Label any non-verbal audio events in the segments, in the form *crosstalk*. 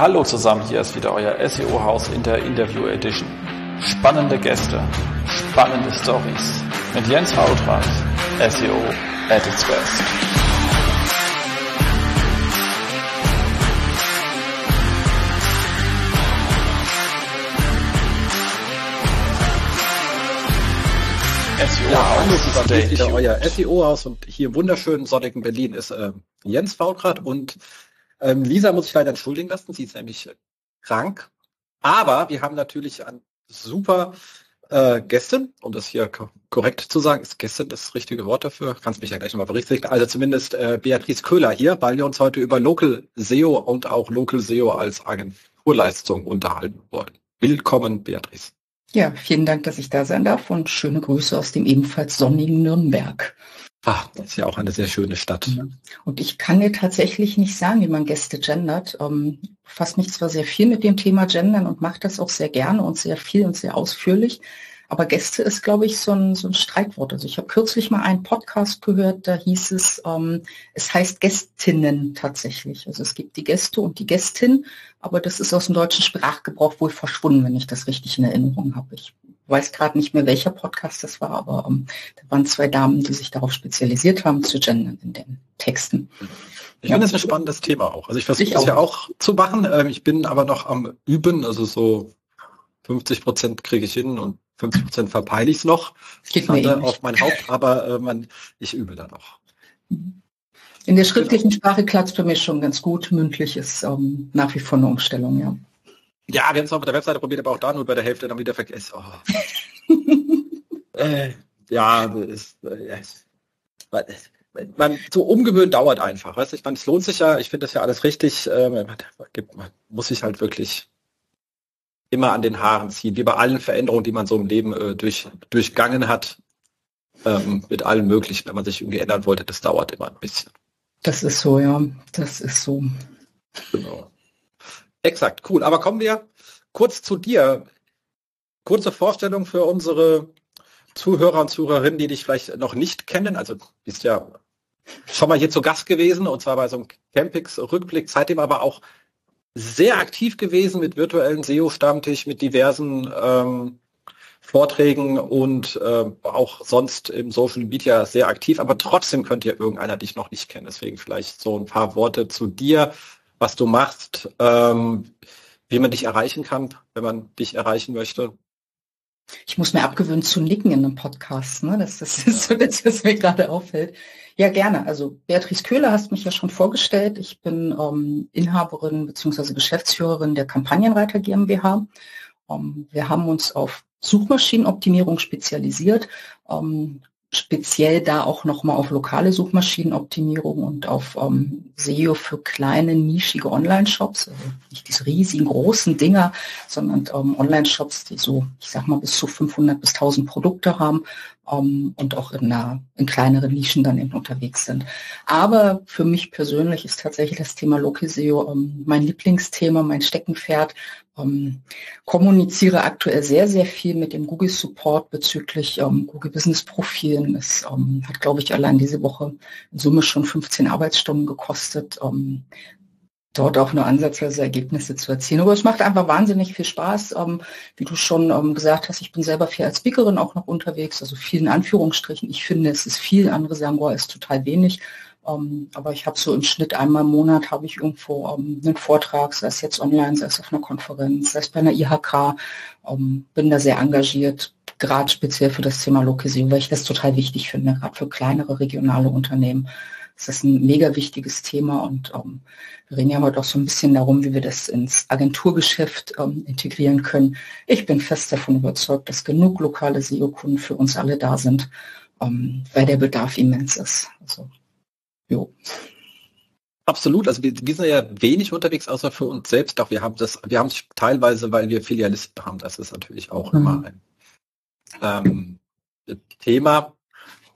Hallo zusammen, hier ist wieder euer SEO-Haus in der Interview Edition. Spannende Gäste, spannende Stories mit Jens Hautrat, SEO at its best. SEO ja, hallo zusammen, hier ist wieder euer SEO-Haus und hier im wunderschönen sonnigen Berlin ist äh, Jens Fautrat und ähm, Lisa muss ich leider entschuldigen lassen, sie ist nämlich krank. Aber wir haben natürlich eine super äh, Gästin, um das hier ko korrekt zu sagen, ist Gästin das richtige Wort dafür? Kannst mich ja gleich nochmal berichtigen. Also zumindest äh, Beatrice Köhler hier, weil wir uns heute über Local SEO und auch Local SEO als Agenturleistung unterhalten wollen. Willkommen, Beatrice. Ja, vielen Dank, dass ich da sein darf und schöne Grüße aus dem ebenfalls sonnigen Nürnberg. Ach, das ist ja auch eine sehr schöne Stadt. Und ich kann dir tatsächlich nicht sagen, wie man Gäste gendert. Ähm, fasse mich zwar sehr viel mit dem Thema Gendern und mache das auch sehr gerne und sehr viel und sehr ausführlich. Aber Gäste ist, glaube ich, so ein, so ein Streitwort. Also ich habe kürzlich mal einen Podcast gehört, da hieß es, ähm, es heißt Gästinnen tatsächlich. Also es gibt die Gäste und die Gästin, aber das ist aus dem deutschen Sprachgebrauch wohl verschwunden, wenn ich das richtig in Erinnerung habe. Ich weiß gerade nicht mehr, welcher Podcast das war, aber ähm, da waren zwei Damen, die sich darauf spezialisiert haben zu gendern in den Texten. Ich ja. finde das ein spannendes Thema auch. Also ich versuche es ja auch zu machen. Ähm, ich bin aber noch am Üben, also so 50 Prozent kriege ich hin und 50 Prozent verpeile ich es noch. Geht mir auf mein Haupt, aber äh, man, ich übe da noch. In der schriftlichen Sprache klappt es für mich schon ganz gut. Mündlich ist ähm, nach wie vor eine Umstellung, ja. Ja, wir haben es auf der Webseite probiert, aber auch da nur bei der Hälfte dann wieder vergessen. Oh. *laughs* äh, ja, ist, äh, man, so umgewöhnt dauert einfach. Weißt ich meine, es lohnt sich ja, ich finde das ja alles richtig. Äh, man, man muss sich halt wirklich immer an den Haaren ziehen, wie bei allen Veränderungen, die man so im Leben äh, durch, durchgangen hat, ähm, mit allen möglichen, wenn man sich irgendwie ändern wollte, das dauert immer ein bisschen. Das ist so, ja, das ist so. Genau. Exakt, cool. Aber kommen wir kurz zu dir. Kurze Vorstellung für unsere Zuhörer und Zuhörerinnen, die dich vielleicht noch nicht kennen. Also bist ja schon mal hier zu Gast gewesen und zwar bei so einem Campix-Rückblick, seitdem aber auch sehr aktiv gewesen mit virtuellen SEO-Stammtisch, mit diversen ähm, Vorträgen und äh, auch sonst im Social Media sehr aktiv, aber trotzdem könnte ja irgendeiner dich noch nicht kennen. Deswegen vielleicht so ein paar Worte zu dir, was du machst, ähm, wie man dich erreichen kann, wenn man dich erreichen möchte. Ich muss mir abgewöhnen zu nicken in einem Podcast. Ne? Das, das ist *laughs* so das, was mir gerade auffällt. Ja, gerne. Also Beatrice Köhler hast mich ja schon vorgestellt. Ich bin ähm, Inhaberin bzw. Geschäftsführerin der Kampagnenreiter GmbH. Ähm, wir haben uns auf Suchmaschinenoptimierung spezialisiert, ähm, speziell da auch nochmal auf lokale Suchmaschinenoptimierung und auf ähm, SEO für kleine, nischige Online-Shops, also nicht diese riesigen, großen Dinger, sondern ähm, Online-Shops, die so, ich sag mal, bis zu 500 bis 1000 Produkte haben ähm, und auch in, einer, in kleineren Nischen dann eben unterwegs sind. Aber für mich persönlich ist tatsächlich das Thema Local SEO ähm, mein Lieblingsthema, mein Steckenpferd, ähm, kommuniziere aktuell sehr, sehr viel mit dem Google Support bezüglich ähm, Google Business Profilen. Es hat, glaube ich, allein diese Woche in Summe schon 15 Arbeitsstunden gekostet, dort auch nur ansatzweise Ergebnisse zu erzielen. Aber es macht einfach wahnsinnig viel Spaß. Ähm, wie du schon ähm, gesagt hast, ich bin selber viel als Speakerin auch noch unterwegs, also viel in Anführungsstrichen. Ich finde, es ist viel, andere sagen, boah, ist total wenig. Ähm, aber ich habe so im Schnitt einmal im Monat habe ich irgendwo ähm, einen Vortrag, sei es jetzt online, sei es auf einer Konferenz, sei es bei einer IHK. Ähm, bin da sehr engagiert, gerade speziell für das Thema Lokalisierung, weil ich das total wichtig finde, gerade für kleinere regionale Unternehmen. Das ist ein mega wichtiges Thema und ähm, wir reden ja heute auch so ein bisschen darum, wie wir das ins Agenturgeschäft ähm, integrieren können. Ich bin fest davon überzeugt, dass genug lokale SEO-Kunden für uns alle da sind, ähm, weil der Bedarf immens ist. Also Jo. Absolut, also wir, wir, sind ja wenig unterwegs, außer für uns selbst. Doch wir haben das, wir haben es teilweise, weil wir Filialisten haben. Das ist natürlich auch mhm. immer ein ähm, Thema.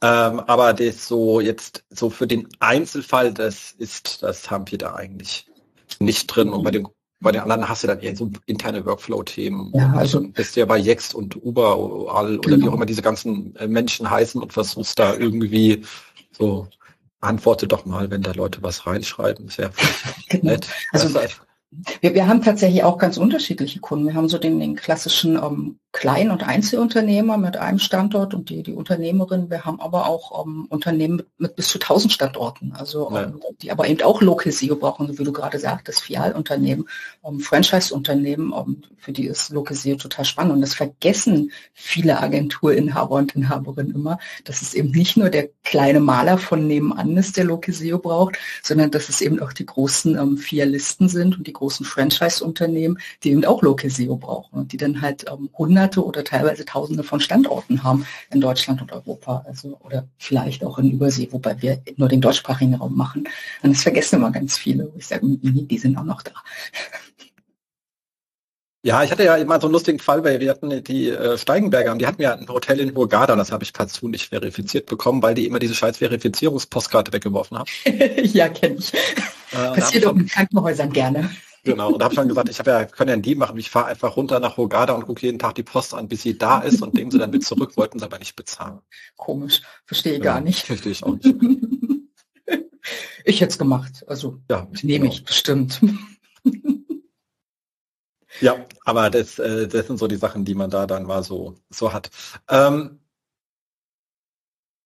Ähm, aber das so jetzt so für den Einzelfall, das ist, das haben wir da eigentlich nicht drin. Und bei den bei den anderen hast du dann eher so interne Workflow-Themen. Ja, also bist ja bei Yext und Uber oder genau. wie auch immer diese ganzen äh, Menschen heißen und versuchst da irgendwie so antworte doch mal, wenn da Leute was reinschreiben. Sehr *laughs* genau. nett. Also, Wir, wir haben tatsächlich auch ganz unterschiedliche Kunden. Wir haben so den, den klassischen ähm, Klein- und Einzelunternehmer mit einem Standort und die, die Unternehmerin. Wir haben aber auch ähm, Unternehmen mit, mit, bis zu 1000 Standorten, also ja. ähm, die aber eben auch Local SEO brauchen, so wie du gerade sagtest, Fialunternehmen, ähm, Franchise-Unternehmen, ähm, für die ist Local SEO total spannend. Und das vergessen viele Agenturinhaber und Inhaberinnen immer, dass es eben nicht nur der kleine Maler von nebenan ist, der Local SEO braucht, sondern dass es eben auch die großen ähm, Fialisten sind und die großen Franchise-Unternehmen, die eben auch Local SEO brauchen und die dann halt ähm, hunderte oder teilweise tausende von Standorten haben in Deutschland und Europa, also oder vielleicht auch in Übersee, wobei wir nur den deutschsprachigen Raum machen. Und das vergessen immer ganz viele. Ich sage, die sind auch noch da. Ja, ich hatte ja immer so einen lustigen Fall, weil wir hatten die äh, Steigenberger, die hatten ja ein Hotel in Hurghada, das habe ich partout nicht verifiziert bekommen, weil die immer diese scheiß Verifizierungspostkarte weggeworfen haben. *laughs* ja, kenne ich. Äh, Passiert auch in Krankenhäusern gerne. Genau, und da habe ich dann gesagt, ich habe ja, können ja einen Deal machen, ich fahre einfach runter nach Hurghada und gucke jeden Tag die Post an, bis sie da ist und nehmen sie dann mit zurück, wollten sie aber nicht bezahlen. Komisch, verstehe ich ja, gar nicht. Verstehe ich auch nicht. *laughs* ich hätte es gemacht, also ja, nehme genau. ich bestimmt. ja, aber das, äh, das sind so die Sachen, die man da dann mal so, so hat. Ähm,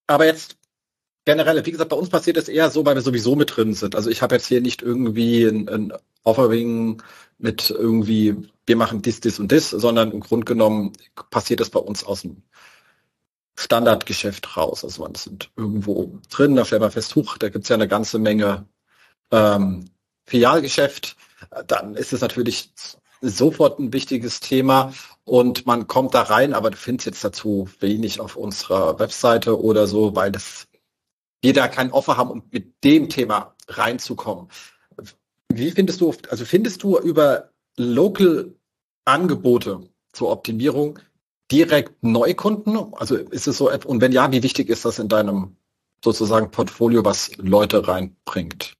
aber jetzt generell, wie gesagt, bei uns passiert es eher so, weil wir sowieso mit drin sind. Also ich habe jetzt hier nicht irgendwie ein, ein Offering mit irgendwie, wir machen dies, dies und das, sondern im Grunde genommen passiert das bei uns aus dem Standardgeschäft raus. Also man sind irgendwo drin, da stellt man fest, huch, da gibt es ja eine ganze Menge ähm, Filialgeschäft. Dann ist es natürlich sofort ein wichtiges Thema und man kommt da rein, aber du findest jetzt dazu wenig auf unserer Webseite oder so, weil das wir da kein Offer haben, um mit dem Thema reinzukommen. Wie findest du, also findest du über Local Angebote zur Optimierung direkt Neukunden? Also ist es so, und wenn ja, wie wichtig ist das in deinem sozusagen Portfolio, was Leute reinbringt?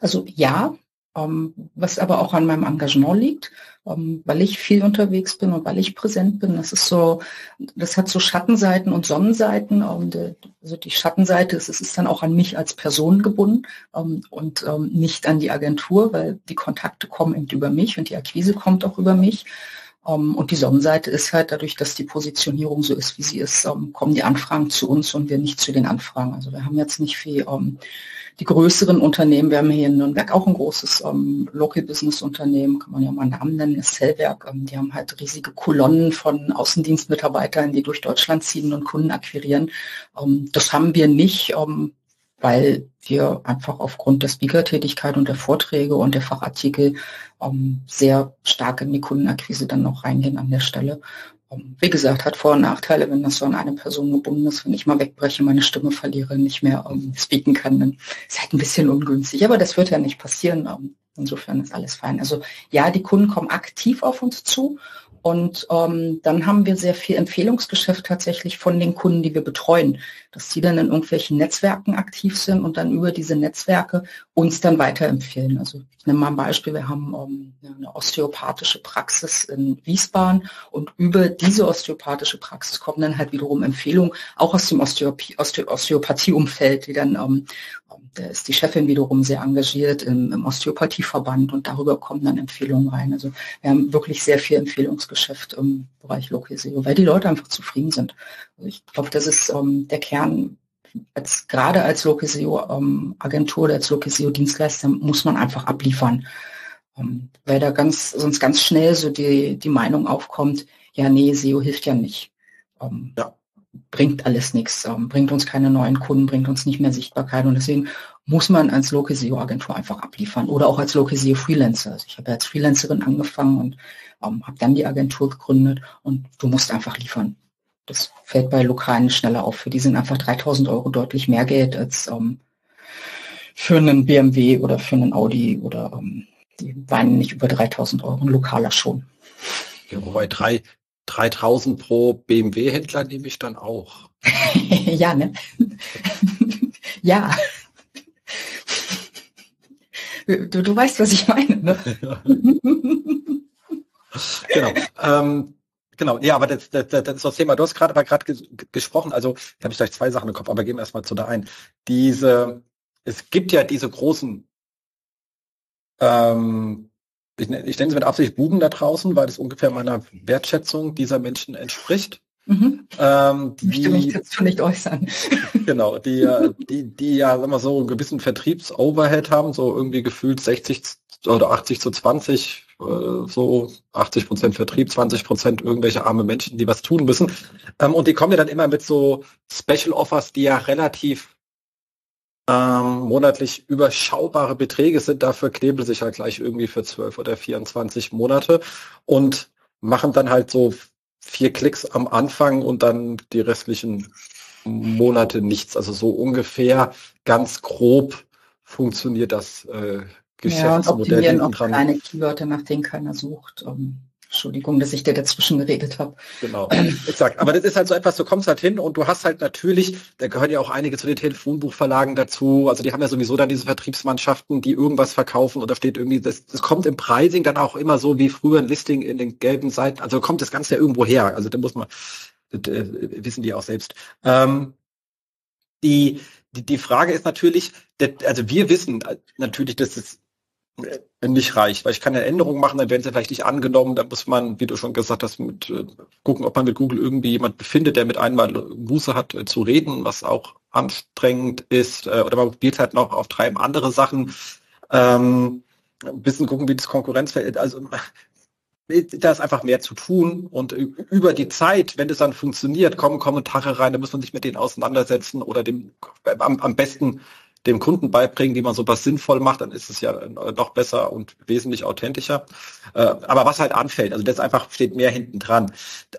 Also ja, ähm, was aber auch an meinem Engagement liegt, weil ich viel unterwegs bin und weil ich präsent bin. Das ist so, das hat so Schattenseiten und Sonnenseiten. Und, äh, also die Schattenseite ist, es ist dann auch an mich als Person gebunden ähm, und ähm, nicht an die Agentur, weil die Kontakte kommen eben über mich und die Akquise kommt auch über mich. Ähm, und die Sonnenseite ist halt dadurch, dass die Positionierung so ist, wie sie ist, ähm, kommen die Anfragen zu uns und wir nicht zu den Anfragen. Also wir haben jetzt nicht viel ähm, die größeren Unternehmen, wir haben hier in Nürnberg auch ein großes ähm, Local Business Unternehmen, kann man ja mal einen Namen nennen, das Zellwerk. Ähm, die haben halt riesige Kolonnen von Außendienstmitarbeitern, die durch Deutschland ziehen und Kunden akquirieren. Ähm, das haben wir nicht, ähm, weil wir einfach aufgrund der Speaker-Tätigkeit und der Vorträge und der Fachartikel ähm, sehr stark in die Kundenakquise dann noch reingehen an der Stelle. Wie gesagt, hat Vor- und Nachteile, wenn das so an eine Person gebunden ist. Wenn ich mal wegbreche, meine Stimme verliere, nicht mehr ähm, speaken kann, dann ist halt ein bisschen ungünstig. Aber das wird ja nicht passieren. Ähm, insofern ist alles fein. Also ja, die Kunden kommen aktiv auf uns zu und ähm, dann haben wir sehr viel Empfehlungsgeschäft tatsächlich von den Kunden, die wir betreuen, dass die dann in irgendwelchen Netzwerken aktiv sind und dann über diese Netzwerke uns dann weiterempfehlen. Also ich nehme mal ein Beispiel, wir haben ähm, eine osteopathische Praxis in Wiesbaden und über diese osteopathische Praxis kommen dann halt wiederum Empfehlungen, auch aus dem Osteop Osteo Osteopathieumfeld, die dann ähm, da ist die Chefin wiederum sehr engagiert im, im, Osteopathieverband und darüber kommen dann Empfehlungen rein. Also wir haben wirklich sehr viel Empfehlungsgeschäft im Bereich Local SEO, weil die Leute einfach zufrieden sind. Also ich glaube, das ist ähm, der Kern. Als, gerade als Local SEO ähm, Agentur oder als Local SEO Dienstleister muss man einfach abliefern. Ähm, weil da ganz, sonst ganz schnell so die, die Meinung aufkommt, ja, nee, SEO hilft ja nicht. Ähm, ja bringt alles nichts, ähm, bringt uns keine neuen Kunden, bringt uns nicht mehr Sichtbarkeit und deswegen muss man als Local SEO Agentur einfach abliefern oder auch als Local SEO Freelancer. Also ich habe als Freelancerin angefangen und ähm, habe dann die Agentur gegründet und du musst einfach liefern. Das fällt bei Lokalen schneller auf. Für die sind einfach 3000 Euro deutlich mehr Geld als ähm, für einen BMW oder für einen Audi oder ähm, die weinen nicht über 3000 Euro, ein lokaler schon. Ja, wobei drei, 3000 pro BMW-Händler nehme ich dann auch. *laughs* ja, ne? *laughs* ja. Du, du weißt, was ich meine. Ne? *laughs* genau. Ähm, genau. Ja, aber das, das, das ist das Thema. Du hast gerade aber gerade gesprochen. Also habe ich gleich zwei Sachen im Kopf, aber gehen wir erstmal zu der ein. Diese, es gibt ja diese großen ähm, ich, ich nenne sie mit Absicht Buben da draußen, weil das ungefähr meiner Wertschätzung dieser Menschen entspricht. Mhm. Ähm, die, möchte mich dazu nicht äußern. *laughs* Genau, die, die, die ja, sagen wir so, einen gewissen Vertriebsoverhead haben, so irgendwie gefühlt 60 oder 80 zu 20, äh, so 80 Prozent Vertrieb, 20 Prozent irgendwelche arme Menschen, die was tun müssen. Ähm, und die kommen ja dann immer mit so Special Offers, die ja relativ ähm, monatlich überschaubare Beträge sind. Dafür knebeln sich halt gleich irgendwie für 12 oder 24 Monate und machen dann halt so vier Klicks am Anfang und dann die restlichen Monate nichts. Also so ungefähr ganz grob funktioniert das äh, Geschäftsmodell. Ja, und auch kleine Keywörter, nach denen keiner sucht. Um Entschuldigung, dass ich dir dazwischen geredet habe. Genau, exakt. Aber das ist halt so etwas, du kommst halt hin und du hast halt natürlich, da gehören ja auch einige zu den Telefonbuchverlagen dazu, also die haben ja sowieso dann diese Vertriebsmannschaften, die irgendwas verkaufen da steht irgendwie, das, das kommt im Pricing dann auch immer so wie früher ein Listing in den gelben Seiten, also kommt das Ganze ja irgendwo her, also da muss man, das, äh, wissen die auch selbst. Ähm, die, die, die Frage ist natürlich, also wir wissen natürlich, dass es nicht reicht, weil ich kann eine Änderung machen, dann werden sie vielleicht nicht angenommen, da muss man, wie du schon gesagt hast, mit, äh, gucken, ob man mit Google irgendwie jemand findet, der mit einmal Muße hat äh, zu reden, was auch anstrengend ist, äh, oder man probiert halt noch auf drei andere Sachen, ähm, ein bisschen gucken, wie das Konkurrenzfeld, also da ist einfach mehr zu tun. Und über die Zeit, wenn es dann funktioniert, kommen Kommentare rein, da muss man sich mit denen auseinandersetzen oder dem am, am besten dem Kunden beibringen, wie man sowas sinnvoll macht, dann ist es ja noch besser und wesentlich authentischer. Äh, aber was halt anfällt, also das einfach steht mehr hinten dran,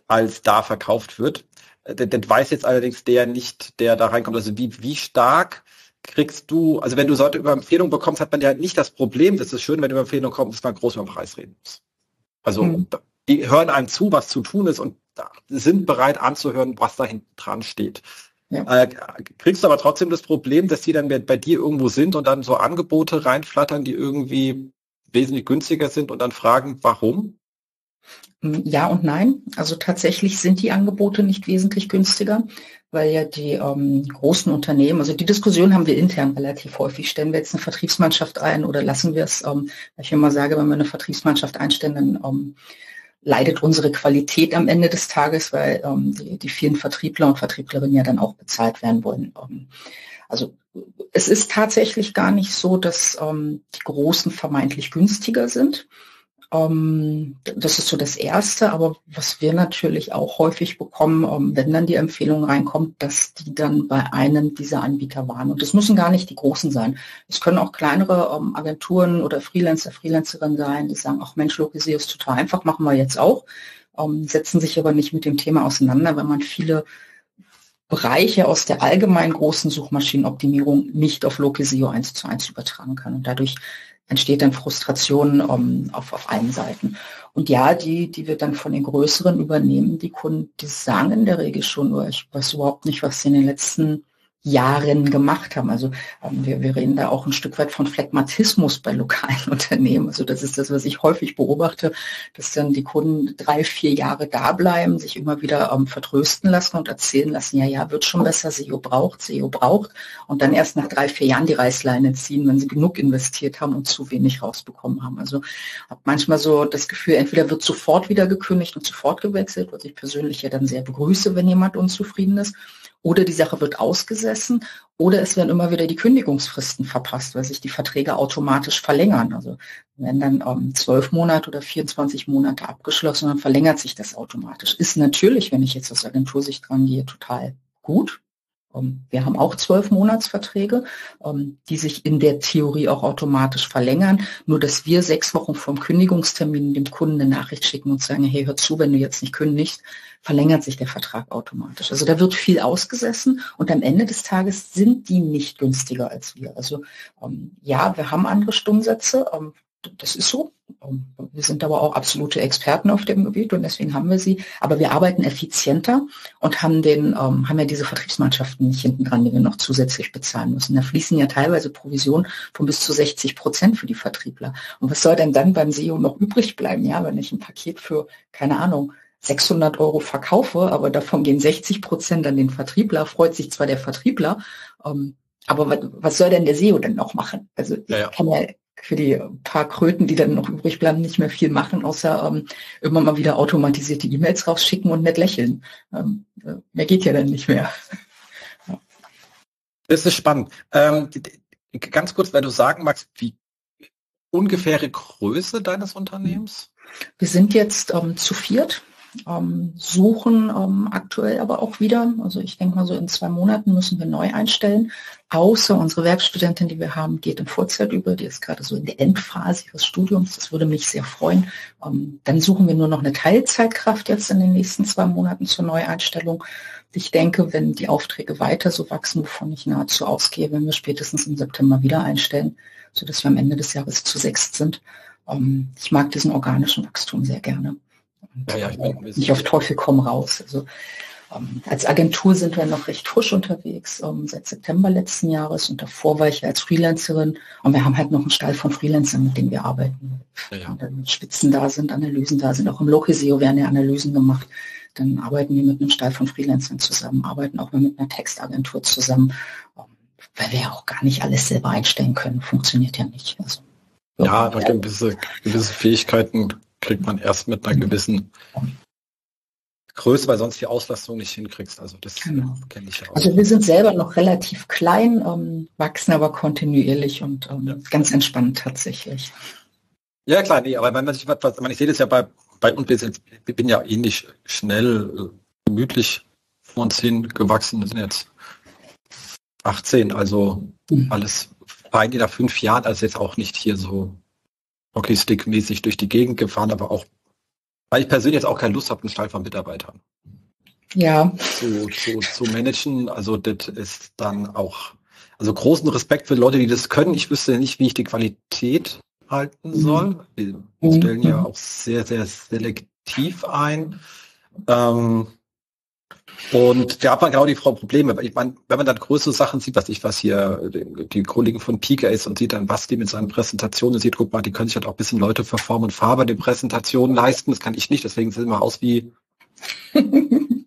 als da verkauft wird. Äh, das weiß jetzt allerdings der nicht, der da reinkommt. Also wie, wie stark kriegst du, also wenn du sollte über Empfehlung bekommst, hat man ja nicht das Problem, das ist schön, wenn du über Empfehlung kommst, dass man groß über den Preis reden muss. Also mhm. die hören einem zu, was zu tun ist und sind bereit anzuhören, was da hinten dran steht. Ja. Äh, kriegst du aber trotzdem das Problem, dass die dann bei dir irgendwo sind und dann so Angebote reinflattern, die irgendwie wesentlich günstiger sind und dann fragen, warum? Hm, ja und nein. Also tatsächlich sind die Angebote nicht wesentlich günstiger, weil ja die ähm, großen Unternehmen, also die Diskussion haben wir intern relativ häufig. Stellen wir jetzt eine Vertriebsmannschaft ein oder lassen wir es, ähm, ich immer sage, wenn wir eine Vertriebsmannschaft einstellen, dann ähm, leidet unsere Qualität am Ende des Tages, weil ähm, die, die vielen Vertriebler und Vertrieblerinnen ja dann auch bezahlt werden wollen. Ähm, also es ist tatsächlich gar nicht so, dass ähm, die Großen vermeintlich günstiger sind. Ähm, das ist so das Erste, aber was wir natürlich auch häufig bekommen, ähm, wenn dann die Empfehlung reinkommt, dass die dann bei einem dieser Anbieter waren. Und das müssen gar nicht die großen sein. Es können auch kleinere ähm, Agenturen oder Freelancer, Freelancerinnen sein, die sagen, ach Mensch, Logiseo ist total einfach, machen wir jetzt auch, setzen sich aber nicht mit dem Thema auseinander, wenn man viele Bereiche aus der allgemein großen Suchmaschinenoptimierung nicht auf Localisio eins zu eins übertragen kann. Und dadurch entsteht dann Frustration um, auf, auf allen Seiten. Und ja, die, die wir dann von den Größeren übernehmen, die Kunden, die sagen in der Regel schon, nur, ich weiß überhaupt nicht, was sie in den letzten Jahren gemacht haben. Also ähm, wir, wir reden da auch ein Stück weit von Phlegmatismus bei lokalen *laughs* Unternehmen. Also das ist das, was ich häufig beobachte, dass dann die Kunden drei, vier Jahre da bleiben, sich immer wieder ähm, vertrösten lassen und erzählen lassen, ja, ja, wird schon besser, SEO braucht, SEO braucht und dann erst nach drei, vier Jahren die Reißleine ziehen, wenn sie genug investiert haben und zu wenig rausbekommen haben. Also habe manchmal so das Gefühl, entweder wird sofort wieder gekündigt und sofort gewechselt, was ich persönlich ja dann sehr begrüße, wenn jemand unzufrieden ist oder die Sache wird ausgesessen oder es werden immer wieder die Kündigungsfristen verpasst, weil sich die Verträge automatisch verlängern. Also wenn dann ähm, zwölf Monate oder 24 Monate abgeschlossen, dann verlängert sich das automatisch. Ist natürlich, wenn ich jetzt aus Agentursicht dran gehe, total gut, wir haben auch zwölf Monatsverträge, ähm, die sich in der Theorie auch automatisch verlängern. Nur dass wir sechs Wochen vom Kündigungstermin dem Kunden eine Nachricht schicken und sagen, hey, hör zu, wenn du jetzt nicht kündigst, verlängert sich der Vertrag automatisch. Also da wird viel ausgesessen und am Ende des Tages sind die nicht günstiger als wir. Also ähm, ja, wir haben andere Stundensätze, das ist so. Wir sind aber auch absolute Experten auf dem Gebiet und deswegen haben wir sie. Aber wir arbeiten effizienter und haben den, ähm, haben ja diese Vertriebsmannschaften nicht hinten dran, die wir noch zusätzlich bezahlen müssen. Da fließen ja teilweise Provisionen von bis zu 60 Prozent für die Vertriebler. Und was soll denn dann beim SEO noch übrig bleiben? Ja, wenn ich ein Paket für, keine Ahnung, 600 Euro verkaufe, aber davon gehen 60 Prozent an den Vertriebler, freut sich zwar der Vertriebler, ähm, aber was, was soll denn der SEO denn noch machen? Also ich ja, ja. kann ja für die paar Kröten, die dann noch übrig bleiben, nicht mehr viel machen, außer ähm, immer mal wieder automatisierte E-Mails rausschicken und nett lächeln. Ähm, äh, mehr geht ja dann nicht mehr. Das ist spannend. Ähm, ganz kurz, wenn du sagen magst, wie ungefähre Größe deines Unternehmens? Wir sind jetzt ähm, zu viert ähm, suchen ähm, aktuell aber auch wieder. Also ich denke mal so in zwei Monaten müssen wir neu einstellen. Außer unsere Werkstudentin, die wir haben, geht in Vorzeit über. Die ist gerade so in der Endphase ihres Studiums. Das würde mich sehr freuen. Ähm, dann suchen wir nur noch eine Teilzeitkraft jetzt in den nächsten zwei Monaten zur Neueinstellung. Ich denke, wenn die Aufträge weiter so wachsen, wovon ich nahezu ausgehe, wenn wir spätestens im September wieder einstellen, sodass wir am Ende des Jahres zu sechs sind. Ähm, ich mag diesen organischen Wachstum sehr gerne. Ja, ja, mein, nicht auf Teufel komm raus. Also ähm, als Agentur sind wir noch recht frisch unterwegs, ähm, seit September letzten Jahres und davor war ich als Freelancerin und wir haben halt noch einen Stall von Freelancern, mit denen wir arbeiten. Ja. Wenn Spitzen da sind, Analysen da sind, auch im Lociseo werden ja Analysen gemacht. Dann arbeiten wir mit einem Stall von Freelancern zusammen, arbeiten auch mal mit einer Textagentur zusammen, ähm, weil wir ja auch gar nicht alles selber einstellen können. Funktioniert ja nicht. Also, ja, aber gewisse, gewisse Fähigkeiten kriegt man erst mit einer gewissen Größe, weil sonst die Auslastung nicht hinkriegst. Also das genau. kenne ich auch. Also wir sind selber noch relativ klein, ähm, wachsen aber kontinuierlich und ähm, ja. ganz entspannt tatsächlich. Ja klar, nee, aber wenn man sich was, ich sehe das ja bei, bei uns, wir bin ja ähnlich schnell, äh, gemütlich vor uns hin gewachsen, das sind jetzt 18, also mhm. alles fein in der fünf Jahren, also jetzt auch nicht hier so Hockeystick-mäßig durch die Gegend gefahren, aber auch, weil ich persönlich jetzt auch keine Lust habe, einen Stall von Mitarbeitern ja. zu, zu, zu managen. Also das ist dann auch, also großen Respekt für Leute, die das können. Ich wüsste nicht, wie ich die Qualität halten mhm. soll. Wir mhm. stellen ja auch sehr, sehr selektiv ein. Ähm, und da hat man genau die Probleme. Ich meine, wenn man dann größere Sachen sieht, was ich, was hier die Kollegen von Pika ist und sieht dann, was die mit seinen Präsentationen sieht, guck mal, die können sich halt auch ein bisschen Leute für Form und Farbe die Präsentationen leisten. Das kann ich nicht, deswegen sehen wir aus wie *laughs*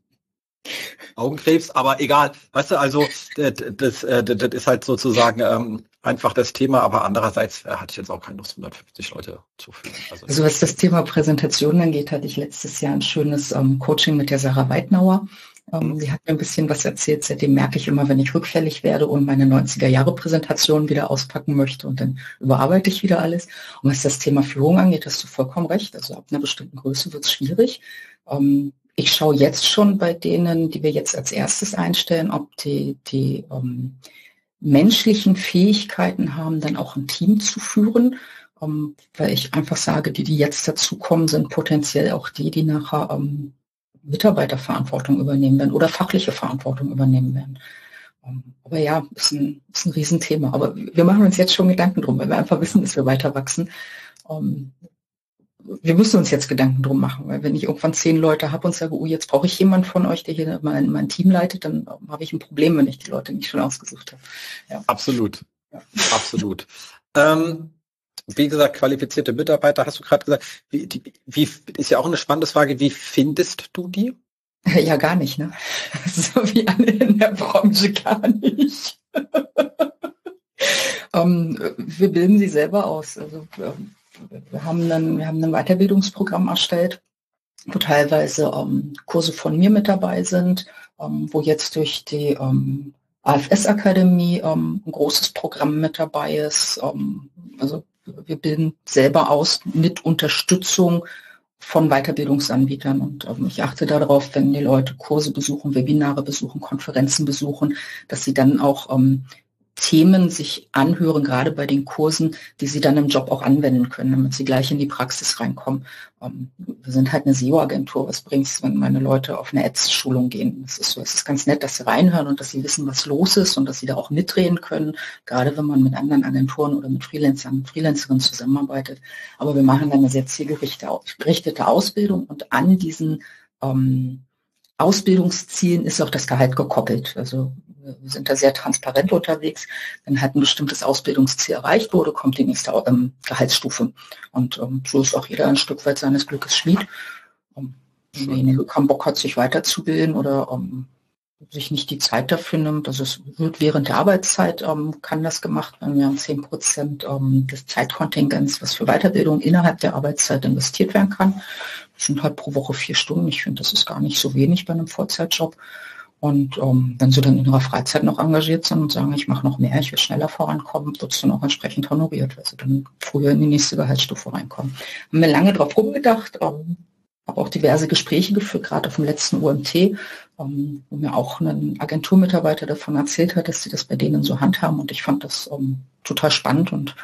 Augenkrebs, aber egal. Weißt du, also das, das, das ist halt sozusagen ähm, einfach das Thema, aber andererseits äh, hatte ich jetzt auch keine Lust, 150 Leute zu führen. Also, also was das Thema Präsentation angeht, hatte ich letztes Jahr ein schönes ähm, Coaching mit der Sarah Weidnauer. Ähm, sie hat mir ein bisschen was erzählt. Seitdem merke ich immer, wenn ich rückfällig werde und meine 90er Jahre Präsentation wieder auspacken möchte und dann überarbeite ich wieder alles. Und was das Thema Führung angeht, hast du vollkommen recht. Also ab einer bestimmten Größe wird es schwierig. Ähm, ich schaue jetzt schon bei denen, die wir jetzt als erstes einstellen, ob die, die ähm, menschlichen Fähigkeiten haben, dann auch ein Team zu führen, ähm, weil ich einfach sage, die, die jetzt dazukommen, sind potenziell auch die, die nachher ähm, Mitarbeiterverantwortung übernehmen werden oder fachliche Verantwortung übernehmen werden. Ähm, aber ja, ist ein, ist ein Riesenthema. Aber wir machen uns jetzt schon Gedanken drum, weil wir einfach wissen, dass wir weiter wachsen. Ähm, wir müssen uns jetzt Gedanken drum machen, weil wenn ich irgendwann zehn Leute habe und sage, oh, jetzt brauche ich jemanden von euch, der hier mein, mein Team leitet, dann habe ich ein Problem, wenn ich die Leute nicht schon ausgesucht habe. Ja. Absolut. Ja. Absolut. Ähm, wie gesagt, qualifizierte Mitarbeiter, hast du gerade gesagt. Wie, die, wie, ist ja auch eine spannende Frage, wie findest du die? *laughs* Ja, gar nicht, ne? *laughs* So wie alle in der Branche gar nicht. um, *laughs* ähm, wir bilden sie selber aus. Also ähm, wir haben dann, wir haben ein Weiterbildungsprogramm erstellt, wo teilweise ähm, Kurse von mir mit dabei sind, ähm, wo jetzt durch die AFS-Akademie ein großes Programm mit dabei ist. Also wir bilden selber aus mit Unterstützung von Weiterbildungsanbietern. Und ähm, ich achte darauf, wenn die Leute Kurse besuchen, Webinare besuchen, Konferenzen besuchen, dass sie dann auch ähm, Themen sich anhören, gerade bei den Kursen, die sie dann im Job auch anwenden können, damit sie gleich in die Praxis reinkommen. Ähm, wir sind halt eine SEO-Agentur. Was bringt es, wenn meine Leute auf eine Ads-Schulung gehen? Es ist so, es ist ganz nett, dass sie reinhören und dass sie wissen, was los ist und dass sie da auch mitreden können, gerade wenn man mit anderen Agenturen oder mit Freelancern, Freelancerinnen zusammenarbeitet. Aber wir machen dann eine sehr zielgerichtete Ausbildung und an diesen ähm, Ausbildungszielen ist auch das Gehalt gekoppelt. Also wir sind da sehr transparent unterwegs. Wenn halt ein bestimmtes Ausbildungsziel erreicht wurde, kommt die nächste ähm, Gehaltsstufe. Und ähm, so ist auch jeder ein Stück weit seines Glückes Schmied. Um, ähm, wenn derjenige keinen Bock hat, sich weiterzubilden oder um, sich nicht die Zeit dafür nimmt. Also es wird während der Arbeitszeit, ähm, kann das gemacht werden. Wir haben 10 Prozent ähm, des Zeitkontingents, was für Weiterbildung innerhalb der Arbeitszeit investiert werden kann. Das sind halt pro Woche vier Stunden. Ich finde, das ist gar nicht so wenig bei einem Vollzeitjob. Und ähm, wenn sie dann in ihrer Freizeit noch engagiert sind und sagen, ich mache noch mehr, ich will schneller vorankommen, wird es dann auch entsprechend honoriert, weil sie dann früher in die nächste Gehaltsstufe reinkommen. Haben wir lange drauf rumgedacht, ähm, habe auch diverse Gespräche geführt, gerade auf dem letzten UMT, ähm, wo mir auch ein Agenturmitarbeiter davon erzählt hat, dass sie das bei denen so handhaben und ich fand das ähm, total spannend und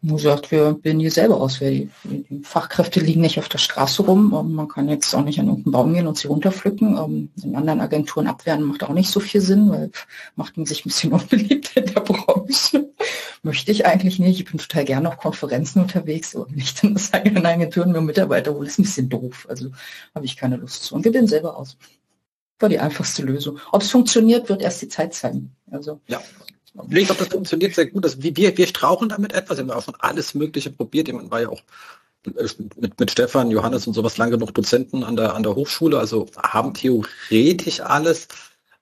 wo sagt, wir bilden die selber aus. Die, die, Fachkräfte liegen nicht auf der Straße rum. Ähm, man kann jetzt auch nicht an irgendeinen Baum gehen und sie runterpflücken. Ähm, in anderen Agenturen abwehren macht auch nicht so viel Sinn, weil macht man sich ein bisschen *laughs* unbeliebt in der Branche. Möchte ich eigentlich nicht. Ich bin total gerne auf Konferenzen unterwegs und nicht in eigenen Agenturen nur Mitarbeiter holen. Ist ein bisschen doof. Also habe ich keine Lust zu. Und wir bilden selber aus. War die einfachste Lösung. Ob es funktioniert, wird erst die Zeit zeigen. Also ja. Ich glaube, das funktioniert sehr gut. Also wir, wir strauchen damit etwas. Wir haben auch schon alles Mögliche probiert. Jemand war ja auch mit, mit Stefan, Johannes und sowas lange genug Dozenten an der, an der Hochschule, also haben theoretisch alles.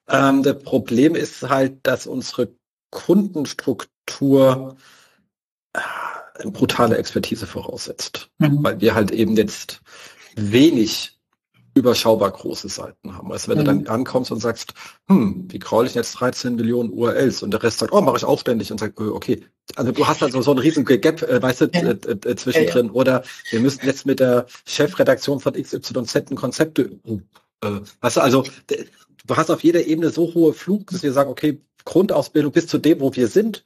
Ähm, das Problem ist halt, dass unsere Kundenstruktur äh, brutale Expertise voraussetzt, mhm. weil wir halt eben jetzt wenig überschaubar große Seiten haben. Also wenn mhm. du dann ankommst und sagst, hm, wie crawl ich jetzt 13 Millionen URLs und der Rest sagt, oh, mache ich auch ständig und sagt, äh, okay, also du hast also so einen riesen Gap, äh, weißt du, ja. äh, äh, zwischendrin. Ja, ja. Oder wir müssen jetzt mit der Chefredaktion von XYZ ein Konzept, äh, weißt du, also du hast auf jeder Ebene so hohe Flug, dass wir sagen, okay, Grundausbildung bis zu dem, wo wir sind,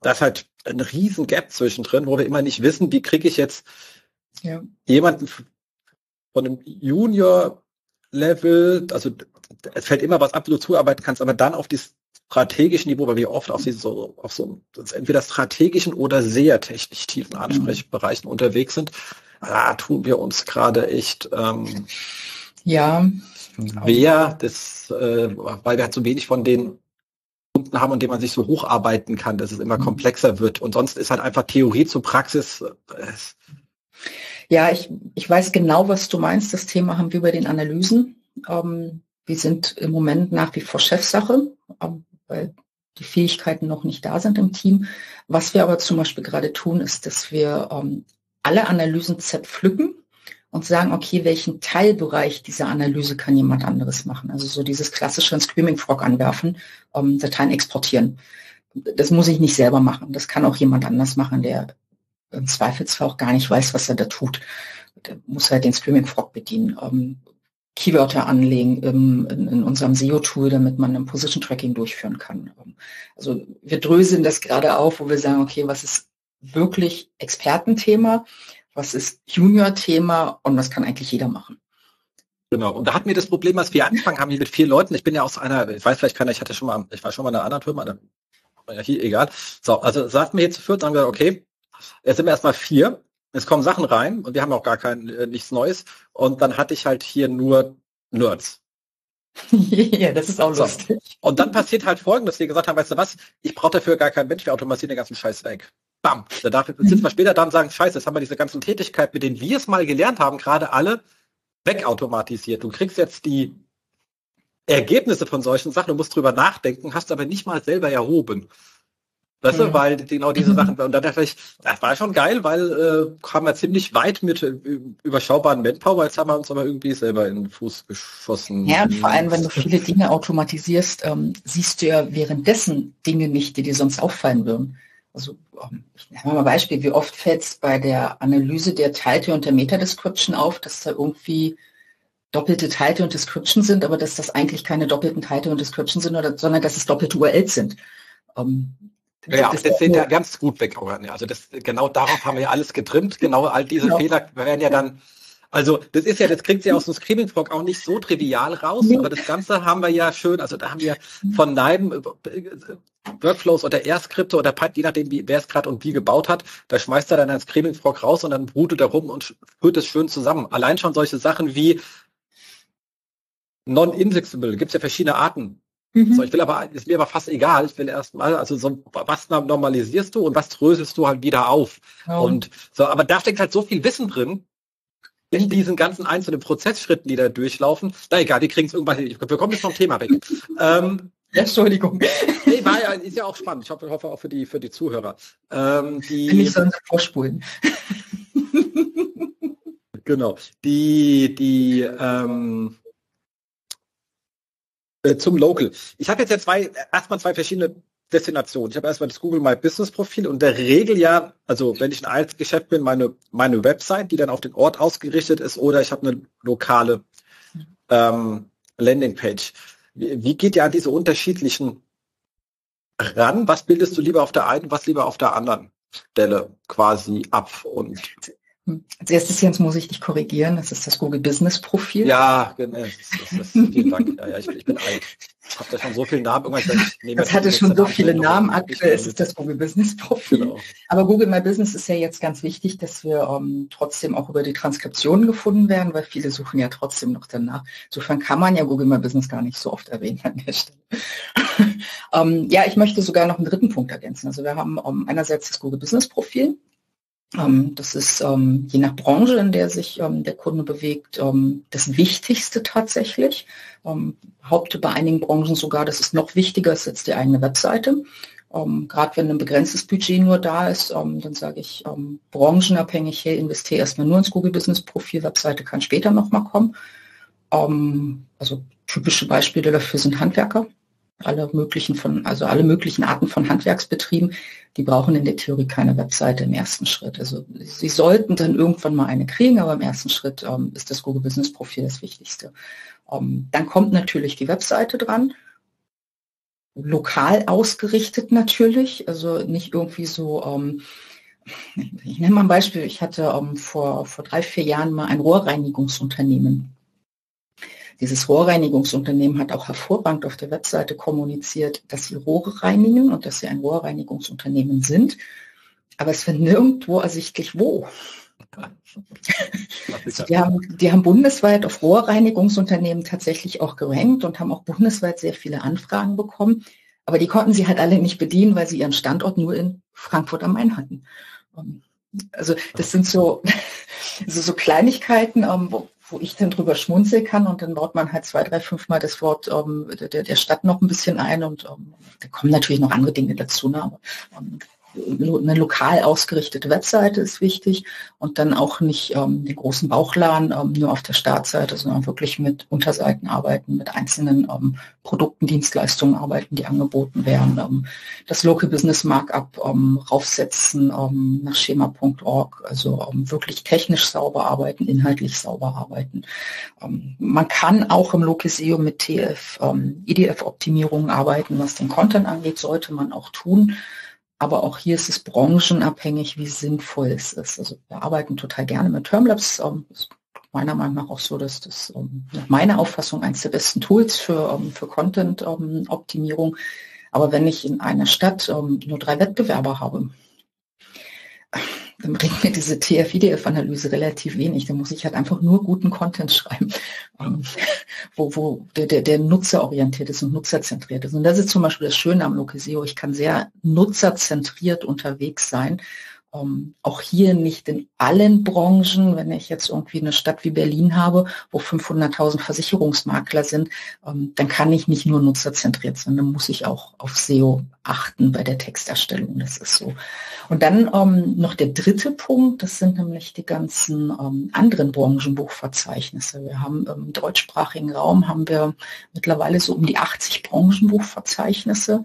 da ist halt ein riesen Gap zwischendrin, wo wir immer nicht wissen, wie kriege ich jetzt ja. jemanden von einem Junior-Level, also es fällt immer was ab, wo du zuarbeiten kannst, aber dann auf die strategischen Niveau, weil wir oft auf, so, auf so entweder strategischen oder sehr technisch tiefen mhm. Ansprechbereichen mhm. unterwegs sind, da tun wir uns gerade echt ähm, ja wer das, äh, weil wir halt so wenig von den Kunden haben, und dem man sich so hocharbeiten kann, dass es immer mhm. komplexer wird. Und sonst ist halt einfach Theorie zu Praxis. Äh, ja, ich, ich weiß genau, was du meinst. Das Thema haben wir bei den Analysen. Ähm, wir sind im Moment nach wie vor Chefsache, ähm, weil die Fähigkeiten noch nicht da sind im Team. Was wir aber zum Beispiel gerade tun, ist, dass wir ähm, alle Analysen zerpflücken und sagen, okay, welchen Teilbereich dieser Analyse kann jemand anderes machen? Also so dieses klassische Screaming Frog anwerfen, ähm, Dateien exportieren. Das muss ich nicht selber machen. Das kann auch jemand anders machen, der im Zweifelsfall auch gar nicht weiß, was er da tut. Der muss halt den Screaming Frog bedienen. Ähm, Keywörter anlegen im, in, in, unserem SEO-Tool, damit man ein Position Tracking durchführen kann. Ähm, also wir dröseln das gerade auf, wo wir sagen, okay, was ist wirklich Expertenthema, was ist Junior-Thema und was kann eigentlich jeder machen. Genau. Und da hatten wir das Problem, als wir angefangen haben hier mit vier Leuten. Ich bin ja aus einer, ich weiß vielleicht keiner, ich hatte schon mal, ich war schon mal in einer anderen Firma, ja hier, egal. So, also sagten wir hier zu viert, haben wir okay, Jetzt sind wir erstmal vier. Es kommen Sachen rein und wir haben auch gar kein äh, nichts Neues. Und dann hatte ich halt hier nur Nerds. *laughs* ja, das ist auch so. lustig. Und dann passiert halt folgendes, dass wir gesagt haben, weißt du was, ich brauche dafür gar keinen Mensch, wir automatisieren den ganzen Scheiß weg. Bam. Da darf, sitzen wir später da und sagen, scheiße, jetzt haben wir diese ganzen Tätigkeiten, mit denen wir es mal gelernt haben, gerade alle wegautomatisiert. Du kriegst jetzt die Ergebnisse von solchen Sachen, du musst drüber nachdenken, hast aber nicht mal selber erhoben. Weißt du, weil genau diese Sachen, *laughs* und dann dachte ich, das war schon geil, weil äh, kam wir ziemlich weit mit äh, überschaubaren Manpower, jetzt haben wir uns aber irgendwie selber in den Fuß geschossen. Ja, und vor allem, wenn du viele Dinge automatisierst, ähm, siehst du ja währenddessen Dinge nicht, die dir sonst auffallen würden. Also ähm, ich nehme mal ein Beispiel, wie oft fällt es bei der Analyse der Title und der Meta-Description auf, dass da irgendwie doppelte Title und Description sind, aber dass das eigentlich keine doppelten Title und Description sind, oder, sondern dass es doppelte URLs sind. Ähm, ja, das, das sind ja ganz gut weg. Also das, genau darauf haben wir ja alles getrimmt. Genau all diese genau. Fehler werden ja dann, also das ist ja, das kriegt sie aus dem Screaming Frog auch nicht so trivial raus, nee. aber das Ganze haben wir ja schön, also da haben wir von Neiben äh, Workflows oder R-Skripte oder Pipe, je nachdem, wer es gerade und wie gebaut hat, da schmeißt er dann ein Screaming Frog raus und dann brudelt er rum und führt es schön zusammen. Allein schon solche Sachen wie Non-Indexable, gibt es ja verschiedene Arten Mhm. So, ich will aber, ist mir aber fast egal. Ich will erstmal, also so, was normalisierst du und was dröselst du halt wieder auf? Ja. Und so, aber da steckt halt so viel Wissen drin. in diesen ganzen einzelnen Prozessschritten, die da durchlaufen, na egal, die kriegen es irgendwann hin. Wir kommen jetzt vom Thema weg. *laughs* ähm, Entschuldigung. Nee, war ja, ist ja auch spannend. Ich hoffe, hoffe auch für die, für die Zuhörer. Ähm, die, Nicht so vorspulen. *laughs* genau. Die, die, ähm, äh, zum Local. Ich habe jetzt ja zwei, erstmal zwei verschiedene Destinationen. Ich habe erstmal das Google My Business Profil und der Regel ja, also wenn ich ein Einzelgeschäft bin, meine, meine Website, die dann auf den Ort ausgerichtet ist, oder ich habe eine lokale ähm, Landingpage. Wie, wie geht ihr an diese unterschiedlichen ran? Was bildest du lieber auf der einen, was lieber auf der anderen Stelle quasi ab? Und als erstes, Jens, muss ich dich korrigieren. Das ist das Google Business Profil. Ja, genau. Vielen Dank. Ja, ja, ich, ich bin alt. Ich habe da schon so viele Namen. Irgendwann, ich das hatte schon so viele Namen. Aktuell ist es das Google Business Profil. Genau. Aber Google My Business ist ja jetzt ganz wichtig, dass wir ähm, trotzdem auch über die Transkriptionen gefunden werden, weil viele suchen ja trotzdem noch danach. Insofern kann man ja Google My Business gar nicht so oft erwähnen an der Stelle. *laughs* ähm, ja, ich möchte sogar noch einen dritten Punkt ergänzen. Also wir haben um, ähm, einerseits das Google Business Profil. Ähm, das ist ähm, je nach Branche, in der sich ähm, der Kunde bewegt, das Wichtigste tatsächlich. Haupte bei einigen Branchen sogar, das ist noch wichtiger ist jetzt die eigene Webseite. Gerade wenn ein begrenztes Budget nur da ist, dann sage ich branchenabhängig, hey, investiere erstmal nur ins Google Business Profil, Webseite kann später nochmal kommen. also typische Beispiele dafür sind Handwerker alle möglichen von, also alle möglichen Arten von Handwerksbetrieben, die brauchen in der Theorie keine Webseite im ersten Schritt. Also sie sollten dann irgendwann mal eine kriegen, aber im ersten Schritt ähm, ist das Google Business Profil das Wichtigste. Ähm, dann kommt natürlich die Webseite dran, lokal ausgerichtet natürlich, also nicht irgendwie so, ähm, ich nenne mal ein Beispiel, ich hatte ähm, vor, vor drei, vier Jahren mal ein Rohrreinigungsunternehmen dieses Rohrreinigungsunternehmen hat auch hervorragend auf der Webseite kommuniziert, dass sie Rohre reinigen und dass sie ein Rohrreinigungsunternehmen sind. Aber es wird nirgendwo ersichtlich wo. Also die, haben, die haben bundesweit auf Rohrreinigungsunternehmen tatsächlich auch gerankt und haben auch bundesweit sehr viele Anfragen bekommen. Aber die konnten sie halt alle nicht bedienen, weil sie ihren Standort nur in Frankfurt am Main hatten. Also das sind so, *laughs* also so Kleinigkeiten, ähm, wo, wo ich dann drüber schmunzeln kann und dann baut man halt zwei, drei, fünf Mal das Wort ähm, der, der Stadt noch ein bisschen ein und ähm, da kommen natürlich noch andere Dinge dazu. Ne? Aber, ähm, eine lokal ausgerichtete Webseite ist wichtig und dann auch nicht ähm, den großen Bauchladen ähm, nur auf der Startseite, sondern wirklich mit Unterseiten arbeiten, mit einzelnen ähm, Produkten, Dienstleistungen arbeiten, die angeboten werden, ähm, das Local Business Markup ähm, raufsetzen ähm, nach schema.org, also wirklich technisch sauber arbeiten, inhaltlich sauber arbeiten. man kann auch im Local SEO mit TF, IDF-Optimierungen arbeiten, was den Content angeht, sollte man auch tun. Aber auch hier ist es branchenabhängig, wie sinnvoll es ist. Also wir arbeiten total gerne mit Termlabs. Ähm, ist meiner Meinung nach auch so, dass das ähm, nach meiner Auffassung eines der besten Tools für, ähm, für Content-Optimierung. Aber wenn ich in einer Stadt nur drei Wettbewerber habe, dann bringt mir diese TF-IDF-Analyse relativ wenig. Da muss ich halt einfach nur guten Content schreiben, ähm, wo, wo der, der, der nutzerorientiert ist und nutzerzentriert ist. Und das ist zum Beispiel das Schöne am Locaseo. Ich kann sehr nutzerzentriert unterwegs sein ähm, auch hier nicht in allen Branchen, wenn ich jetzt irgendwie eine Stadt wie Berlin habe, wo 500.000 Versicherungsmakler sind, ähm, dann kann ich nicht nur nutzerzentriert sein, dann muss ich auch auf SEO achten bei der Texterstellung. Das ist so. Und dann ähm, noch der dritte Punkt, das sind nämlich die ganzen ähm, anderen Branchenbuchverzeichnisse. Wir haben im deutschsprachigen Raum haben wir mittlerweile so um die 80 Branchenbuchverzeichnisse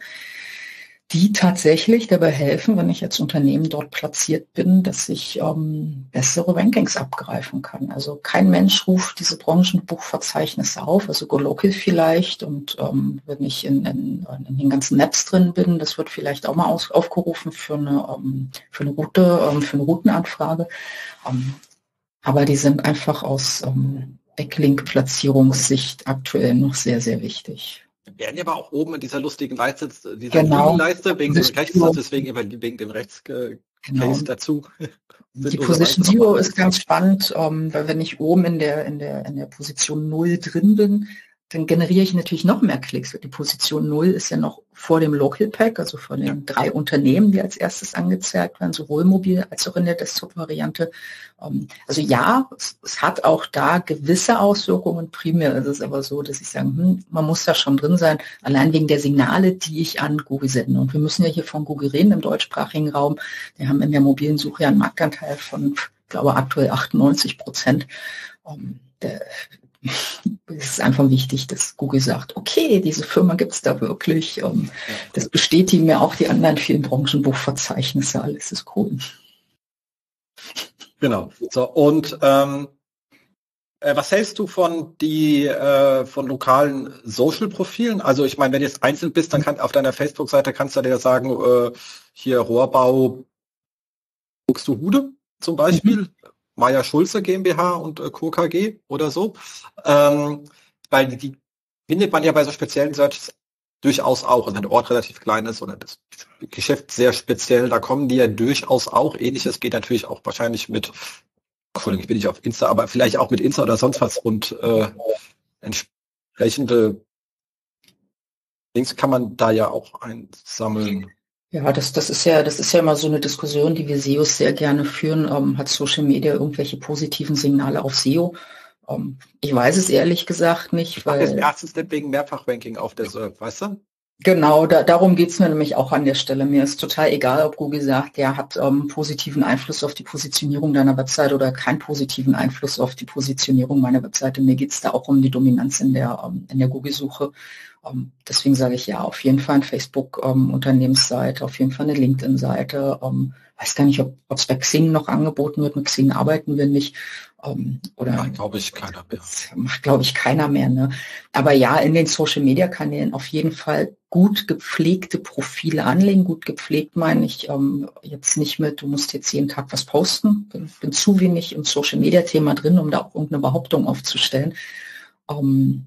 die tatsächlich dabei helfen, wenn ich jetzt Unternehmen dort platziert bin, dass ich ähm, bessere Rankings abgreifen kann. Also kein Mensch ruft diese Branchenbuchverzeichnisse auf, also GoLocal vielleicht und ähm, wenn ich in, in, in, den ganzen Netz drin bin, das wird vielleicht auch mal aus, aufgerufen für eine, ähm, für eine Route, ähm, für eine Routenanfrage. Ähm, aber die sind einfach aus ähm, Backlink-Platzierungssicht aktuell noch sehr, sehr wichtig werden ja aber auch oben in dieser lustigen Leiste, dieser genau. Leiste, wegen dem Rechts, deswegen immer wegen dem Rechts genau. dazu. *laughs* Die Position Zero ist ganz spannend, ähm, weil wenn ich oben in der, in der, in der Position 0 drin bin, dann generiere ich natürlich noch mehr Klicks. Die Position 0 ist ja noch vor dem Local Pack, also vor den ja. drei Unternehmen, die als erstes angezeigt werden, sowohl mobil als auch in der Desktop-Variante. Ähm, also ja, es, es, hat auch da gewisse Auswirkungen. Primär ist es aber so, dass ich sage, hm, man muss da schon drin sein, allein wegen der Signale, die ich an Google sende. Und wir müssen ja hier von Google reden im deutschsprachigen Raum. Wir haben in der mobilen Suche ja einen Marktanteil von, ich glaube, aktuell 98 Prozent. Ähm, es ist einfach wichtig, dass Google sagt, okay, diese Firma gibt es da wirklich. Ähm, das bestätigen mir auch die anderen vielen Branchenbuchverzeichnisse. Alles ist cool. Genau. So, und ähm, äh, was hältst du von die äh, von lokalen Social-Profilen? Also ich meine, wenn du jetzt einzeln bist, dann kann auf deiner Facebook-Seite kannst du dir sagen, äh, hier Rohrbau Buxtehude zum Beispiel. Mhm. Meier Schulze GmbH und äh, Co. KG oder so. Ähm, weil die findet man ja bei so speziellen Searches durchaus auch, und wenn der Ort relativ klein ist oder das Geschäft sehr speziell, da kommen die ja durchaus auch. Ähnliches geht natürlich auch wahrscheinlich mit, Entschuldigung, ich bin nicht auf Insta, aber vielleicht auch mit Insta oder sonst was und äh, entsprechende Links kann man da ja auch einsammeln. Ja, das, das ist ja, das ist ja immer so eine Diskussion, die wir SEOs sehr gerne führen. Ähm, hat Social Media irgendwelche positiven Signale auf SEO? Ähm, ich weiß es ehrlich gesagt nicht, ich weil. Das erste Step wegen Mehrfachranking auf der SERP, weißt du? Genau, da, darum geht's mir nämlich auch an der Stelle. Mir ist total egal, ob Google sagt, der hat ähm, positiven Einfluss auf die Positionierung deiner Website oder keinen positiven Einfluss auf die Positionierung meiner Webseite. Mir geht's da auch um die Dominanz in der, ähm, in der Google-Suche. Ähm, deswegen sage ich ja, auf jeden Fall eine Facebook-Unternehmensseite, auf jeden Fall eine LinkedIn-Seite. Ähm, weiß gar nicht, ob es bei Xing noch angeboten wird. Mit Xing arbeiten wir nicht. Ähm, oder glaube ich keiner mehr. Macht glaube ich keiner mehr. Ne? Aber ja, in den Social-Media-Kanälen auf jeden Fall gut gepflegte Profile anlegen. Gut gepflegt meine ich ähm, jetzt nicht mit, du musst jetzt jeden Tag was posten. Bin, bin zu wenig im Social-Media-Thema drin, um da auch irgendeine Behauptung aufzustellen. Ähm,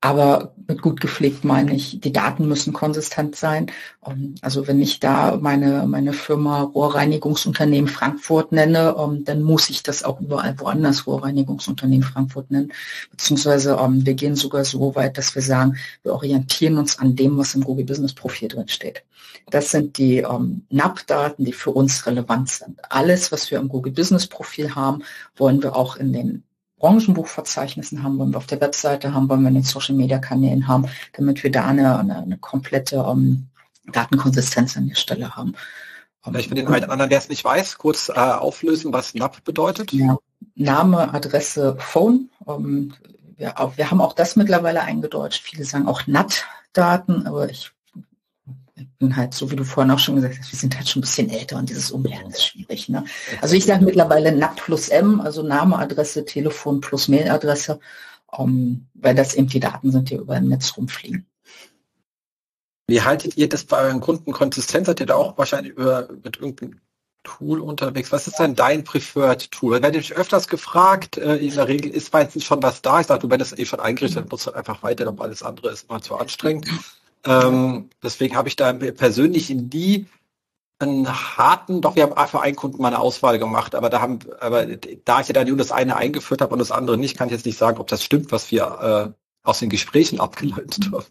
aber mit gut gepflegt meine ich, die Daten müssen konsistent sein. Ähm, also wenn ich da meine, meine Firma Rohrreinigungsunternehmen Frankfurt nenne, ähm, dann muss ich das auch überall woanders Rohrreinigungsunternehmen Frankfurt nennen. Beziehungsweise ähm, wir gehen sogar so weit, dass wir sagen, wir orientieren uns an dem, was im Google Business Profil drin steht. Das sind die NAP-Daten, die für uns relevant sind. Alles, was wir im Google Business Profil haben, wollen wir auch in den Branchenbuchverzeichnissen haben, wollen wir auf der Webseite haben, wollen wir in den Social-Media-Kanälen haben, damit wir da eine, eine, eine komplette um, ähm, Datenkonsistenz an der Stelle haben. Vielleicht für den einen oder anderen, der es nicht weiß, kurz äh, auflösen, was NAP bedeutet. Ja. Name, Adresse, Phone. Um, ähm, wir, auch, wir haben auch das mittlerweile eingedeutscht. Viele sagen auch NAT-Daten, aber ich bin halt, so wie du vorhin auch schon gesagt hast, wir sind halt schon ein bisschen älter und dieses Umlernen ist schwierig. Ne? Also ich sage mittlerweile NAP plus M, also Name, Adresse, Telefon plus Mailadresse, um, ähm, weil das eben die Daten sind, die über dem Netz rumfliegen. Wie haltet ihr das bei euren Kunden konsistent? Seid ihr da auch wahrscheinlich über, mit irgendeinem Tool unterwegs? Was ist denn dein Preferred Tool? Werde ich öfters gefragt, äh, in der Regel ist meistens schon was da. Ich sage, du, wenn es eh schon eingerichtet, musst du einfach weiter, aber alles andere ist mal zu anstrengend. Ähm, deswegen habe ich da persönlich nie einen harten, doch wir haben für einen Kunden mal eine Auswahl gemacht, aber da haben, aber da ich ja dann nur das eine eingeführt habe und das andere nicht, kann ich jetzt nicht sagen, ob das stimmt, was wir äh, aus den Gesprächen abgeleitet haben.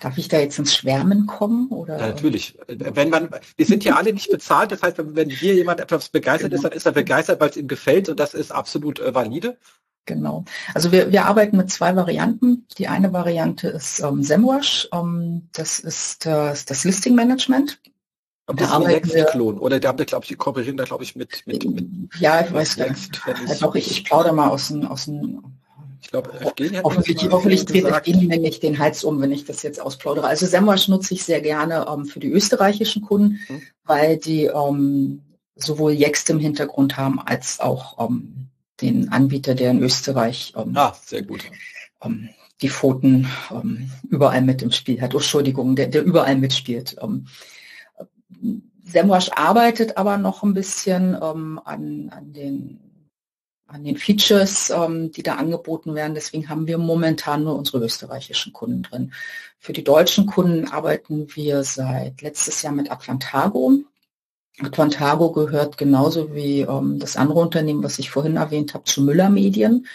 Darf ich da jetzt ins Schwärmen kommen? Oder? Ja, natürlich. Wenn man, wir sind ja alle nicht bezahlt, das heißt, wenn hier jemand etwas begeistert genau. ist, dann ist er begeistert, weil es ihm gefällt und das ist absolut äh, valide. Genau. Also wir, wir arbeiten mit zwei Varianten. Die eine Variante ist ähm, SEMrush. Ähm, das ist äh, das Listing Management. Aber da das ist ein Klon oder der habt glaube ich, die kooperieren da, glaube ich, mit, mit, mit Ja, ich weiß gar nicht. Ja, doch, ich, ich plaudere mal aus dem, aus dem ich glaube, Hoffentlich, hoffentlich dreht Evgeny mir nicht den Hals um, wenn ich das jetzt ausplaudere. Also SEMrush nutze ich sehr gerne ähm, für die österreichischen Kunden, hm. weil die ähm, sowohl Yext im Hintergrund haben als auch ähm, den Anbieter, der in Österreich ähm, ah, sehr gut. Ähm, die Pfoten ähm, überall mit im Spiel hat. Oh, Entschuldigung, der, der überall mitspielt. Ähm, Semrush arbeitet aber noch ein bisschen ähm, an, an, den, an den Features, ähm, die da angeboten werden. Deswegen haben wir momentan nur unsere österreichischen Kunden drin. Für die deutschen Kunden arbeiten wir seit letztes Jahr mit Atlantago. Quantago gehört genauso wie ähm, das andere Unternehmen, was ich vorhin erwähnt habe, zu Müller Medien.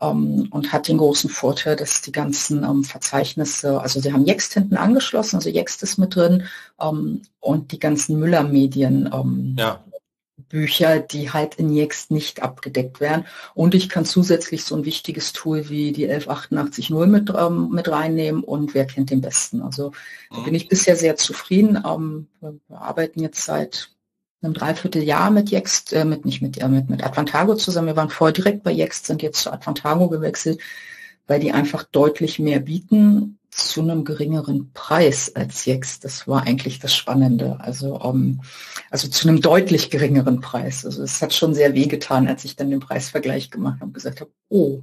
ähm, und hat den großen Vorteil, dass die ganzen ähm, Verzeichnisse, also sie haben Jext hinten angeschlossen, also Jext ist mit drin ähm, und die ganzen Müller-Medien ähm, ja. Bücher, die halt in Jext nicht abgedeckt werden. Und ich kann zusätzlich so ein wichtiges Tool wie die 11880 mit, ähm, mit reinnehmen und wer kennt den besten. Also mhm. bin ich bisher sehr zufrieden. Ähm, wir arbeiten jetzt seit einem Dreivierteljahr mit Jext, äh, mit nicht mit, äh, mit, mit Advantago zusammen. Wir waren vorher direkt bei Jext, sind jetzt zu Advantago gewechselt, weil die einfach deutlich mehr bieten zu einem geringeren Preis als Jext. Das war eigentlich das Spannende. Also, um, ähm, also zu einem deutlich geringeren Preis. Also es hat schon sehr wehgetan, als ich dann den Preisvergleich gemacht habe und gesagt habe, oh,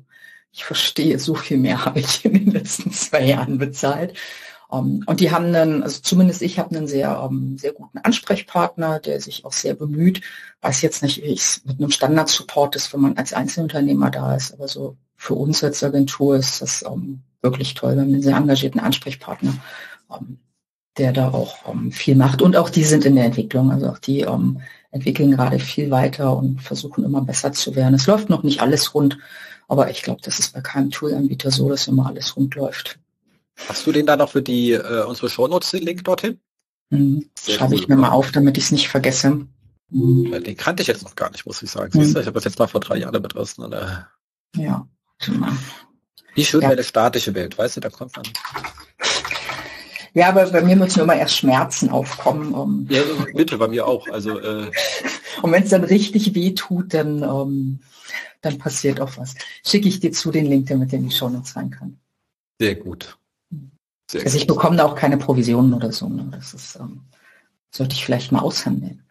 ich verstehe, so viel mehr habe ich in den letzten zwei Jahren bezahlt. Um, ähm, und die haben einen, also zumindest ich habe einen sehr, um, ähm, sehr guten Ansprechpartner, der sich auch sehr bemüht. Weiß jetzt nicht, wie es mit einem Standard-Support ist, wenn man als Einzelunternehmer da ist, aber so für uns als Agentur ist das um, wirklich toll. Wir haben einen sehr engagierten Ansprechpartner, ähm, der da auch ähm, viel macht. Und auch die sind in der Entwicklung. Also auch die ähm, entwickeln gerade viel weiter und versuchen immer besser zu werden. Es läuft noch nicht alles rund, aber ich glaube, das ist bei keinem Toolanbieter so, dass immer alles rund läuft. Hast du den da noch für die äh, unsere Shownotes den Link dorthin? Mhm. Schreibe ich mir mal auf, damit ich es nicht vergesse. Mhm. Den kannte ich jetzt noch gar nicht, muss ich sagen. Mhm. Ich habe das jetzt mal vor drei Jahren damit draußen. Ja. Wie schön ja. wäre eine statische Welt, weißt du, da kommt man. Ja, aber bei mir müssen immer erst Schmerzen aufkommen. Um ja, bitte, bei mir auch. Also, äh *laughs* Und wenn es dann richtig weh tut, dann, um, dann passiert auch was. Schicke ich dir zu den Link, damit der in die Show Notes rein kann. Sehr gut. Sehr also ich bekomme da auch keine Provisionen oder so. Ne? Das ist, ähm, sollte ich vielleicht mal aushandeln.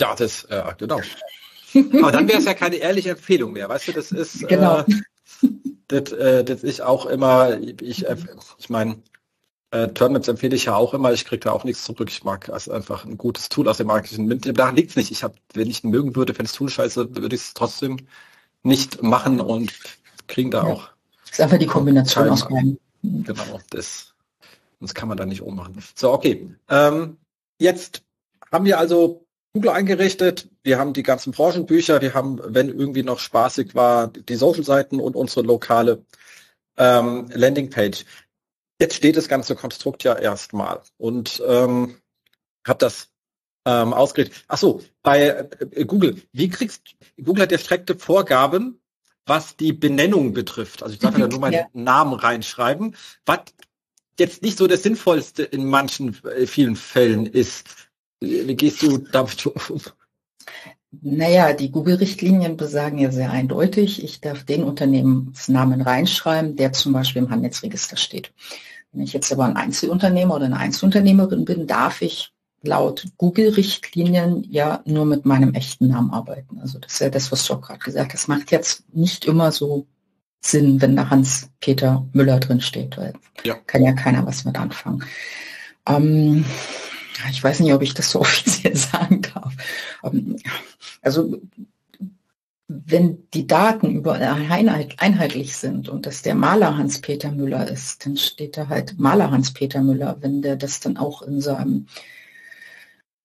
Ja, das, äh, genau. Aber dann wäre es ja keine ehrliche Empfehlung mehr, weißt du, das ist, genau. Äh, das, äh, das ich auch immer, ich, äh, ich meine, äh, Turnips empfehle ich ja auch immer, ich kriege da auch nichts zurück. Ich mag es einfach ein gutes Tool aus dem Marketing. Daran liegt es nicht. Ich habe, wenn ich ihn mögen würde, wenn es Tool scheiße, würde ich es trotzdem nicht machen und kriegen da ja. auch. Das ist einfach die Kombination aus beiden. Genau, das, das kann man da nicht ummachen. So, okay. Ähm, jetzt haben wir also Google eingerichtet. Wir haben die ganzen Branchenbücher. Wir haben, wenn irgendwie noch spaßig war, die Social-Seiten und unsere lokale ähm, Landingpage. Jetzt steht das ganze Konstrukt ja erstmal und ähm, habe das ähm, ausgerichtet. Ach so, bei äh, Google. Wie kriegst Google hat ja strikte Vorgaben, was die Benennung betrifft. Also ich darf ja nur meinen *laughs* ja. Namen reinschreiben. Was jetzt nicht so das Sinnvollste in manchen äh, vielen Fällen ist. Wie gehst du damit um? Naja, die Google-Richtlinien besagen ja sehr eindeutig, ich darf den Unternehmensnamen reinschreiben, der zum Beispiel im Handelsregister steht. Wenn ich jetzt aber ein Einzelunternehmer oder eine Einzelunternehmerin bin, darf ich laut Google-Richtlinien ja nur mit meinem echten Namen arbeiten. Also das ist ja das, was du auch gerade gesagt hast. Das macht jetzt nicht immer so Sinn, wenn da Hans-Peter Müller drin steht, weil ja. kann ja keiner was mit anfangen. Ähm, ich weiß nicht, ob ich das so *laughs* offiziell sagen darf. Ähm, also wenn die Daten überall einheitlich sind und dass der Maler Hans-Peter Müller ist, dann steht da halt Maler Hans-Peter Müller. Wenn der das dann auch in seinem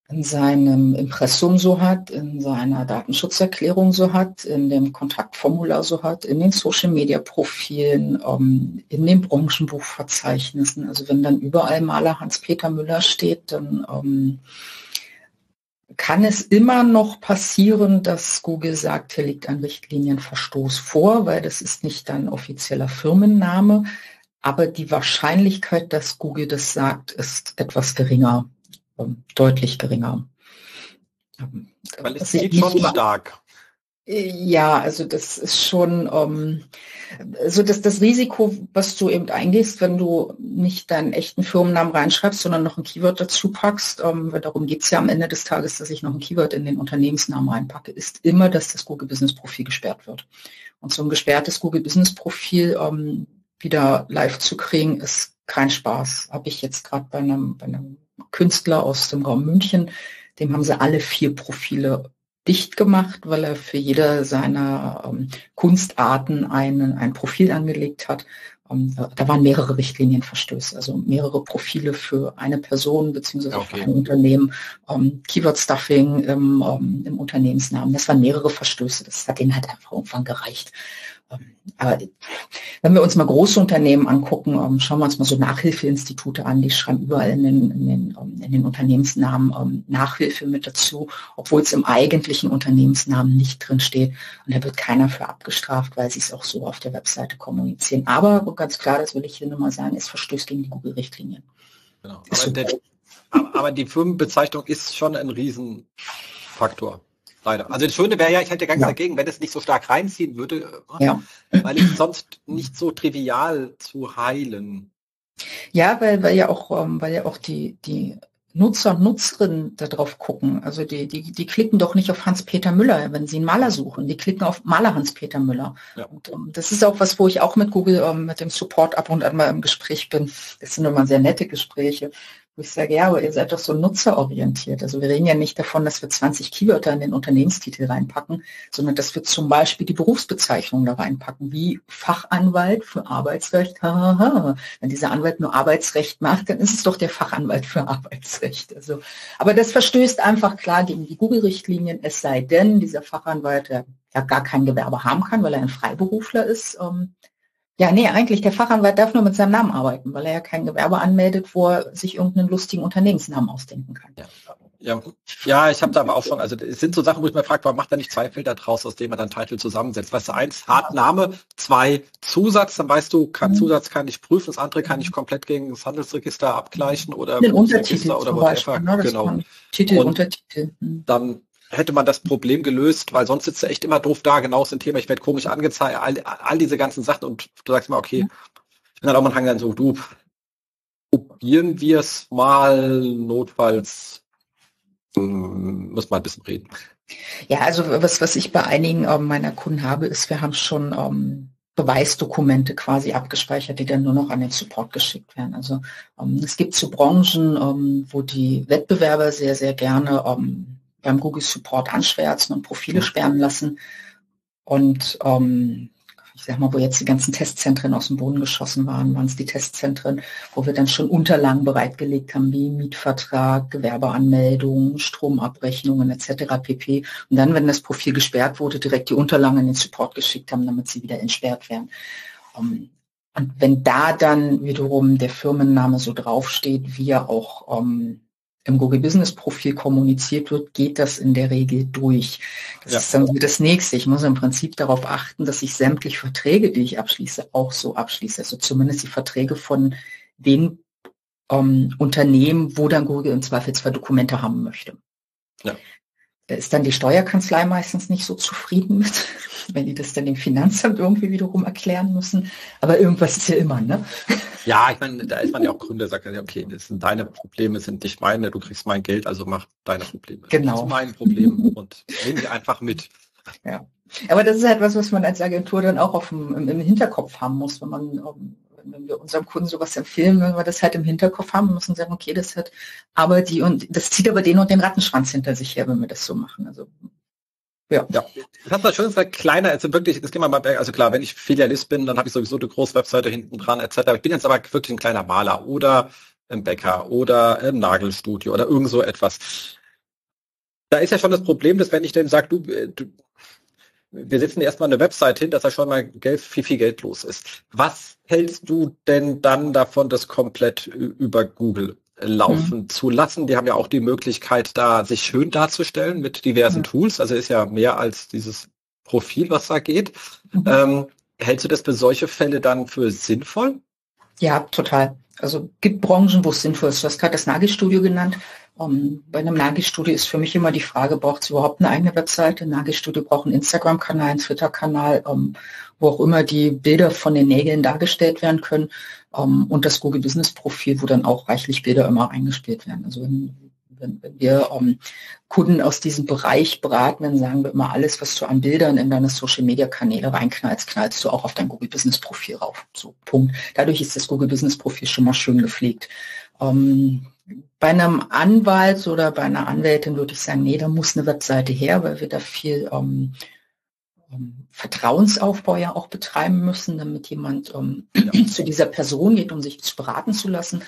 in seinem Impressum so hat, in seiner Datenschutzerklärung so hat, in dem Kontaktformular so hat, in den Social-Media-Profilen, ähm, in den Branchenbuchverzeichnissen. Also wenn dann überall Maler Hans-Peter Müller steht, dann ähm, kann es immer noch passieren, dass Google sagt, hier liegt ein Richtlinienverstoß vor, weil das ist nicht ein offizieller Firmenname. Aber die Wahrscheinlichkeit, dass Google das sagt, ist etwas geringer deutlich geringer. Ähm, Weil es geht schon stark. Ja, also das ist schon ähm, so dass das Risiko, was du eben eingehst, wenn du nicht deinen echten Firmennamen reinschreibst, sondern noch ein Keyword dazu packst, ähm, weil darum geht es ja am Ende des Tages, dass ich noch ein Keyword in den Unternehmensnamen reinpacke, ist immer, dass das Google Business Profil gesperrt wird. Und so ein gesperrtes Google Business Profil ähm, wieder live zu kriegen, ist kein Spaß. Habe ich jetzt gerade bei einem, bei einem Künstler aus dem Raum München, dem haben sie alle vier Profile dicht gemacht, weil er für jede seiner ähm, Kunstarten einen, ein Profil angelegt hat. Ähm, da waren mehrere Richtlinienverstöße, also mehrere Profile für eine Person beziehungsweise okay. für ein Unternehmen, ähm, Keyword-Stuffing im, ähm, im Unternehmensnamen. Das waren mehrere Verstöße. Das hat denen halt einfach irgendwann gereicht. Ähm, aber wenn wir uns mal große Unternehmen angucken, ähm, schauen wir uns mal so Nachhilfeinstitute an, die schreiben überall in den, in den, ähm, in den Unternehmensnamen Nachhilfe mit dazu, obwohl es im eigentlichen Unternehmensnamen nicht drin steht. Und da wird keiner für abgestraft, weil sie es auch so auf der Webseite kommunizieren. Aber ganz klar, das will ich hier nur mal sagen, es verstößt gegen die Google-Richtlinien. Genau. Aber, der, aber die Firmenbezeichnung ist schon ein Riesenfaktor. Leider. Also das Schöne wäre ja, ich hätte gar nichts ja. dagegen, wenn es nicht so stark reinziehen würde, ja. weil es sonst nicht so trivial zu heilen. Ja, weil, weil ja auch, ähm, weil ja auch die, die Nutzer und Nutzerinnen darauf gucken. Also die, die, die klicken doch nicht auf Hans-Peter Müller, wenn sie einen Maler suchen. Die klicken auf Maler Hans-Peter Müller. Ja. Und um, ähm, das ist auch was, wo ich auch mit Google, um, ähm, mit dem Support ab und an mal im Gespräch bin. Das sind immer sehr nette Gespräche, wo ich sage, ja, aber ihr seid doch so nutzerorientiert. Also wir reden ja nicht davon, dass wir 20 Keywörter in den Unternehmenstitel reinpacken, sondern dass wir zum Beispiel die Berufsbezeichnung da reinpacken, wie Fachanwalt für Arbeitsrecht. Wenn dieser Anwalt nur Arbeitsrecht macht, dann ist es doch der Fachanwalt für Arbeitsrecht. Also, aber das verstößt einfach klar gegen die Google-Richtlinien, es sei denn, dieser Fachanwalt, der ja gar kein Gewerbe haben kann, weil er ein Freiberufler ist, ähm, ja, nee, eigentlich der Fachanwalt darf nur mit seinem Namen arbeiten, weil er ja kein Gewerbe anmeldet, wo er sich irgendeinen lustigen Unternehmensnamen ausdenken kann. Ja. Ja, ja ich habe da aber auch schon, also es sind so Sachen, wo ich mir frage, warum macht er nicht zwei Filter draus, aus denen man dann Titel zusammensetzt? Weißt du, eins, Hartname, zwei, Zusatz, dann weißt du, kann, mhm. Zusatz kann ich prüfen, das andere kann ich komplett gegen das Handelsregister abgleichen oder Den Untertitel oder whatever. Beispiel, ne? Genau. Titel, Und Untertitel. Mhm. Dann hätte man das Problem gelöst, weil sonst sitzt er echt immer doof da, genau ein Thema, ich werde komisch angezeigt, all, all diese ganzen Sachen und du sagst mal, okay, ich bin dann auch mal dann so, du, probieren wir es mal, notfalls hm, muss man ein bisschen reden. Ja, also was, was ich bei einigen ähm, meiner Kunden habe, ist, wir haben schon ähm, Beweisdokumente quasi abgespeichert, die dann nur noch an den Support geschickt werden. Also ähm, es gibt so Branchen, ähm, wo die Wettbewerber sehr, sehr gerne ähm, beim Google Support anschwärzen und Profile sperren lassen. Und ähm, ich sag mal, wo jetzt die ganzen Testzentren aus dem Boden geschossen waren, waren es die Testzentren, wo wir dann schon Unterlagen bereitgelegt haben, wie Mietvertrag, Gewerbeanmeldung, Stromabrechnungen etc. pp. Und dann, wenn das Profil gesperrt wurde, direkt die Unterlagen in den Support geschickt haben, damit sie wieder entsperrt werden. Ähm, und wenn da dann wiederum der Firmenname so draufsteht, wie er auch ähm, im Google Business Profil kommuniziert wird, geht das in der Regel durch. Das ja. ist dann das nächste. Ich muss im Prinzip darauf achten, dass ich sämtliche Verträge, die ich abschließe, auch so abschließe. Also zumindest die Verträge von den ähm, Unternehmen, wo dann Google im Zweifelsfall Dokumente haben möchte. Ja. Ist dann die Steuerkanzlei meistens nicht so zufrieden mit, *laughs* wenn die das dann dem Finanzamt irgendwie wiederum erklären müssen. Aber irgendwas ist ja immer, ne? Ja, ich meine, da ist man ja auch Gründer, sagt ja, okay, das sind deine Probleme, sind nicht meine, du kriegst mein Geld, also mach deine Probleme. Genau. Das ist mein Problem und nehmen die einfach mit. Ja. Aber das ist halt was, was man als Agentur dann auch auf dem, im, im Hinterkopf haben muss, wenn man wenn wir unserem Kunden sowas empfehlen, wenn wir das halt im Hinterkopf haben, müssen sagen, okay, das hat aber die und das zieht aber den und den Rattenschwanz hinter sich her, wenn wir das so machen. Also ja. ja. Das hat natürlich gesagt, kleiner, also wirklich, das gehen mal, also klar, wenn ich Filialist bin, dann habe ich sowieso eine große Webseite hinten dran, etc. Ich bin jetzt aber wirklich ein kleiner Maler oder ein Bäcker oder ein Nagelstudio oder irgend so etwas. Da ist ja schon das Problem, dass wenn ich dann sage, du, äh, du wir setzen erstmal eine Website hin, dass da schon mal Geld, viel, viel Geld los ist. Was hältst du denn dann davon, das komplett über Google laufen mhm. zu lassen. Die haben ja auch die Möglichkeit, da sich schön darzustellen mit diversen mhm. Tools. Also ist ja mehr als dieses Profil, was da geht. Mhm. Ähm, hältst du das für solche Fälle dann für sinnvoll? Ja, total. Also gibt Branchen, wo es sinnvoll ist. Du hast gerade das Nagelstudio genannt. Um, ähm, bei einem Nagelstudio ist für mich immer die Frage, braucht es überhaupt eine eigene Webseite? Ein Nagelstudio braucht einen Instagram-Kanal, einen Twitter-Kanal, um, ähm, wo auch immer die Bilder von den Nägeln dargestellt werden können. Um, ähm, und das Google Business Profil, wo dann auch reichlich Bilder immer eingespielt werden. Also wenn, wenn, wenn wir Kunden aus diesem Bereich beraten, dann sagen wir immer, alles, was du an Bildern in deine Social-Media-Kanäle reinknallst, knallst du auch auf dein Google Business Profil rauf. So, Punkt. Dadurch ist das Google Business Profil schon mal schön gepflegt. Um, bei einem Anwalt oder bei einer Anwältin würde ich sagen, nee, da muss eine Webseite her, weil wir da viel ähm, ähm, Vertrauensaufbau ja auch betreiben müssen, damit jemand ähm, ja. *clears throat* zu dieser Person geht, um sich beraten zu lassen.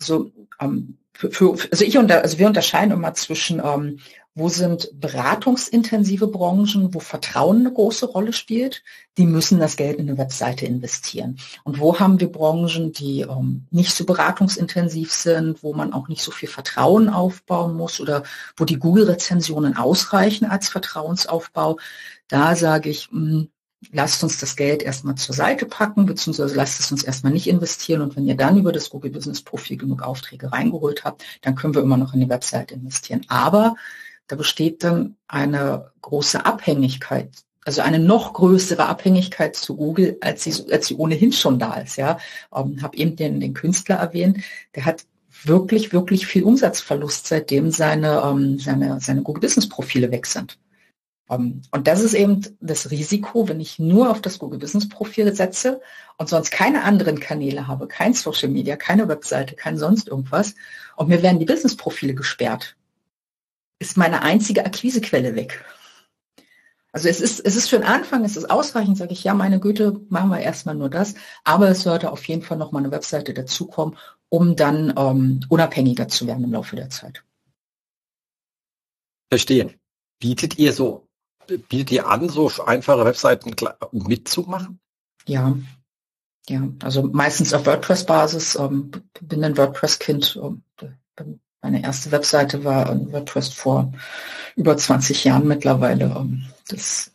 Also, ähm, für, für, also ich unter, also wir unterscheiden immer zwischen ähm, wo sind beratungsintensive Branchen, wo Vertrauen eine große Rolle spielt? Die müssen das Geld in eine Webseite investieren. Und wo haben wir Branchen, die ähm, nicht so beratungsintensiv sind, wo man auch nicht so viel Vertrauen aufbauen muss oder wo die Google-Rezensionen ausreichen als Vertrauensaufbau? Da sage ich, mh, hm, lasst uns das Geld erstmal zur Seite packen, beziehungsweise lasst es uns erstmal nicht investieren. Und wenn ihr dann über das Google Business Profil genug Aufträge reingeholt habt, dann können wir immer noch in die Website investieren. Aber da besteht dann eine große Abhängigkeit, also eine noch größere Abhängigkeit zu Google, als sie, als sie ohnehin schon da ist. Ja, ähm, habe eben den, den Künstler erwähnt, der hat wirklich, wirklich viel Umsatzverlust, seitdem seine, ähm, seine, seine Google Business Profile weg sind. Ähm, und das ist eben das Risiko, wenn ich nur auf das Google Business Profil setze und sonst keine anderen Kanäle habe, kein Social Media, keine Webseite, kein sonst irgendwas und mir werden die Business Profile gesperrt ist meine einzige Akquisequelle weg. Also es ist, es ist für den Anfang, es ist ausreichend, sage ich, ja, meine Güte, machen wir erstmal nur das, aber es sollte auf jeden Fall noch mal eine Webseite dazukommen, um dann ähm, unabhängiger zu werden im Laufe der Zeit. Verstehe. Bietet ihr so, bietet ihr an, so einfache Webseiten mitzumachen? Ja. Ja, also meistens auf WordPress-Basis, ähm, bin ein WordPress-Kind, ähm, meine erste Webseite war ein WordPress vor über 20 Jahren mittlerweile. Ähm, das,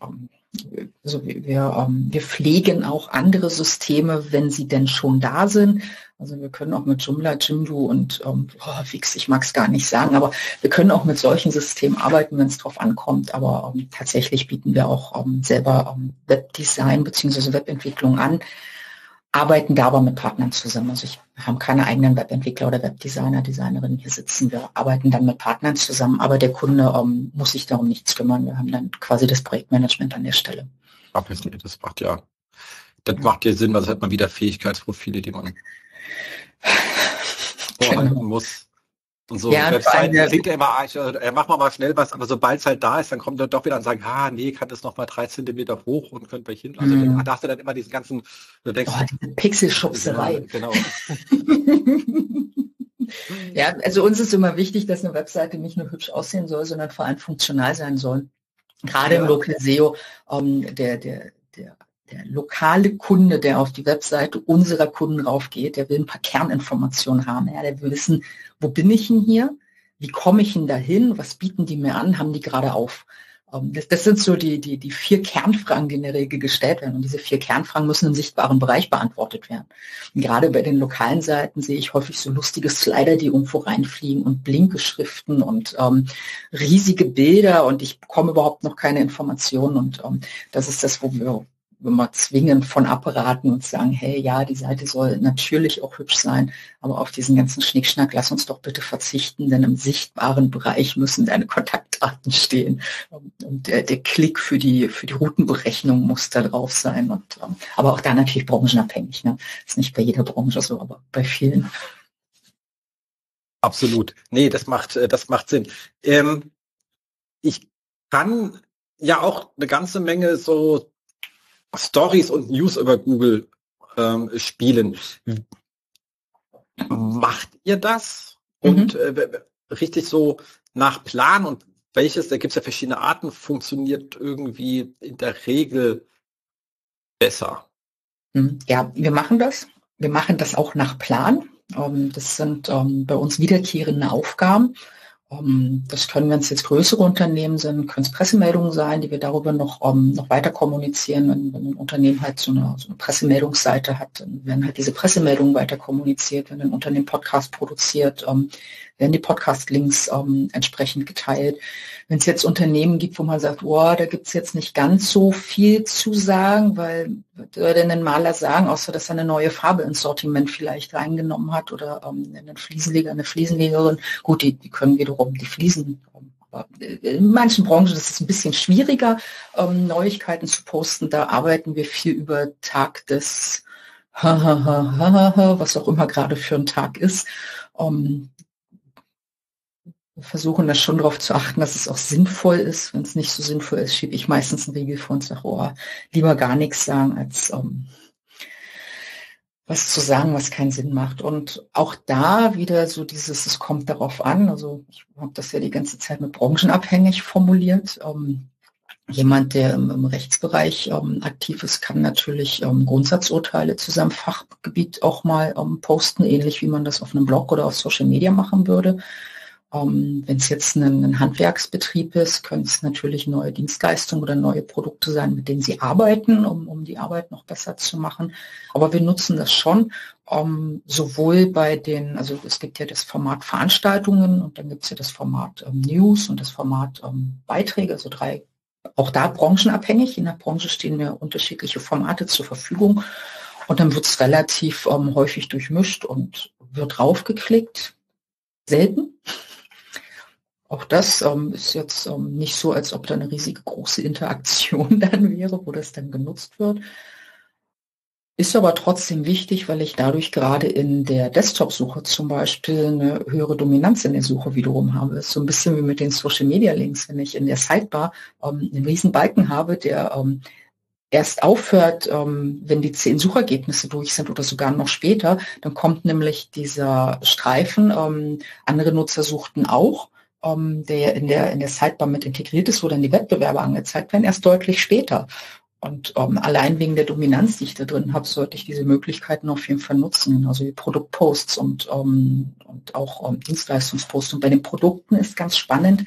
also wir, wir pflegen auch andere Systeme, wenn sie denn schon da sind. Also wir können auch mit Joomla, Jimdo und ähm, oh, Wix, ich mag es gar nicht sagen, aber wir können auch mit solchen Systemen arbeiten, wenn es drauf ankommt. Aber ähm, tatsächlich bieten wir auch ähm, selber ähm, Webdesign bzw. Webentwicklung an arbeiten da aber mit Partnern zusammen. Also ich haben keine eigenen Webentwickler oder Webdesigner, Designerinnen hier sitzen. Wir arbeiten dann mit Partnern zusammen, aber der Kunde ähm, muss sich darum nichts kümmern. Wir haben dann quasi das Projektmanagement an der Stelle. Das macht ja, das macht ja Sinn, weil es hat man wieder Fähigkeitsprofile, die man vorhalten genau. muss. Und so ja, Webseiten klingt ja immer, ich, äh, mach mal schnell was, aber sobald es halt da ist, dann kommt er doch wieder und sagt, ah, nee, kann das noch mal drei Zentimeter hoch und könnt euch hin. Also mm. da hast du dann immer diesen ganzen, du denkst, oh, Pixelschubserei. Genau. *laughs* ja, also uns ist immer wichtig, dass eine Webseite nicht nur hübsch aussehen soll, sondern vor allem funktional sein soll. Gerade ja. im Local SEO, ähm, der, der, der der lokale Kunde, der auf die Webseite unserer Kunden raufgeht, der will ein paar Kerninformationen haben. Ja, der will wissen, wo bin ich denn hier? Wie komme ich denn dahin? Was bieten die mir an? Haben die gerade auf? Ähm, das, das, sind so die, die, die vier Kernfragen, die in der Regel gestellt werden. Und diese vier Kernfragen müssen im sichtbaren Bereich beantwortet werden. Und gerade bei den lokalen Seiten sehe ich häufig so lustige Slider, die irgendwo reinfliegen und Blinkeschriften und ähm, riesige Bilder und ich bekomme überhaupt noch keine Informationen. Und ähm, das ist das, wo wir immer zwingend von abraten und sagen, hey, ja, die Seite soll natürlich auch hübsch sein, aber auf diesen ganzen Schnickschnack lass uns doch bitte verzichten, denn im sichtbaren Bereich müssen deine Kontaktdaten stehen und der, der Klick für die für die Routenberechnung muss da drauf sein und ähm, aber auch da natürlich branchenabhängig, ne? Ist nicht bei jeder Branche so, aber bei vielen. Absolut. Nee, das macht äh, das macht Sinn. Ähm, ich kann ja auch eine ganze Menge so Stories und News über Google ähm, spielen. Macht ihr das? Und mhm. äh, richtig so nach Plan und welches, da gibt es ja verschiedene Arten, funktioniert irgendwie in der Regel besser? Mhm. Ja, wir machen das. Wir machen das auch nach Plan. Ähm, das sind ähm, bei uns wiederkehrende Aufgaben. Um, das können, wenn es jetzt größere Unternehmen sind, können es Pressemeldungen sein, die wir darüber noch, um, noch weiter kommunizieren. Wenn, wenn, ein Unternehmen halt so eine, so eine Pressemeldungsseite hat, dann werden halt diese Pressemeldungen weiter kommuniziert. Wenn ein Unternehmen Podcast produziert, um, werden die Podcast-Links entsprechend geteilt. Wenn es jetzt Unternehmen gibt, wo man sagt, oh, da gibt es jetzt nicht ganz so viel zu sagen, weil was soll denn ein Maler sagen, außer dass er eine neue Farbe ins Sortiment vielleicht reingenommen hat oder ähm, einen Fliesenleger, eine Fliesenlegerin. Gut, die, die können wiederum die Fliesen aber in manchen Branchen ist es ein bisschen schwieriger, ähm, Neuigkeiten zu posten. Da arbeiten wir viel über Tag des *laughs* was auch immer gerade für ein Tag ist. Um, versuchen da schon darauf zu achten, dass es auch sinnvoll ist. Wenn es nicht so sinnvoll ist, schiebe ich meistens einen Riegel vor und sage, oh, lieber gar nichts sagen, als um, was zu sagen, was keinen Sinn macht. Und auch da wieder so dieses, es kommt darauf an, also ich habe das ja die ganze Zeit mit branchenabhängig formuliert. Ähm, jemand, der im, im Rechtsbereich ähm, aktiv ist, kann natürlich ähm, Grundsatzurteile zu seinem Fachgebiet auch mal ähm, posten, ähnlich wie man das auf einem Blog oder auf Social Media machen würde. Ähm, Wenn es jetzt ein, ein, Handwerksbetrieb ist, können es natürlich neue Dienstleistungen oder neue Produkte sein, mit denen sie arbeiten, um, um die Arbeit noch besser zu machen. Aber wir nutzen das schon, um, sowohl bei den, also es gibt ja das Format Veranstaltungen und dann gibt es ja das Format ähm, News und das Format ähm, Beiträge, also drei, auch da branchenabhängig. In der Branche stehen mir unterschiedliche Formate zur Verfügung. Und dann wird es relativ ähm, häufig durchmischt und wird draufgeklickt. Selten, auch das ähm, ist jetzt ähm, nicht so, als ob da eine riesige große Interaktion *laughs* dann wäre, wo das dann genutzt wird. Ist aber trotzdem wichtig, weil ich dadurch gerade in der Desktop-Suche zum Beispiel eine höhere Dominanz in der Suche wiederum habe. ist so ein bisschen wie mit den Social-Media-Links, wenn ich in der Sidebar ähm, einen riesen Balken habe, der ähm, erst aufhört, ähm, wenn die zehn Suchergebnisse durch sind oder sogar noch später, dann kommt nämlich dieser Streifen, ähm, andere Nutzer suchten auch ähm, der in der, in der Sidebar mit integriert ist, wo dann die Wettbewerber angezeigt werden, erst deutlich später. Und ähm, allein wegen der Dominanz, die ich da drin habe, sollte ich diese Möglichkeiten auf jeden Fall nutzen, also die Produktposts und, ähm, und auch ähm, Dienstleistungsposts. Und bei den Produkten ist ganz spannend,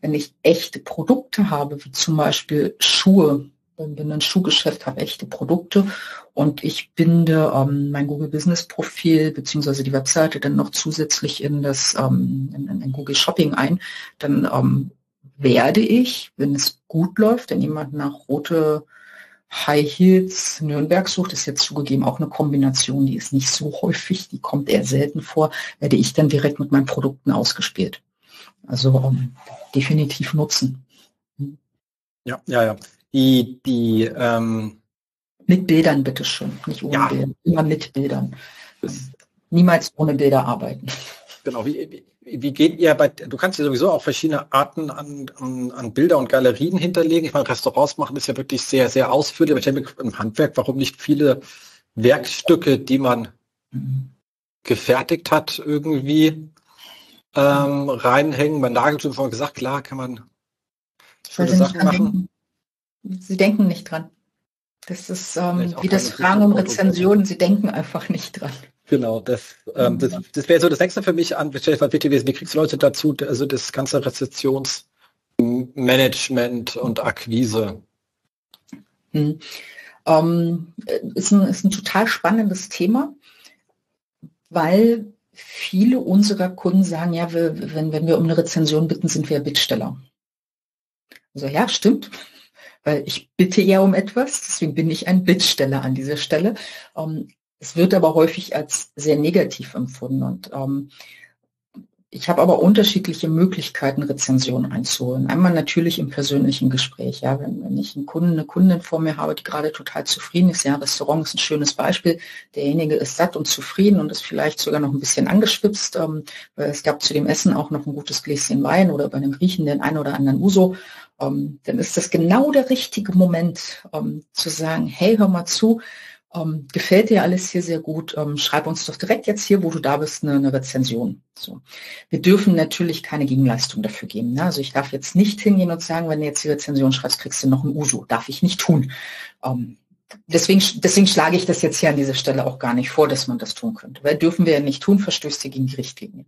wenn ich echte Produkte habe, wie zum Beispiel Schuhe, bin ein Schuhgeschäft, habe echte Produkte und ich binde ähm, mein Google Business Profil beziehungsweise die Webseite dann noch zusätzlich in das ähm, in, in Google Shopping ein, dann ähm, werde ich, wenn es gut läuft, wenn jemand nach rote High Heels Nürnberg sucht, ist jetzt zugegeben auch eine Kombination, die ist nicht so häufig, die kommt eher selten vor, werde ich dann direkt mit meinen Produkten ausgespielt. Also ähm, definitiv nutzen. Ja, ja, ja die, die ähm, mit Bildern bitte schon, nicht ohne ja. Bilder, immer mit Bildern. Niemals ohne Bilder arbeiten. Genau, wie, wie geht ihr bei, du kannst ja sowieso auch verschiedene Arten an, an, an Bilder und Galerien hinterlegen. Ich meine, Restaurants machen das ja wirklich sehr, sehr ausführlich, aber ich denke im Handwerk, warum nicht viele Werkstücke, die man gefertigt hat, irgendwie ähm, reinhängen. Bei Nagelstuhl vorhin gesagt, klar, kann man schöne Sachen machen. Sie denken nicht dran. Das ist ähm, wie das Fragen um Rezensionen, sie denken einfach nicht dran. Genau, das, ähm, das, das wäre so das nächste für mich an, bitte, wie kriegst du Leute dazu, also das ganze Rezeptionsmanagement und Akquise? Hm. Ähm, ist, ein, ist ein total spannendes Thema, weil viele unserer Kunden sagen, ja, wir, wenn, wenn wir um eine Rezension bitten, sind wir Bittsteller. Also ja, stimmt weil ich bitte ja um etwas, deswegen bin ich ein Bittsteller an dieser Stelle. Ähm, es wird aber häufig als sehr negativ empfunden und ähm, ich habe aber unterschiedliche Möglichkeiten, Rezensionen einzuholen. Einmal natürlich im persönlichen Gespräch. Ja, wenn, wenn ich einen Kunden, eine Kundin vor mir habe, die gerade total zufrieden ist, ja, Restaurant ist ein schönes Beispiel. Derjenige ist satt und zufrieden und ist vielleicht sogar noch ein bisschen angeschwipst, ähm, weil es gab zu dem Essen auch noch ein gutes Gläschen Wein oder bei einem Griechen den einen oder anderen Uso. Ähm, dann ist das genau der richtige Moment ähm, zu sagen, hey, hör mal zu, ähm, gefällt dir alles hier sehr gut, ähm, schreib uns doch direkt jetzt hier, wo du da bist, eine, eine Rezension. So. Wir dürfen natürlich keine Gegenleistung dafür geben. Ne? Also ich darf jetzt nicht hingehen und sagen, wenn du jetzt die Rezension schreibst, kriegst du noch ein Uso. Darf ich nicht tun. Ähm, deswegen, deswegen schlage ich das jetzt hier an dieser Stelle auch gar nicht vor, dass man das tun könnte. Weil dürfen wir ja nicht tun, verstößt ihr gegen die Richtlinien.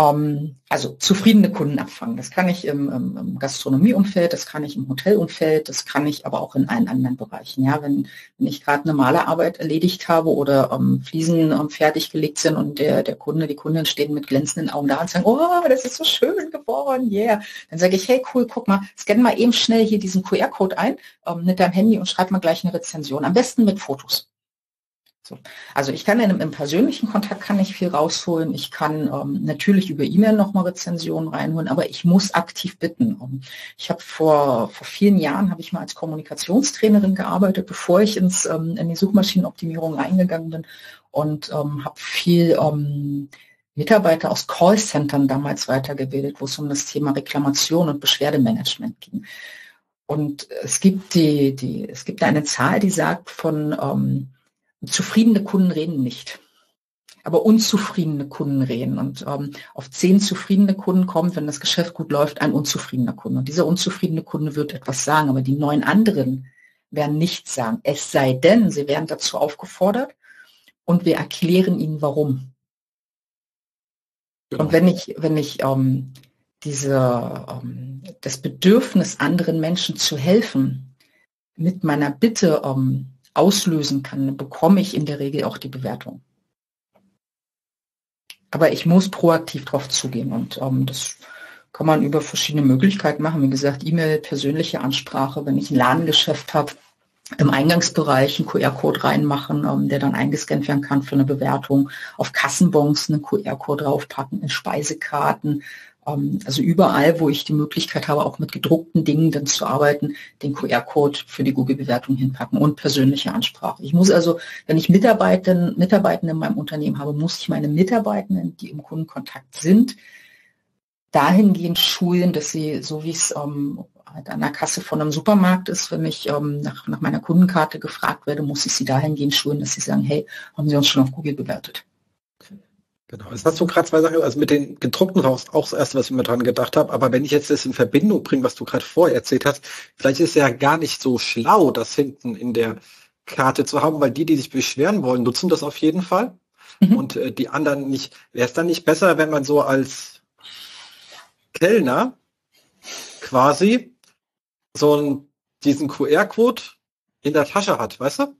Ähm, also zufriedene Kunden abfangen. Das kann ich im, im, im, Gastronomieumfeld, das kann ich im Hotelumfeld, das kann ich aber auch in allen anderen Bereichen. Ja, wenn, wenn ich gerade eine Malerarbeit erledigt habe oder ähm, Fliesen ähm, fertiggelegt sind und der, der Kunde, die Kunden stehen mit glänzenden Augen da und sagen, oh, das ist so schön geworden, yeah. Dann sage ich, hey cool, guck mal, scanne mal eben schnell hier diesen QR-Code ein ähm, mit deinem Handy und schreib mal gleich eine Rezension. Am besten mit Fotos. So. Also ich kann in, im persönlichen Kontakt kann ich viel rausholen. Ich kann ähm, natürlich über E-Mail nochmal Rezensionen reinholen, aber ich muss aktiv bitten. Um, ich habe vor, vor vielen Jahren habe ich mal als Kommunikationstrainerin gearbeitet, bevor ich ins, ähm, in die Suchmaschinenoptimierung reingegangen bin und ähm, habe viel ähm, Mitarbeiter aus Callcentern damals weitergebildet, wo es um das Thema Reklamation und Beschwerdemanagement ging. Und es gibt die, die, es gibt eine Zahl, die sagt von ähm, zufriedene Kunden reden nicht. Aber unzufriedene Kunden reden. Und ähm, auf zehn zufriedene Kunden kommt, wenn das Geschäft gut läuft, ein unzufriedener Kunde. Und dieser unzufriedene Kunde wird etwas sagen, aber die neun anderen werden nichts sagen. Es sei denn, sie werden dazu aufgefordert und wir erklären ihnen warum. Genau. Und wenn ich, wenn ich ähm, diese, ähm, das Bedürfnis, anderen Menschen zu helfen, mit meiner Bitte ähm, auslösen kann, bekomme ich in der Regel auch die Bewertung. Aber ich muss proaktiv drauf zugehen und ähm, das kann man über verschiedene Möglichkeiten machen. Wie gesagt, E-Mail, persönliche Ansprache, wenn ich ein Ladengeschäft habe, im Eingangsbereich einen QR-Code reinmachen, ähm, der dann eingescannt werden kann für eine Bewertung, auf Kassenbons einen QR-Code draufpacken, in Speisekarten, also überall, wo ich die Möglichkeit habe, auch mit gedruckten Dingen dann zu arbeiten, den QR-Code für die Google-Bewertung hinpacken und persönliche Ansprache. Ich muss also, wenn ich Mitarbeitenden, Mitarbeitende in meinem Unternehmen habe, muss ich meine Mitarbeitenden, die im Kundenkontakt sind, dahingehend schulen, dass sie, so wie es ähm, halt an der Kasse von einem Supermarkt ist, wenn ich ähm, nach, nach meiner Kundenkarte gefragt werde, muss ich sie dahingehend schulen, dass sie sagen, hey, haben Sie uns schon auf Google bewertet? Genau, das hast du gerade zwei Sachen, also mit den gedruckten raus auch das erste, was ich mir dran gedacht habe, aber wenn ich jetzt das in Verbindung bringe, was du gerade vorher erzählt hast, vielleicht ist es ja gar nicht so schlau, das hinten in der Karte zu haben, weil die, die sich beschweren wollen, nutzen das auf jeden Fall mhm. und äh, die anderen nicht. Wäre es dann nicht besser, wenn man so als Kellner quasi so einen, diesen QR-Code in der Tasche hat, weißt du?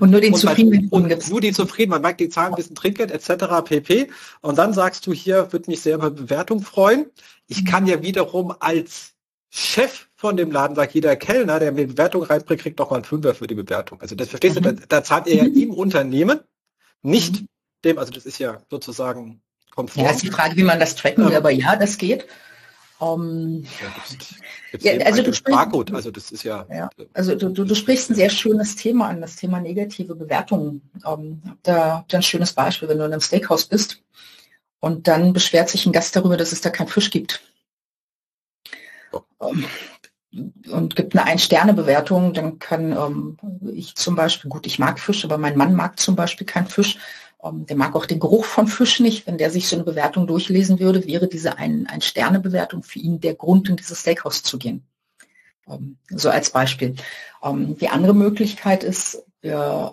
Und nur den zufriedenen Und gibt's. nur die zufrieden, man mag die Zahlen ein bisschen Trinkgeld etc. pp. Und dann sagst du hier, würde mich sehr über Bewertung freuen. Ich mhm. kann ja wiederum als Chef von dem Laden, sagt jeder Kellner, der mir Bewertung reinbringt, kriegt noch mal einen Fünfer für die Bewertung. Also das verstehst mhm. du, da, da, zahlt er ja im Unternehmen, nicht mhm. dem, also das ist ja sozusagen konform. Ja, ist die Frage, wie man das tracken will, aber ja, das geht. Ähm, ja, ja, also du sprichst, Barcode, also das ist ja. ja also du, du, du, sprichst ein sehr schönes Thema an, das Thema negative Bewertungen. Um, da, da ein schönes Beispiel, wenn du in einem Steakhouse bist und dann beschwert sich ein Gast darüber, dass es da keinen Fisch gibt. Oh. Um, und gibt eine Ein-Sterne-Bewertung, dann kann ähm, ich zum Beispiel, gut, ich mag Fisch, aber mein Mann mag zum Beispiel keinen Fisch, ähm, der mag auch den Geruch von Fisch nicht. Wenn der sich so eine Bewertung durchlesen würde, wäre diese ein, ein Sterne-Bewertung für ihn der Grund, in dieses Steakhouse zu gehen. Ähm, so als Beispiel. Ähm, die andere Möglichkeit ist, wir,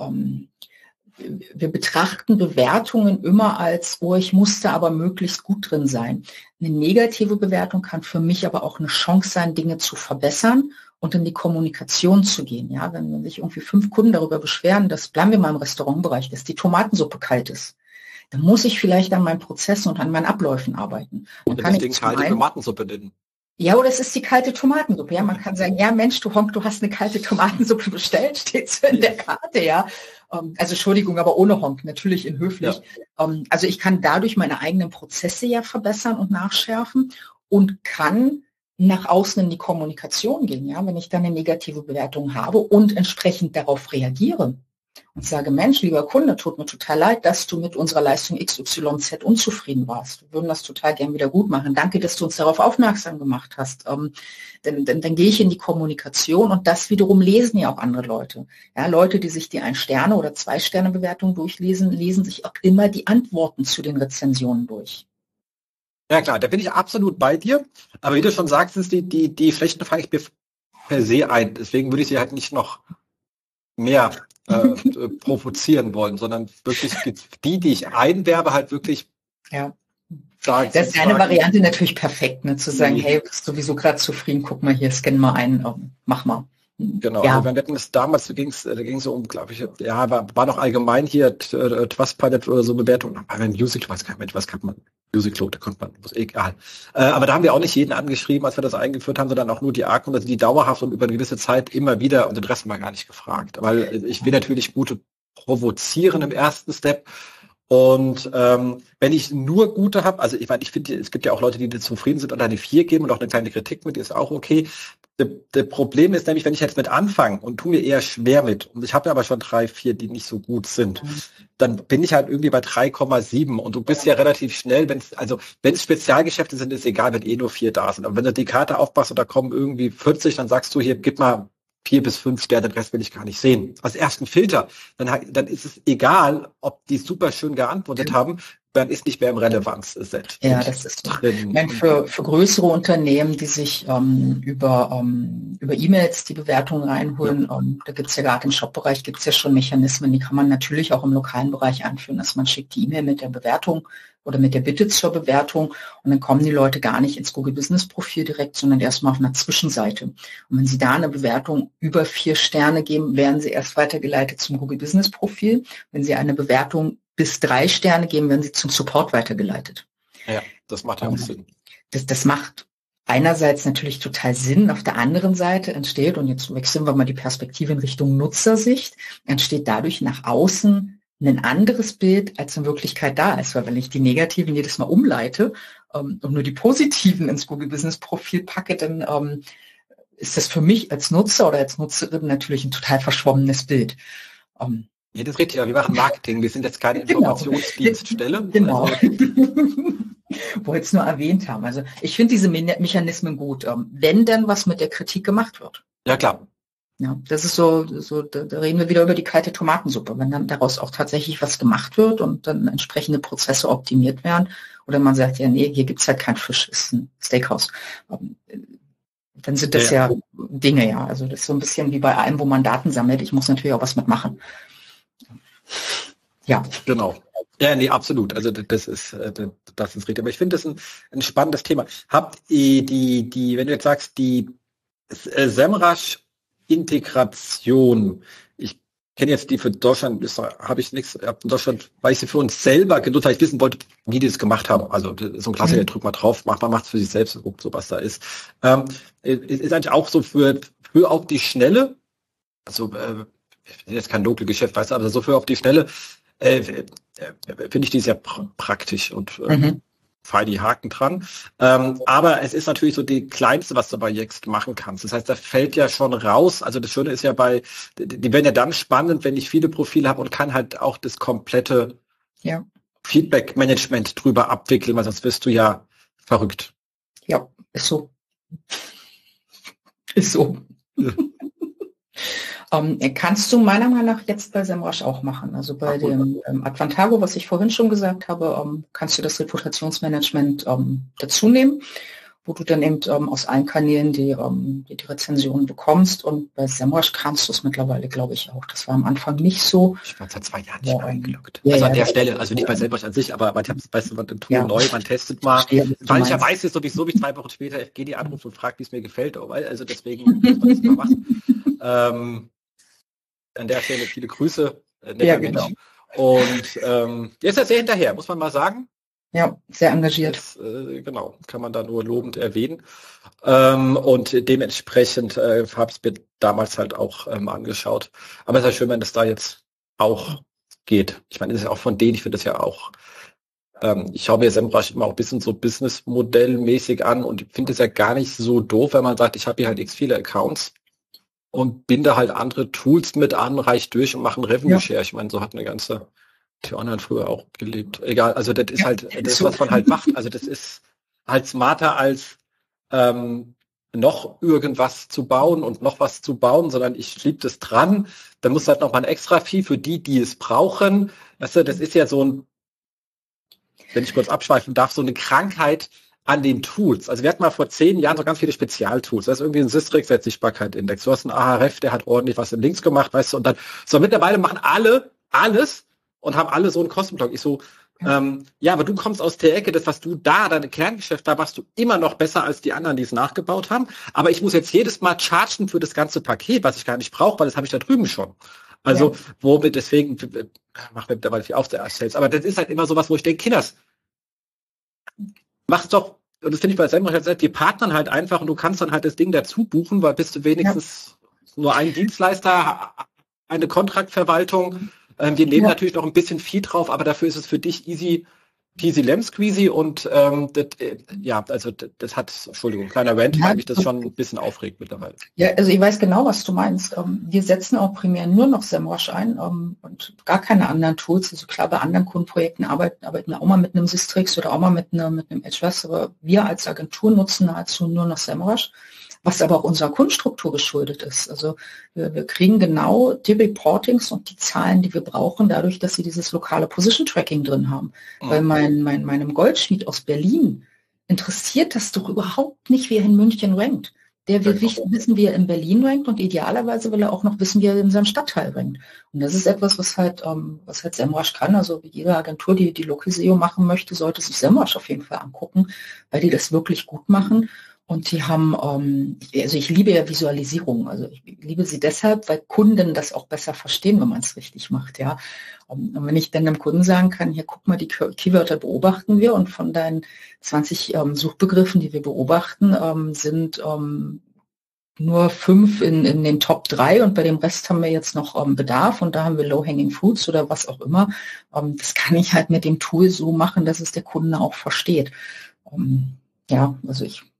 wir betrachten Bewertungen immer als, oh, ich musste aber möglichst gut drin sein. Eine negative Bewertung kann für mich aber auch eine Chance sein, Dinge zu verbessern und in die Kommunikation zu gehen. Ja, wenn sich irgendwie fünf Kunden darüber beschweren, dass bleiben wir mal im Restaurantbereich, dass die Tomatensuppe kalt ist, dann muss ich vielleicht an meinen Prozessen und an meinen Abläufen arbeiten. Dann und kann ich kalte Tomatensuppe nennen. Ja, oder es ist die kalte Tomatensuppe. Ja, man kann sagen, ja Mensch, du Honk, du hast eine kalte Tomatensuppe bestellt, *laughs* steht so in der Karte, ja. Ähm, also Entschuldigung, aber ohne Honk, natürlich in höflich. Ja. Ähm, also ich kann dadurch meine eigenen Prozesse ja verbessern und nachschärfen und kann nach außen in die Kommunikation gehen, ja, wenn ich dann eine negative Bewertung habe und entsprechend darauf reagiere und sage, Mensch, lieber Kunde, tut mir total leid, dass du mit unserer Leistung XYZ unzufrieden warst. Wir würden das total gern wieder gut machen. Danke, dass du uns darauf aufmerksam gemacht hast. Ähm, denn, denn dann gehe ich in die Kommunikation und das wiederum lesen ja auch andere Leute. Ja, Leute, die sich die Ein-Sterne- oder Zwei-Sterne-Bewertung durchlesen, lesen sich auch immer die Antworten zu den Rezensionen durch. Ja klar, da bin ich absolut bei dir. Aber wie du schon sagst, ist die, die, die Flächen fange ich per se ein. Deswegen würde ich sie halt nicht noch mehr äh, *laughs* provozieren wollen, sondern wirklich die, die ich einwerbe, halt wirklich ja. Sagen, das ist eine Variante natürlich perfekt, ne? zu sagen, mhm. hey, bist sowieso gerade zufrieden, guck mal hier, scan mal ein, mach mal. Genau, ja. also wir hatten es damals, da ging es da ging's um, glaube ich, ja, war, war noch allgemein hier Trustpilot oder so Bewertung, aber Music, weiß gar nicht, was kann man, Music da kommt man, muss egal. Äh, aber da haben wir auch nicht jeden angeschrieben, als wir das eingeführt haben, sondern auch nur die Arken, also die dauerhaft und über eine gewisse Zeit immer wieder und den Rest mal gar nicht gefragt. Weil ich will natürlich gute provozieren im ersten Step und ähm, wenn ich nur gute habe, also ich meine, ich finde, es gibt ja auch Leute, die zufrieden sind und eine 4 geben und auch eine kleine Kritik mit, ist auch okay. Das Problem ist nämlich, wenn ich jetzt mit anfange und tu mir eher schwer mit, und ich habe ja aber schon drei, vier, die nicht so gut sind, mhm. dann bin ich halt irgendwie bei 3,7 und du bist ja relativ schnell, wenn es, also wenn es Spezialgeschäfte sind, ist egal, wenn eh nur vier da sind. Aber wenn du die Karte aufpasst und da kommen irgendwie 40, dann sagst du hier, gib mal vier bis fünf Sterne, den Rest will ich gar nicht sehen. Als ersten Filter, dann, dann ist es egal, ob die super schön geantwortet ja. haben, dann ist nicht mehr im Relevanzset. Ja, das ist drin. Meine, für, für größere Unternehmen, die sich ähm, über ähm, über E-Mails die Bewertungen reinholen, ja. ähm, da gibt's ja gerade im Shop-Bereich gibt's ja schon Mechanismen, die kann man natürlich auch im lokalen Bereich einführen, dass man schickt die E-Mail mit der Bewertung oder mit der Bitte zur Bewertung und dann kommen die Leute gar nicht ins Google Business Profil direkt, sondern erstmal auf einer Zwischenseite. Und wenn sie da eine Bewertung über vier Sterne geben, werden sie erst weitergeleitet zum Google Business Profil. Wenn sie eine Bewertung bis drei Sterne geben, werden sie zum Support weitergeleitet. Ja, das macht ja auch Sinn. Das, das macht einerseits natürlich total Sinn. Auf der anderen Seite entsteht, und jetzt wechseln wir mal die Perspektive in Richtung Nutzersicht, entsteht dadurch nach außen ein anderes Bild, als in Wirklichkeit da ist. Weil wenn ich die negativen jedes Mal umleite ähm, und nur die positiven ins Google Business Profil packe, dann ähm, ist das für mich als Nutzer oder als Nutzerin natürlich ein total verschwommenes Bild. Ähm, ja, das geht ja. Wir machen Marketing. Wir sind jetzt keine genau. Informationsdienststelle. *laughs* Genau. Also. *laughs* Wollte es nur erwähnt haben. Also ich finde diese Me Mechanismen gut, ähm, wenn denn was mit der Kritik gemacht wird. Ja, klar. Ja, das ist so, so da, da reden wir wieder über die kalte Tomatensuppe. Wenn dann daraus auch tatsächlich was gemacht wird und dann entsprechende Prozesse optimiert werden, oder man sagt, ja, nee, hier gibt's halt kein Fisch, ist ein Steakhouse. Ähm, dann sind das ja. ja Dinge, ja. Also das ist so ein bisschen wie bei allem, wo man Daten sammelt. Ich muss natürlich auch was mitmachen. Ja. Genau. Ja, nee, absolut. Also das ist, äh, das ist richtig. Aber ich finde das ein, ein spannendes Thema. Habt ihr die, die, wenn du jetzt sagst, die äh, Semrush-Integration, ich kenne jetzt die für Deutschland, habe ich nichts, in Deutschland, weil ich sie für uns selber genutzt habe, ich wissen wollte, wie die das gemacht haben. Also so ein Klassiker, mhm. drückt mal drauf, macht man macht es für sich selbst guckt so, was da ist. Ähm, ist eigentlich auch so für, für auch die Schnelle, also äh, jetzt kein Local-Geschäft, weißt du, aber so für auf die Schnelle äh, äh, finde ich die sehr pr praktisch und äh, mhm. die Haken dran. Ähm, aber es ist natürlich so die kleinste, was du bei Yext machen kannst. Das heißt, da fällt ja schon raus. Also das Schöne ist ja bei, die werden ja dann spannend, wenn ich viele Profile habe und kann halt auch das komplette ja. Feedback-Management drüber abwickeln, weil sonst wirst du ja verrückt. Ja, ist so. *laughs* Ist so. *laughs* Ähm, kannst du meiner Meinung nach jetzt bei Semrush auch machen. Also bei Ach, dem ähm, Advantago, was ich vorhin schon gesagt habe, ähm, kannst du das Reputationsmanagement ähm, dazu nehmen, wo du dann eben ähm, aus allen Kanälen die, ähm, die, die Rezensionen bekommst. Und bei Semrush kannst du es mittlerweile, glaube ich, auch. Das war am Anfang nicht so. Ich war seit zwei Jahren nicht mehr eingeloggt. Ja, also an der ja, Stelle, also nicht bei Semrush an sich, aber man weißt du, man Tool ja. neu, man testet mal. Falscherweise ist sowieso wie zwei Wochen später FG anruft und fragt, wie es mir gefällt. Also deswegen *laughs* muss man das mal machen. ähm, an der Stelle viele Grüße. Äh, ja, genau. Und ähm, der ist ja sehr hinterher, muss man mal sagen. Ja, sehr engagiert. Das, äh, genau, kann man da nur lobend erwähnen. Ähm, und dementsprechend äh, habe ich es mir damals halt auch ähm, angeschaut. Aber es ist ja schön, wenn es da jetzt auch geht. Ich meine, das ist ja auch von denen, ich finde das ja auch, ähm, ich schaue mir SEMrush immer auch ein bisschen so Business-Modell-mäßig an und finde es ja gar nicht so doof, wenn man sagt, ich habe hier halt x viele Accounts und binde halt andere Tools mit an, reicht durch und machen Revenue Share. Ja. Ich meine, so hat eine ganze T-Online früher auch gelebt. Egal, also das ist ja, halt das, so. was man halt macht. Also das ist halt smarter als ähm, noch irgendwas zu bauen und noch was zu bauen, sondern ich schieb das dran. Dann muss halt noch mal ein extra Fee für die, die es brauchen. Weißt du, das ist ja so ein, wenn ich kurz abschweifen darf, so eine Krankheit, an den Tools. Also wir hatten mal vor zehn Jahren so ganz viele Spezialtools. Das ist irgendwie ein Systrix Sichtbarkeit-Index. Du hast einen AHRF, der hat ordentlich was in Links gemacht, weißt du, und dann, so mittlerweile machen alle alles und haben alle so einen Kostenblock. Ich so, ähm, ja, aber du kommst aus der Ecke, das, was du da, deine Kerngeschäft, da machst du immer noch besser als die anderen, die es nachgebaut haben. Aber ich muss jetzt jedes Mal chargen für das ganze Paket, was ich gar nicht brauche, weil das habe ich da drüben schon. Also, ja. womit deswegen, machen wir mittlerweile viel auf der Sales. Aber das ist halt immer so was, wo ich denke, Kinders, mach's doch, und das finde ich bei Semrush halt, die partnern halt einfach und du kannst dann halt das Ding dazu buchen, weil bist du wenigstens ja. nur ein Dienstleister, eine Kontraktverwaltung. Ähm, wir nehmen ja. natürlich noch ein bisschen viel drauf, aber dafür ist es für dich easy, peasy lemon squeezy und ähm, das, äh, ja, also das, das, hat, Entschuldigung, kleiner Rant, ja. weil mich das schon ein bisschen aufregt mittlerweile. Ja, also ich weiß genau, was du meinst. Ähm, wir setzen auch primär nur noch SEMrush ein ähm, und gar keine anderen Tools. Also klar, bei anderen Kundenprojekten arbeiten, arbeiten wir auch mal mit einem Systrix oder auch mal mit, einer, mit einem HRS, aber wir als Agentur nutzen nahezu nur noch SEMrush. Was aber auch unserer Kundenstruktur geschuldet ist. Also wir, wir kriegen genau die Reportings und die Zahlen, die wir brauchen, dadurch, dass sie dieses lokale Position Tracking drin haben. Mhm. Weil mein, mein, meinem Goldschmied aus Berlin interessiert das doch überhaupt nicht, wie er in München rankt. Der will wissen, wie er in Berlin rankt und idealerweise will er auch noch wissen, wie er in seinem Stadtteil rankt. Und das ist etwas, was halt, ähm, was halt Semrush kann. Also wie jede Agentur, die die Local SEO machen möchte, sollte sich Semrush auf jeden Fall angucken, weil die das wirklich gut machen. Und die haben, ähm, also ich liebe ja Visualisierung. Also ich liebe sie deshalb, weil Kunden das auch besser verstehen, wenn man es richtig macht, ja. Und wenn ich dann dem Kunden sagen kann, hier guck mal, die Keywörter beobachten wir und von deinen 20 ähm, Suchbegriffen, die wir beobachten, ähm, sind ähm, nur fünf in, in den Top drei und bei dem Rest haben wir jetzt noch ähm, Bedarf und da haben wir Low-Hanging Fruits oder was auch immer. Ähm, das kann ich halt mit dem Tool so machen, dass es der Kunde auch versteht. Ähm, ja, also ich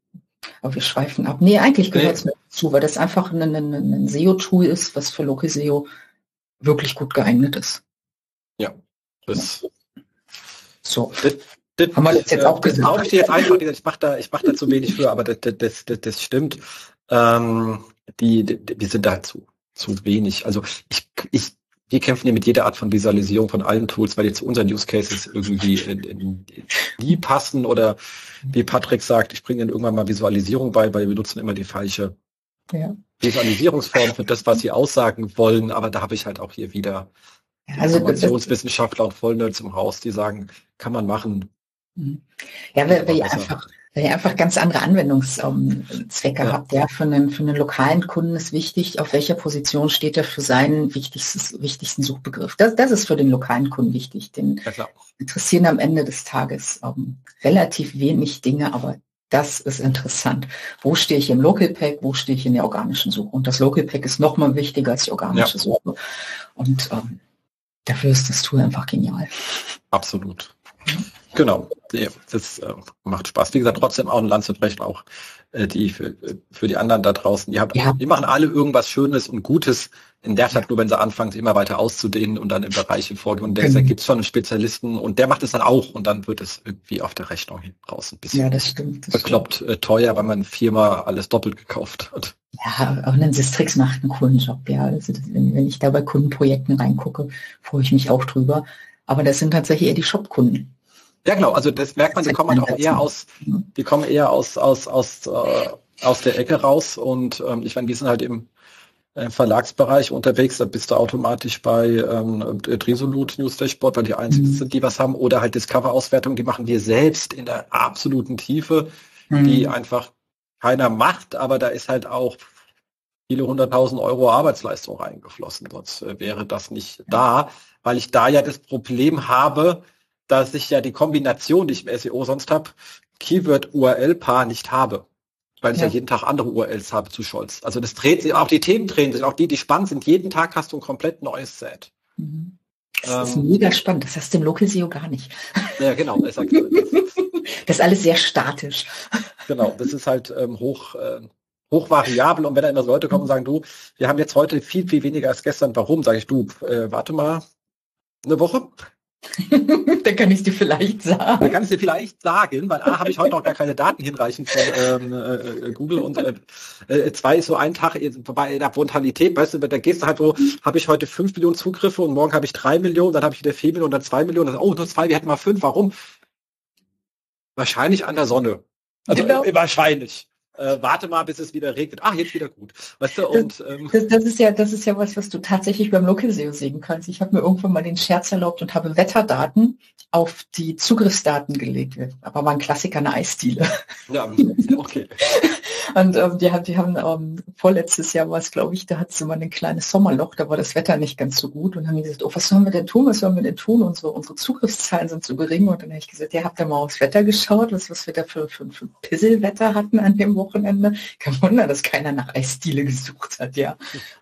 aber wir schweifen ab. Nee, eigentlich gehört es nee. dazu, weil das einfach ein, ein, ein SEO-Tool ist, was für Local SEO wirklich gut geeignet ist. Ja, das. So. Das, das, haben wir das jetzt auch gesagt? Das ich jetzt einfach, ich mache da, ich mach da zu wenig für, aber das, das, das, das stimmt. Ähm, die, die, wir sind da zu, zu wenig. Also ich, ich wir kämpfen ja mit jeder Art von Visualisierung von allen Tools, weil die zu unseren Use Cases irgendwie in, in, nie passen oder wie Patrick sagt, ich bringe dann irgendwann mal Visualisierung bei, weil wir nutzen immer die falsche ja. Visualisierungsform für das, was sie aussagen wollen. Aber da habe ich halt auch hier wieder also, Informationswissenschaftler und Vollnerds im Haus, die sagen, kann man machen. Mhm. Ja, weil, weil einfach weil ihr einfach ganz andere Anwendungszwecke ja. habt. Ja, für einen, für einen lokalen Kunden ist wichtig, auf welcher Position steht er für seinen wichtigstes, wichtigsten Suchbegriff. Das, das ist für den lokalen Kunden wichtig. Den ja, interessieren am Ende des Tages ähm, relativ wenig Dinge, aber das ist interessant. Wo stehe ich im Local Pack, wo stehe ich in der organischen Suche? Und das Local Pack ist noch mal wichtiger als die organische ja. Suche. Und ähm, dafür ist das Tool einfach genial. Absolut. Genau, das äh, macht Spaß. Wie gesagt, trotzdem auch ein Land zu brechen, auch äh, die für, für die anderen da draußen. Die, haben, ja. die machen alle irgendwas Schönes und Gutes in der Stadt, nur wenn sie anfangen, immer weiter auszudehnen und dann im Bereich vorgehen. Und deshalb mhm. gibt es schon einen Spezialisten und der macht es dann auch und dann wird es irgendwie auf der Rechnung hinten raus ein bisschen ja, das stimmt, das bekloppt stimmt. Äh, teuer, weil man viermal alles doppelt gekauft hat. Ja, auch ein Sistrix macht einen coolen Job, ja. Also das, wenn, wenn ich da bei Kundenprojekten reingucke, freue ich mich auch drüber. Aber das sind tatsächlich eher die Shop-Kunden. Ja, genau. Also das merkt man, die kommen halt auch eher aus, die kommen eher aus, aus, aus, äh, aus der Ecke raus. Und ähm, ich meine, wir sind halt im äh, Verlagsbereich unterwegs, da bist du automatisch bei ähm, Resolute News Dashboard, weil die einzigen mhm. sind, die was haben, oder halt Discover-Auswertung, die machen wir selbst in der absoluten Tiefe, mhm. die einfach keiner macht, aber da ist halt auch viele hunderttausend Euro Arbeitsleistung reingeflossen, sonst äh, wäre das nicht da, weil ich da ja das Problem habe, dass ich ja die Kombination, die ich im SEO sonst habe, Keyword-URL-Paar nicht habe. Weil ich ja. ja. jeden Tag andere URLs habe zu Scholz. Also das dreht sich, auch die Themen drehen sich, auch die, die spannend sind. Jeden Tag hast du ein komplett neues Set. Mhm. Das ähm, ist mega spannend. Das hast du im Local SEO gar nicht. Ja, genau. Das, *laughs* das ist alles sehr statisch. Genau, das ist halt ähm, hoch, äh, hochvariabel. Und wenn da immer so Leute kommen und sagen, du, wir haben jetzt heute viel, viel weniger als gestern. Warum? Sage ich, du, äh, warte mal eine Woche. *laughs* Dann kann ich dir vielleicht sagen. Dann kann ich dir vielleicht sagen, weil A, habe ich heute noch gar keine Daten hinreichend von ähm, äh, äh Google und äh, äh, zwei ist so ein Tag bei der Brutalität, weißt du, da gehst du halt so, habe ich heute fünf Millionen Zugriffe und morgen habe ich drei Millionen, dann habe ich wieder vier Millionen, dann zwei Millionen, dann, oh, nur zwei, wir hätten mal fünf, warum? Wahrscheinlich an der Sonne. Also genau. äh, wahrscheinlich äh, warte mal, bis es wieder regnet. Ach, jetzt wieder gut. Weißt du, und, ähm, das, das, ist ja, das ist ja was, was du tatsächlich beim Local SEO sehen kannst. Ich habe mir irgendwann mal den Scherz erlaubt und habe Wetterdaten auf die Zugriffsdaten gelegt. Aber war ein Klassiker eine Eisdiele. Ja, okay. *laughs* Und ähm, die, haben, die haben ähm, vorletztes Jahr war es, glaube ich, da hat es immer ein kleines Sommerloch, da war das Wetter nicht ganz so gut und haben gesagt, oh, was sollen wir denn tun, was sollen wir denn tun? Unsere, unsere Zugriffszahlen sind zu gering und dann habe ich gesagt, ja, habt ihr mal aufs Wetter geschaut, was, was wir da für, für, für Pisselwetter hatten an dem Wochenende? Kein Wunder, dass keiner nach Eisdiele gesucht hat, ja.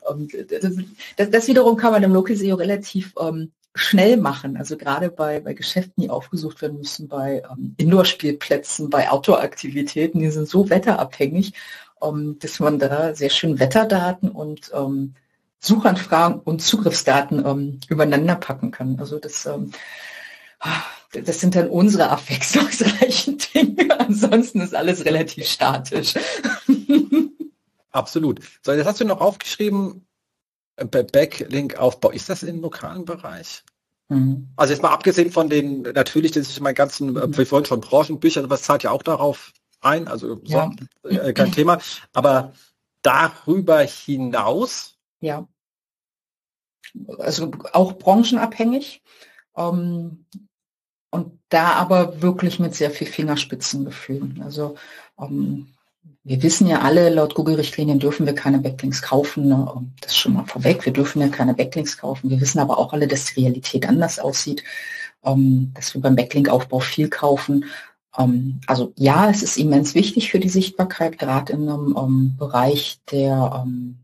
Und das, das, das wiederum kann man im Local SEO relativ ähm, schnell machen. Also gerade bei, bei Geschäften, die aufgesucht werden müssen, bei ähm, Indoor-Spielplätzen, bei Outdoor-Aktivitäten, die sind so wetterabhängig, ähm, dass man da sehr schön Wetterdaten und ähm, Suchanfragen und Zugriffsdaten ähm, übereinander packen kann. Also das, ähm, das sind dann unsere abwechslungsreichen *laughs* Dinge. Ansonsten ist alles relativ statisch. *laughs* Absolut. So, jetzt hast du noch aufgeschrieben, Backlink-Aufbau. Ist das im lokalen Bereich? Mhm. Also jetzt mal abgesehen von den, natürlich, das ist mein ganzen, äh, mhm. wir wollen schon Branchenbücher, was zahlt ja auch darauf ein, also ja. so, äh, kein Thema. Aber darüber hinaus? Ja. Also auch branchenabhängig. Ähm, und da aber wirklich mit sehr viel Fingerspitzengefühl. Also ähm, wir wissen ja alle, laut Google-Richtlinien dürfen wir keine Backlinks kaufen. Ne? Das ist schon mal vorweg. Wir dürfen ja keine Backlinks kaufen. Wir wissen aber auch alle, dass die Realität anders aussieht, ähm, dass wir beim Backlink-Aufbau viel kaufen. Ähm, also ja, es ist immens wichtig für die Sichtbarkeit, gerade in einem ähm, Bereich, der ähm,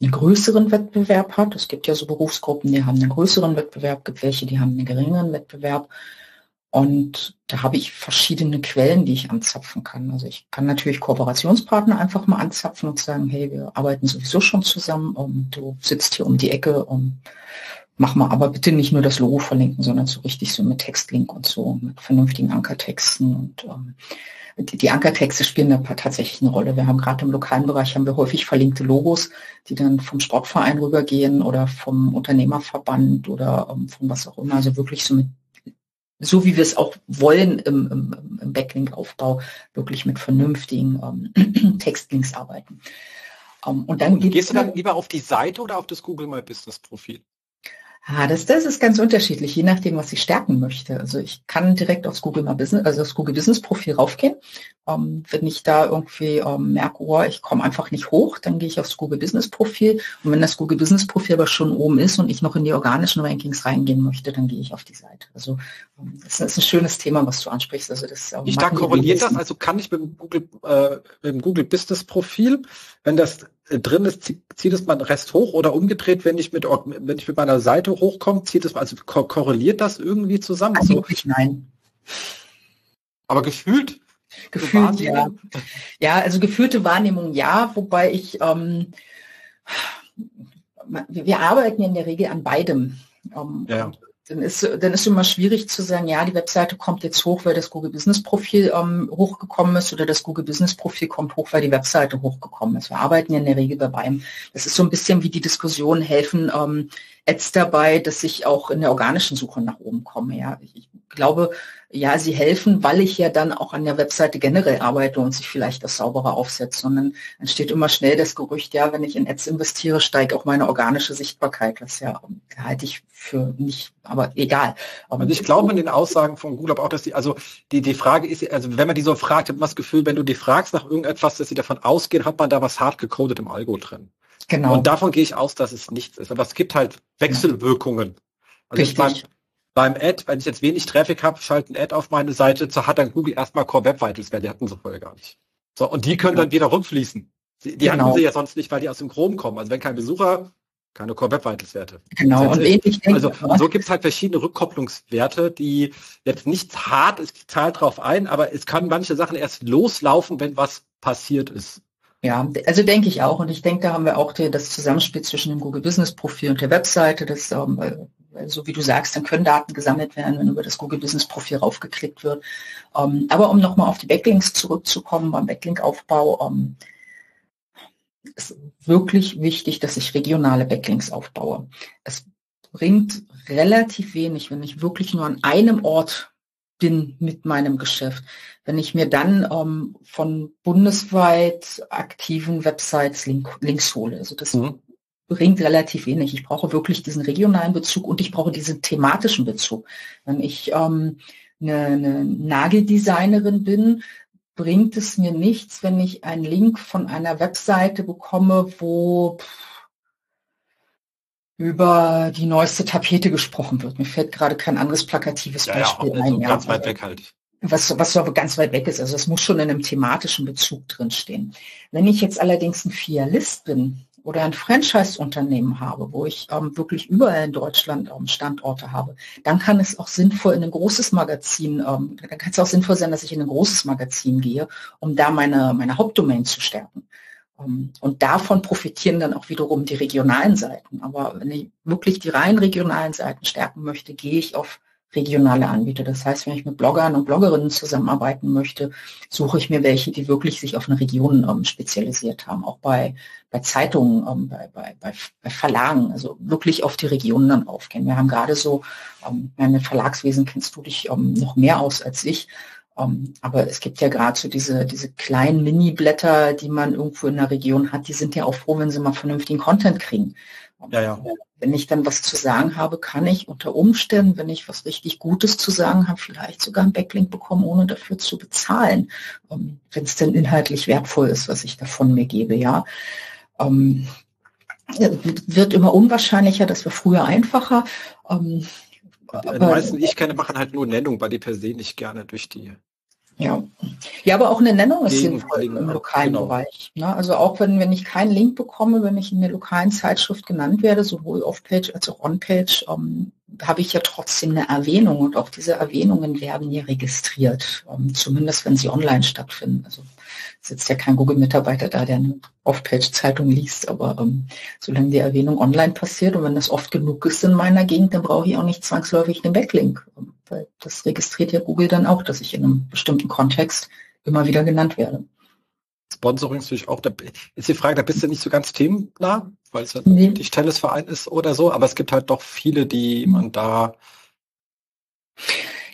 einen größeren Wettbewerb hat. Es gibt ja so Berufsgruppen, die haben einen größeren Wettbewerb, gibt welche, die haben einen geringeren Wettbewerb. Und da habe ich verschiedene Quellen, die ich anzapfen kann. Also ich kann natürlich Kooperationspartner einfach mal anzapfen und sagen, hey, wir arbeiten sowieso schon zusammen und du sitzt hier um die Ecke und mach mal aber bitte nicht nur das Logo verlinken, sondern so richtig so mit Textlink und so, mit vernünftigen Ankertexten und ähm, die Ankertexte spielen da tatsächlich eine Rolle. Wir haben gerade im lokalen Bereich haben wir häufig verlinkte Logos, die dann vom Sportverein rübergehen oder vom Unternehmerverband oder ähm, von was auch immer. Also wirklich so mit so wie wir es auch wollen im, im, im Backlink-Aufbau, wirklich mit vernünftigen ähm, *clears throat* Textlinks arbeiten. Um, ähm, und dann und gehst du dann lieber auf die Seite oder auf das Google My Business Profil? Ah, das, das ist ganz unterschiedlich, je nachdem, was ich stärken möchte. Also ich kann direkt aufs Google My Business, also das Google Business Profil raufgehen. Ähm, wenn ich da irgendwie ähm, merke, oh, ich komme einfach nicht hoch, dann gehe ich aufs Google Business Profil. Und wenn das Google Business Profil aber schon oben ist und ich noch in die organischen Rankings reingehen möchte, dann gehe ich auf die Seite. Also ähm, das ist ein schönes Thema, was du ansprichst. Also das ähm, Wie stark korreliert das? Also kann ich mit dem Google, äh, mit dem Google Business Profil, wenn das drin ist, zieht es mal den Rest hoch oder umgedreht, wenn ich mit, wenn ich mit meiner Seite hochkomme, zieht es, also ko korreliert das irgendwie zusammen? Also, so. nein. Aber gefühlt? Gefühlt, ja. Ja, also gefühlte Wahrnehmung ja, wobei ich, ähm, wir arbeiten in der Regel an beidem. Ähm, ja dann ist, dann ist immer schwierig zu sagen, ja, die Webseite kommt jetzt hoch, weil das Google Business Profil ähm, hochgekommen ist oder das Google Business Profil kommt hoch, weil die Webseite hochgekommen ist. Wir arbeiten ja in der Regel bei beidem. Das ist so ein bisschen wie die Diskussion helfen ähm, Ads dabei, dass ich auch in der organischen Suche nach oben komme. Ja, ich, glaube, ja, sie helfen, weil ich ja dann auch an der Webseite generell arbeite und sich vielleicht das sauberer aufsetzt, sondern entsteht immer schnell das Gerücht, ja, wenn ich in Ads investiere, steigt auch meine organische Sichtbarkeit. Das ja halte ich für nicht, aber egal. Aber also ich glaube in den Aussagen von Google auch, dass die, also die, die Frage ist, also wenn man die so fragt, hat man das Gefühl, wenn du die fragst nach irgendetwas, dass sie davon ausgehen, hat man da was hart gecodet im Algo drin. Genau. Und davon gehe ich aus, dass es nichts ist. Aber es gibt halt Wechselwirkungen. Also Richtig beim Ad, wenn ich jetzt wenig Traffic habe, schalte ein Ad auf meine Seite, so hat dann Google erstmal Core Web Vitals, weil die hatten sie vorher gar nicht. So, und die können ja. dann wieder rückfließen. Die, die genau. hatten sie ja sonst nicht, weil die aus dem Chrome kommen. Also wenn kein Besucher, keine Core Web Vitals Werte. Genau, und ähnlich Also so gibt es halt verschiedene Rückkopplungswerte, die jetzt nicht hart ist, die zahlt drauf ein, aber es kann manche Sachen erst loslaufen, wenn was passiert ist. Ja, also denke ich auch. Und ich denke, da haben wir auch das Zusammenspiel zwischen dem Google Business Profil und der Webseite. Das ähm, so wie du sagst, dann können Daten gesammelt werden, wenn über das Google Business Profil raufgeklickt wird. Ähm, aber um nochmal auf die Backlinks zurückzukommen, beim Backlink-Aufbau ähm, ist wirklich wichtig, dass ich regionale Backlinks aufbaue. Es bringt relativ wenig, wenn ich wirklich nur an einem Ort bin mit meinem Geschäft. Wenn ich mir dann ähm, von bundesweit aktiven Websites Link, Links hole. Also das mhm bringt relativ wenig. Ich brauche wirklich diesen regionalen Bezug und ich brauche diesen thematischen Bezug. Wenn ich ähm, eine, eine Nageldesignerin bin, bringt es mir nichts, wenn ich einen Link von einer Webseite bekomme, wo über die neueste Tapete gesprochen wird. Mir fällt gerade kein anderes plakatives ja, Beispiel ja, ein. So ganz weit weg halt. Was, was aber ganz weit weg ist. Also es muss schon in einem thematischen Bezug drinstehen. Wenn ich jetzt allerdings ein Fialist bin, oder ein Franchise-Unternehmen habe, wo ich ähm, wirklich überall in Deutschland ähm, Standorte habe, dann kann es auch sinnvoll in ein großes Magazin, ähm, dann kann es auch sinnvoll sein, dass ich in ein großes Magazin gehe, um da meine, meine Hauptdomain zu stärken. Ähm, und davon profitieren dann auch wiederum die regionalen Seiten. Aber wenn ich wirklich die rein regionalen Seiten stärken möchte, gehe ich auf regionale Anbieter. Das heißt, wenn ich mit Bloggern und Bloggerinnen zusammenarbeiten möchte, suche ich mir welche, die wirklich sich auf eine Region ähm, spezialisiert haben, auch bei, bei Zeitungen, ähm, bei, bei, bei, Verlagen, also wirklich auf die Regionen dann aufgehen. Wir haben gerade so, ähm, mit Verlagswesen kennst du dich ähm, noch mehr aus als ich, ähm, aber es gibt ja gerade so diese, diese kleinen Mini-Blätter, die man irgendwo in der Region hat, die sind ja auch froh, wenn sie mal vernünftigen Content kriegen. Ja, ja. Wenn ich dann was zu sagen habe, kann ich unter Umständen, wenn ich was richtig Gutes zu sagen habe, vielleicht sogar einen Backlink bekommen, ohne dafür zu bezahlen, ähm, wenn es denn inhaltlich wertvoll ist, was ich davon mir gebe, ja. Ähm, wird immer unwahrscheinlicher, das war früher einfacher. Ähm, die meisten, die ich kenne, machen halt nur Nennung, weil die per se nicht gerne durch die ja. ja, aber auch eine Nennung ist sinnvoll im lokalen genau. Bereich. Ne? Also auch wenn, wenn ich keinen Link bekomme, wenn ich in der lokalen Zeitschrift genannt werde, sowohl off-page als auch on-page, ähm, habe ich ja trotzdem eine Erwähnung und auch diese Erwähnungen werden ja registriert, ähm, zumindest wenn sie online stattfinden. Also sitzt ja kein Google-Mitarbeiter da, der eine Off-Page-Zeitung liest, aber ähm, solange die Erwähnung online passiert und wenn das oft genug ist in meiner Gegend, dann brauche ich auch nicht zwangsläufig den Backlink, ähm, weil das registriert ja Google dann auch, dass ich in einem bestimmten Kontext immer wieder genannt werde. Sponsoring ist natürlich auch, da ist die Frage, da bist du nicht so ganz themennah, weil es ja nee. nicht Tennisverein ist oder so, aber es gibt halt doch viele, die man da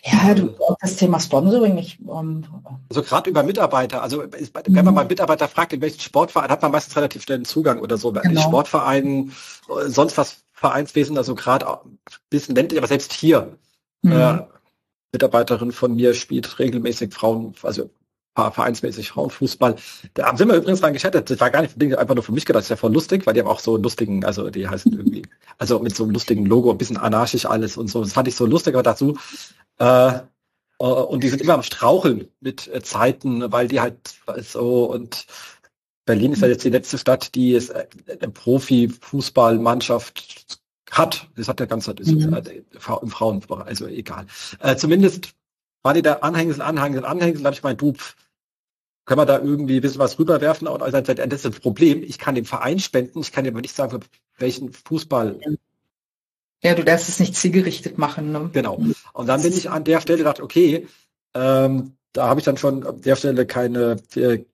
ja, du, das Thema Sponsoring. Ich, ähm, also gerade über Mitarbeiter. Also wenn man mhm. mal Mitarbeiter fragt, in welchen Sportverein, hat man meistens relativ schnell einen Zugang oder so. Genau. Sportvereinen, äh, sonst was Vereinswesen, also gerade ein bisschen ländlich, aber selbst hier. Mhm. Äh, Mitarbeiterin von mir spielt regelmäßig Frauen, also vereinsmäßig Frauenfußball. Da sind wir übrigens dran gescheitert. Das war gar nicht einfach nur für mich gedacht, das ist ja voll lustig, weil die haben auch so lustigen, also die heißen irgendwie, also mit so einem lustigen Logo, ein bisschen anarchisch alles und so. Das fand ich so lustig, aber dazu, äh, äh, und die sind immer am Straucheln mit äh, Zeiten, weil die halt so und Berlin ist ja jetzt die letzte Stadt, die es äh, eine Profi-Fußballmannschaft hat. Das hat der ganze Zeit mhm. im Frauenbereich, also egal. Äh, zumindest war die da Anhängsel, Anhängsel, Anhängsel, dann habe ich mein, du, können wir da irgendwie ein bisschen was rüberwerfen? Und also, das ist das Problem. Ich kann dem Verein spenden, ich kann dir aber nicht sagen, für welchen Fußball ja, du darfst es nicht zielgerichtet machen. Ne? Genau. Und dann bin ich an der Stelle gedacht, okay, ähm, da habe ich dann schon an der Stelle keine, äh,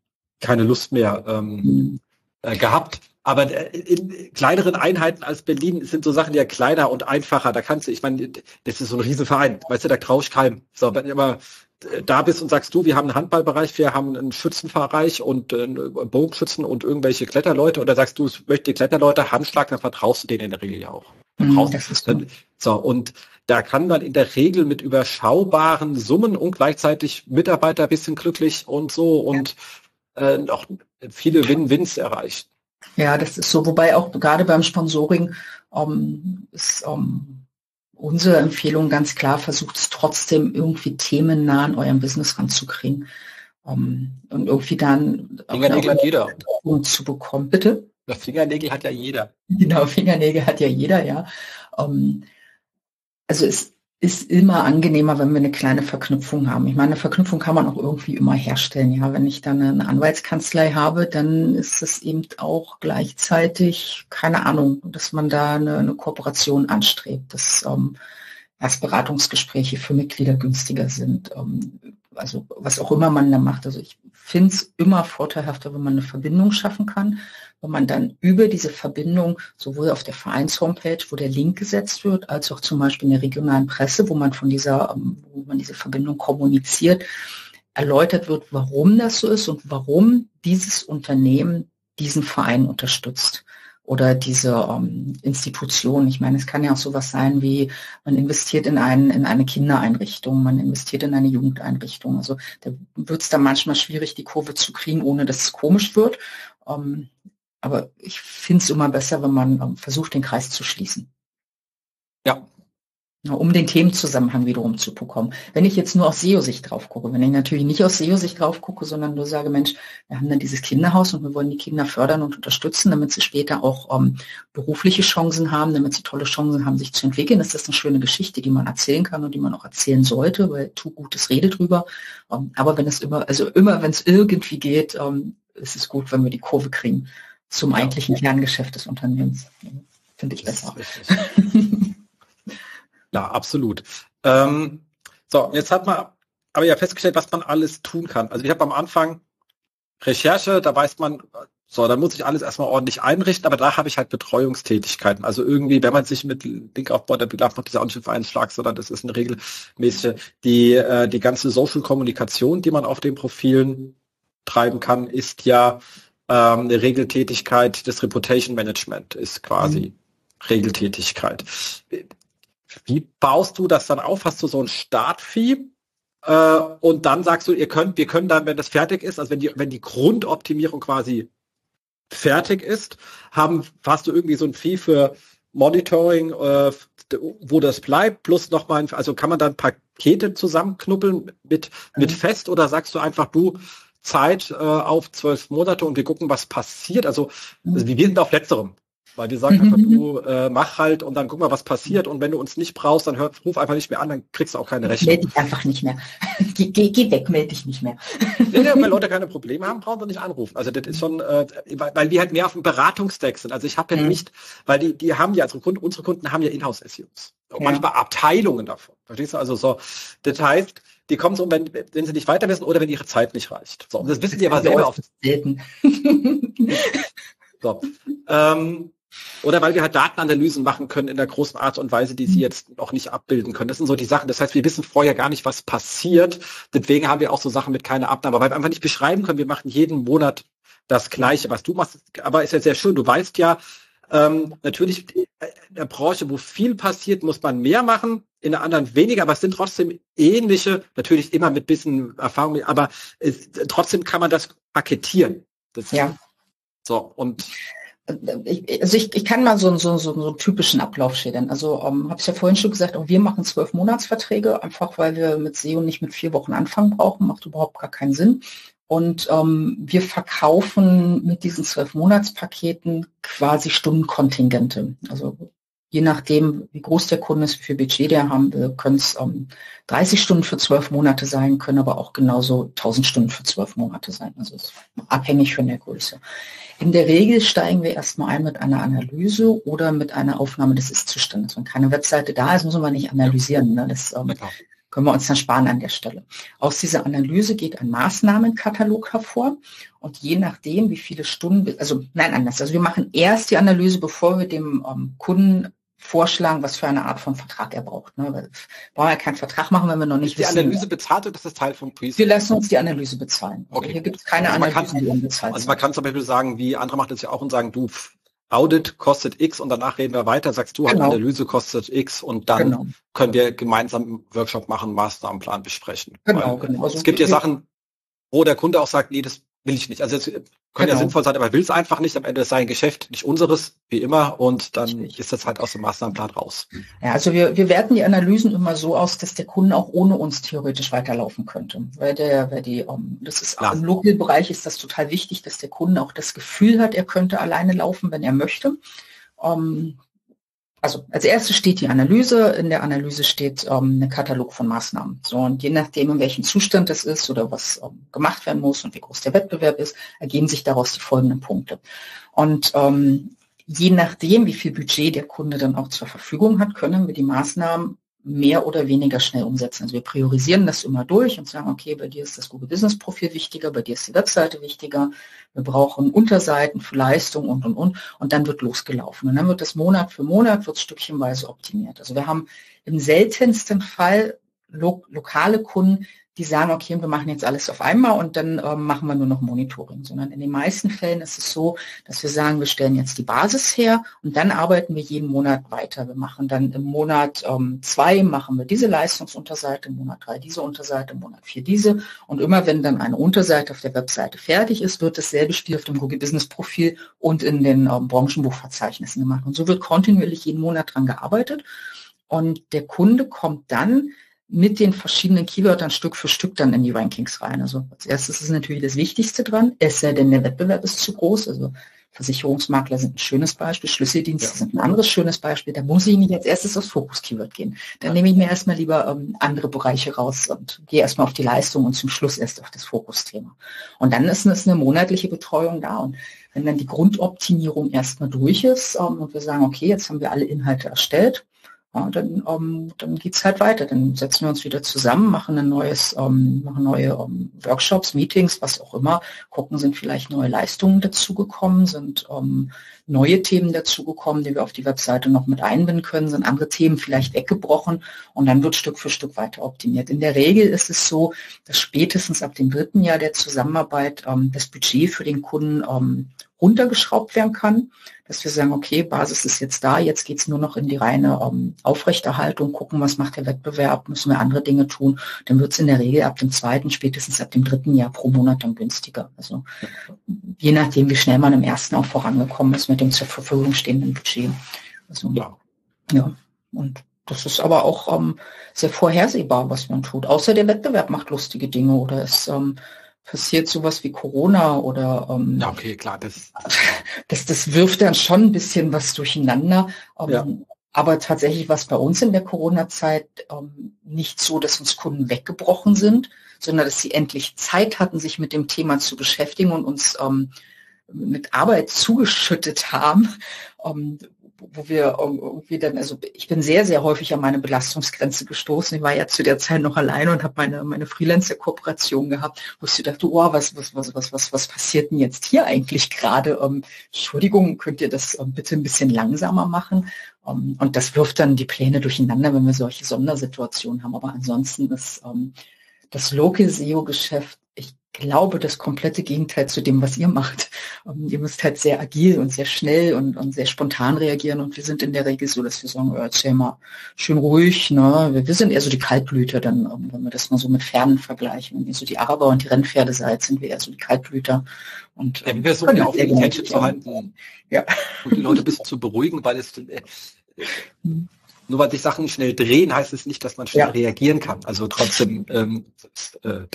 keine Lust mehr ähm, äh, gehabt. Aber äh, in kleineren Einheiten als Berlin sind so Sachen ja kleiner und einfacher. Da kannst du, ich meine, das ist so ein Riesenverein. Weißt du, da traue ich keinem. So, wenn immer da bist und sagst du, wir haben einen Handballbereich, wir haben einen Schützenbereich und einen Bogenschützen und irgendwelche Kletterleute. Oder sagst du, ich möchte die Kletterleute Handschlag, dann vertraust du denen in der Regel ja auch. Mhm, so, und da kann man in der Regel mit überschaubaren Summen und gleichzeitig Mitarbeiter ein bisschen glücklich und so und äh, noch viele Win-Wins erreichen. Ja, das ist so, wobei auch gerade beim Sponsoring ähm, ist ähm, unsere Empfehlung ganz klar, versucht es trotzdem irgendwie themennah an eurem Business ranzukriegen. Um, und irgendwie dann Fingernägel hat jeder. zu bekommen. Bitte? Fingernägel hat ja jeder. Genau, Fingernägel hat ja jeder, ja. Um, also es ist immer angenehmer, wenn wir eine kleine Verknüpfung haben. Ich meine, eine Verknüpfung kann man auch irgendwie immer herstellen. Ja, wenn ich dann eine Anwaltskanzlei habe, dann ist es eben auch gleichzeitig, keine Ahnung, dass man da eine, eine Kooperation anstrebt, dass ähm, erst Beratungsgespräche für Mitglieder günstiger sind. Ähm, also was auch immer man da macht. Also ich finde es immer vorteilhafter, wenn man eine Verbindung schaffen kann wo man dann über diese Verbindung sowohl auf der Vereins-Homepage, wo der Link gesetzt wird, als auch zum Beispiel in der regionalen Presse, wo man von dieser, ähm, wo man diese Verbindung kommuniziert, erläutert wird, warum das so ist und warum dieses Unternehmen diesen Verein unterstützt oder diese ähm, Institution. Ich meine, es kann ja auch sowas sein wie, man investiert in, ein, in eine Kindereinrichtung, man investiert in eine Jugendeinrichtung. Also da wird es dann manchmal schwierig, die Kurve zu kriegen, ohne dass es komisch wird. Ähm, aber ich finde es immer besser, wenn man ähm, versucht, den Kreis zu schließen. Ja. Um den Themenzusammenhang wiederum zu bekommen. Wenn ich jetzt nur aus SEO-Sicht drauf gucke, wenn ich natürlich nicht aus SEO-Sicht drauf gucke, sondern nur sage, Mensch, wir haben dann dieses Kinderhaus und wir wollen die Kinder fördern und unterstützen, damit sie später auch ähm, berufliche Chancen haben, damit sie tolle Chancen haben, sich zu entwickeln, ist das eine schöne Geschichte, die man erzählen kann und die man auch erzählen sollte, weil tu Gutes Rede drüber. Ähm, aber wenn es immer, also immer, wenn es irgendwie geht, ähm, ist es gut, wenn wir die Kurve kriegen zum eigentlichen Kerngeschäft des Unternehmens. Finde ich besser. *laughs* ja, absolut. Ähm, so, jetzt hat man aber ja festgestellt, was man alles tun kann. Also ich habe am Anfang Recherche, da weiß man, so, da muss ich alles erstmal ordentlich einrichten, aber da habe ich halt Betreuungstätigkeiten. Also irgendwie, wenn man sich mit Link aufbaut, da darf man das auch nicht auf einen Schlag, sondern das ist eine regelmäßige, die, äh, die ganze Social Kommunikation, die man auf den Profilen treiben kann, ist ja ähm, eine Regeltätigkeit des Reputation Management, ist quasi mhm. Regeltätigkeit. Wie baust du das dann auf? Hast du so ein Startvieh? Äh, und dann sagst du, ihr könnt, wir können dann, wenn das fertig ist, also wenn die, wenn die Grundoptimierung quasi fertig ist, haben, hast du irgendwie so ein Fee für Monitoring, äh, wo das bleibt, plus nochmal, also kann man dann Pakete zusammenknuppeln mit, mit mhm. fest oder sagst du einfach, du, Zeit äh, auf zwölf Monate und wir gucken, was passiert. Also, also wir sind auf letzterem. Weil wir sagen einfach, du *laughs* äh, mach halt und dann guck mal, was passiert. Und wenn du uns nicht brauchst, dann hör, ruf einfach nicht mehr an, dann kriegst du auch keine Rechnung. Meld dich einfach nicht mehr. *laughs* geh, geh, geh weg, melde dich nicht mehr. nee, wenn Leute *laughs* keine Probleme haben, brauchen sie nicht anrufen. Also das ist schon, äh, weil wir halt mehr auf dem Beratungstext sind. Also ich habe ja mhm. nicht, weil die, die haben ja, also Kunden, unsere Kunden haben ja Inhouse-SEOs. Ja. Manchmal Abteilungen davon. Verstehst du? Also so, das heißt, die kommen so, wenn, wenn sie nicht weiter wissen oder wenn ihre Zeit nicht reicht. So, und das wissen die aber selber oft. Selten. so. Ähm, oder weil wir halt Datenanalysen machen können in der großen Art und Weise, die sie jetzt noch nicht abbilden können. Das sind so die Sachen. Das heißt, wir wissen vorher gar nicht, was passiert. Deswegen haben wir auch so Sachen mit keiner Abnahme, weil wir einfach nicht beschreiben können, wir machen jeden Monat das Gleiche, was du machst. Aber ist ja sehr schön. Du weißt ja, ähm, natürlich in der Branche, wo viel passiert, muss man mehr machen, in der anderen weniger, aber es sind trotzdem ähnliche, natürlich immer mit bisschen Erfahrung, aber es, trotzdem kann man das paketieren. Das, ja. So, und ich, also ich, ich kann mal so, so, so, so einen typischen Ablauf schildern. Also ähm, habe ich ja vorhin schon gesagt, auch wir machen zwölf Monatsverträge, einfach weil wir mit SEO nicht mit vier Wochen anfangen brauchen, macht überhaupt gar keinen Sinn. Und ähm, wir verkaufen mit diesen zwölf Monatspaketen quasi Stundenkontingente. Also je nachdem, wie groß der Kunde ist, wie viel Budget der haben will, können es ähm, 30 Stunden für zwölf Monate sein, können aber auch genauso 1000 Stunden für zwölf Monate sein. Also ist abhängig von der Größe. In der Regel steigen wir erstmal ein mit einer Analyse oder mit einer Aufnahme des Ist-Zustandes. Wenn keine Webseite da ist, muss man nicht analysieren. Ne? Das ähm, können wir uns dann sparen an der Stelle. Aus dieser Analyse geht ein Maßnahmenkatalog hervor und je nachdem, wie viele Stunden, also nein, anders. Also wir machen erst die Analyse, bevor wir dem ähm, Kunden vorschlagen, was für eine Art von Vertrag er braucht. Ne? Wir brauchen ja keinen Vertrag machen, wenn wir noch nicht ist wissen. Die Analyse bezahlt oder ist das Teil vom Pre Wir lassen uns die Analyse bezahlen. Also okay. Hier gibt es keine also Analyse, die unbezahlt Also man kann zum Beispiel sagen, wie andere macht es ja auch und sagen, du Audit kostet X und danach reden wir weiter, sagst du, genau. Analyse kostet X und dann genau. können wir gemeinsam einen Workshop machen, Maßnahmenplan besprechen. Genau, Weil, genau. Also es gibt ja Sachen, wo der Kunde auch sagt, nee, das will ich nicht. Also es könnte genau. ja sinnvoll sein, aber er will es einfach nicht. Am Ende ist sein Geschäft nicht unseres, wie immer, und dann ist das halt aus dem Maßnahmenplan raus. Ja, also wir, wir werten die Analysen immer so aus, dass der Kunde auch ohne uns theoretisch weiterlaufen könnte. Weil der, weil die, um, das ist Klar. im Local-Bereich ist das total wichtig, dass der Kunde auch das Gefühl hat, er könnte alleine laufen, wenn er möchte. Um, also als erstes steht die Analyse, in der Analyse steht ähm, ein Katalog von Maßnahmen. So, und je nachdem, in welchem Zustand das ist oder was ähm, gemacht werden muss und wie groß der Wettbewerb ist, ergeben sich daraus die folgenden Punkte. Und ähm, je nachdem, wie viel Budget der Kunde dann auch zur Verfügung hat, können wir die Maßnahmen mehr oder weniger schnell umsetzen. Also wir priorisieren das immer durch und sagen, okay, bei dir ist das Google Business Profil wichtiger, bei dir ist die Webseite wichtiger, wir brauchen Unterseiten für Leistung und, und, und, und dann wird losgelaufen. Und dann wird das Monat für Monat, wird stückchenweise optimiert. Also wir haben im seltensten Fall lo lokale Kunden, die sagen, okay, wir machen jetzt alles auf einmal und dann ähm, machen wir nur noch Monitoring, sondern in den meisten Fällen ist es so, dass wir sagen, wir stellen jetzt die Basis her und dann arbeiten wir jeden Monat weiter. Wir machen dann im Monat ähm, zwei, machen wir diese Leistungsunterseite, im Monat drei diese Unterseite, im Monat vier diese und immer wenn dann eine Unterseite auf der Webseite fertig ist, wird dasselbe Spiel auf dem Google Business Profil und in den ähm, Branchenbuchverzeichnissen gemacht. Und so wird kontinuierlich jeden Monat dran gearbeitet und der Kunde kommt dann mit den verschiedenen Keywörtern Stück für Stück dann in die Rankings rein. Also als erstes ist natürlich das Wichtigste dran, es sei denn, der Wettbewerb ist zu groß. Also Versicherungsmakler sind ein schönes Beispiel, Schlüsseldienste ja. sind ein anderes schönes Beispiel. Da muss ich nicht als erstes aufs Fokus-Keyword gehen. Dann nehme ich mir erstmal lieber ähm, andere Bereiche raus und gehe erstmal auf die Leistung und zum Schluss erst auf das Fokusthema. Und dann ist es eine monatliche Betreuung da. Und wenn dann die Grundoptimierung erstmal durch ist ähm, und wir sagen, okay, jetzt haben wir alle Inhalte erstellt, ja, dann, ähm, dann geht's halt weiter. Dann setzen wir uns wieder zusammen, machen ein neues, ähm, machen neue ähm, Workshops, Meetings, was auch immer, gucken, sind vielleicht neue Leistungen dazugekommen, sind neue Themen dazugekommen, die wir auf die Webseite noch mit einbinden können, sind andere Themen vielleicht weggebrochen und dann wird Stück für Stück weiter optimiert. In der Regel ist es so, dass spätestens ab dem dritten Jahr der Zusammenarbeit ähm, das Budget für den Kunden ähm, runtergeschraubt werden kann, dass wir sagen, okay, Basis ist jetzt da, jetzt geht es nur noch in die reine ähm, Aufrechterhaltung, gucken, was macht der Wettbewerb, müssen wir andere Dinge tun, dann wird es in der Regel ab dem zweiten, spätestens ab dem dritten Jahr pro Monat dann günstiger. Also je nachdem, wie schnell man im ersten auch vorangekommen ist mit dem zur Verfügung stehenden Budget. Also, ja. ja. Und das ist aber auch ähm, sehr vorhersehbar, was man tut. Außer der Wettbewerb macht lustige Dinge oder es ähm, passiert sowas wie Corona oder ähm, ja, okay, klar, das, *laughs* das, das wirft dann schon ein bisschen was durcheinander. Ähm, ja. Aber tatsächlich war es bei uns in der Corona-Zeit ähm, nicht so, dass uns Kunden weggebrochen sind, sondern dass sie endlich Zeit hatten, sich mit dem Thema zu beschäftigen und uns ähm, mit Arbeit zugeschüttet haben, ähm, wo wir irgendwie dann, also ich bin sehr, sehr häufig an meine Belastungsgrenze gestoßen. Ich war ja zu der Zeit noch alleine und habe meine, meine Freelancer-Kooperation gehabt, wo ich dachte, oh, was, was, was, was, was, was passiert denn jetzt hier eigentlich gerade? Ähm, Entschuldigung, könnt ihr das ähm, bitte ein bisschen langsamer machen? Ähm, und das wirft dann die Pläne durcheinander, wenn wir solche Sondersituationen haben. Aber ansonsten ist ähm, das Local SEO-Geschäft glaube, das komplette Gegenteil zu dem, was ihr macht. Ähm, ihr müsst halt sehr agil und sehr schnell und, und, sehr spontan reagieren und wir sind in der Regel so, dass wir sagen, erzähl mal schön ruhig. Ne? Wir, wir sind eher so die Kaltblüter, dann, ähm, wenn wir das mal so mit Pferden vergleichen. Wenn ihr so die Araber und die Rennpferde seid, sind wir eher so die Kaltblüter. Und, ja, wir versuchen ja auch die Tension zu halten ja. und die Leute ein bisschen zu beruhigen, weil es äh, hm. nur weil sich Sachen schnell drehen, heißt es nicht, dass man schnell ja. reagieren kann. Also trotzdem ähm, das, äh,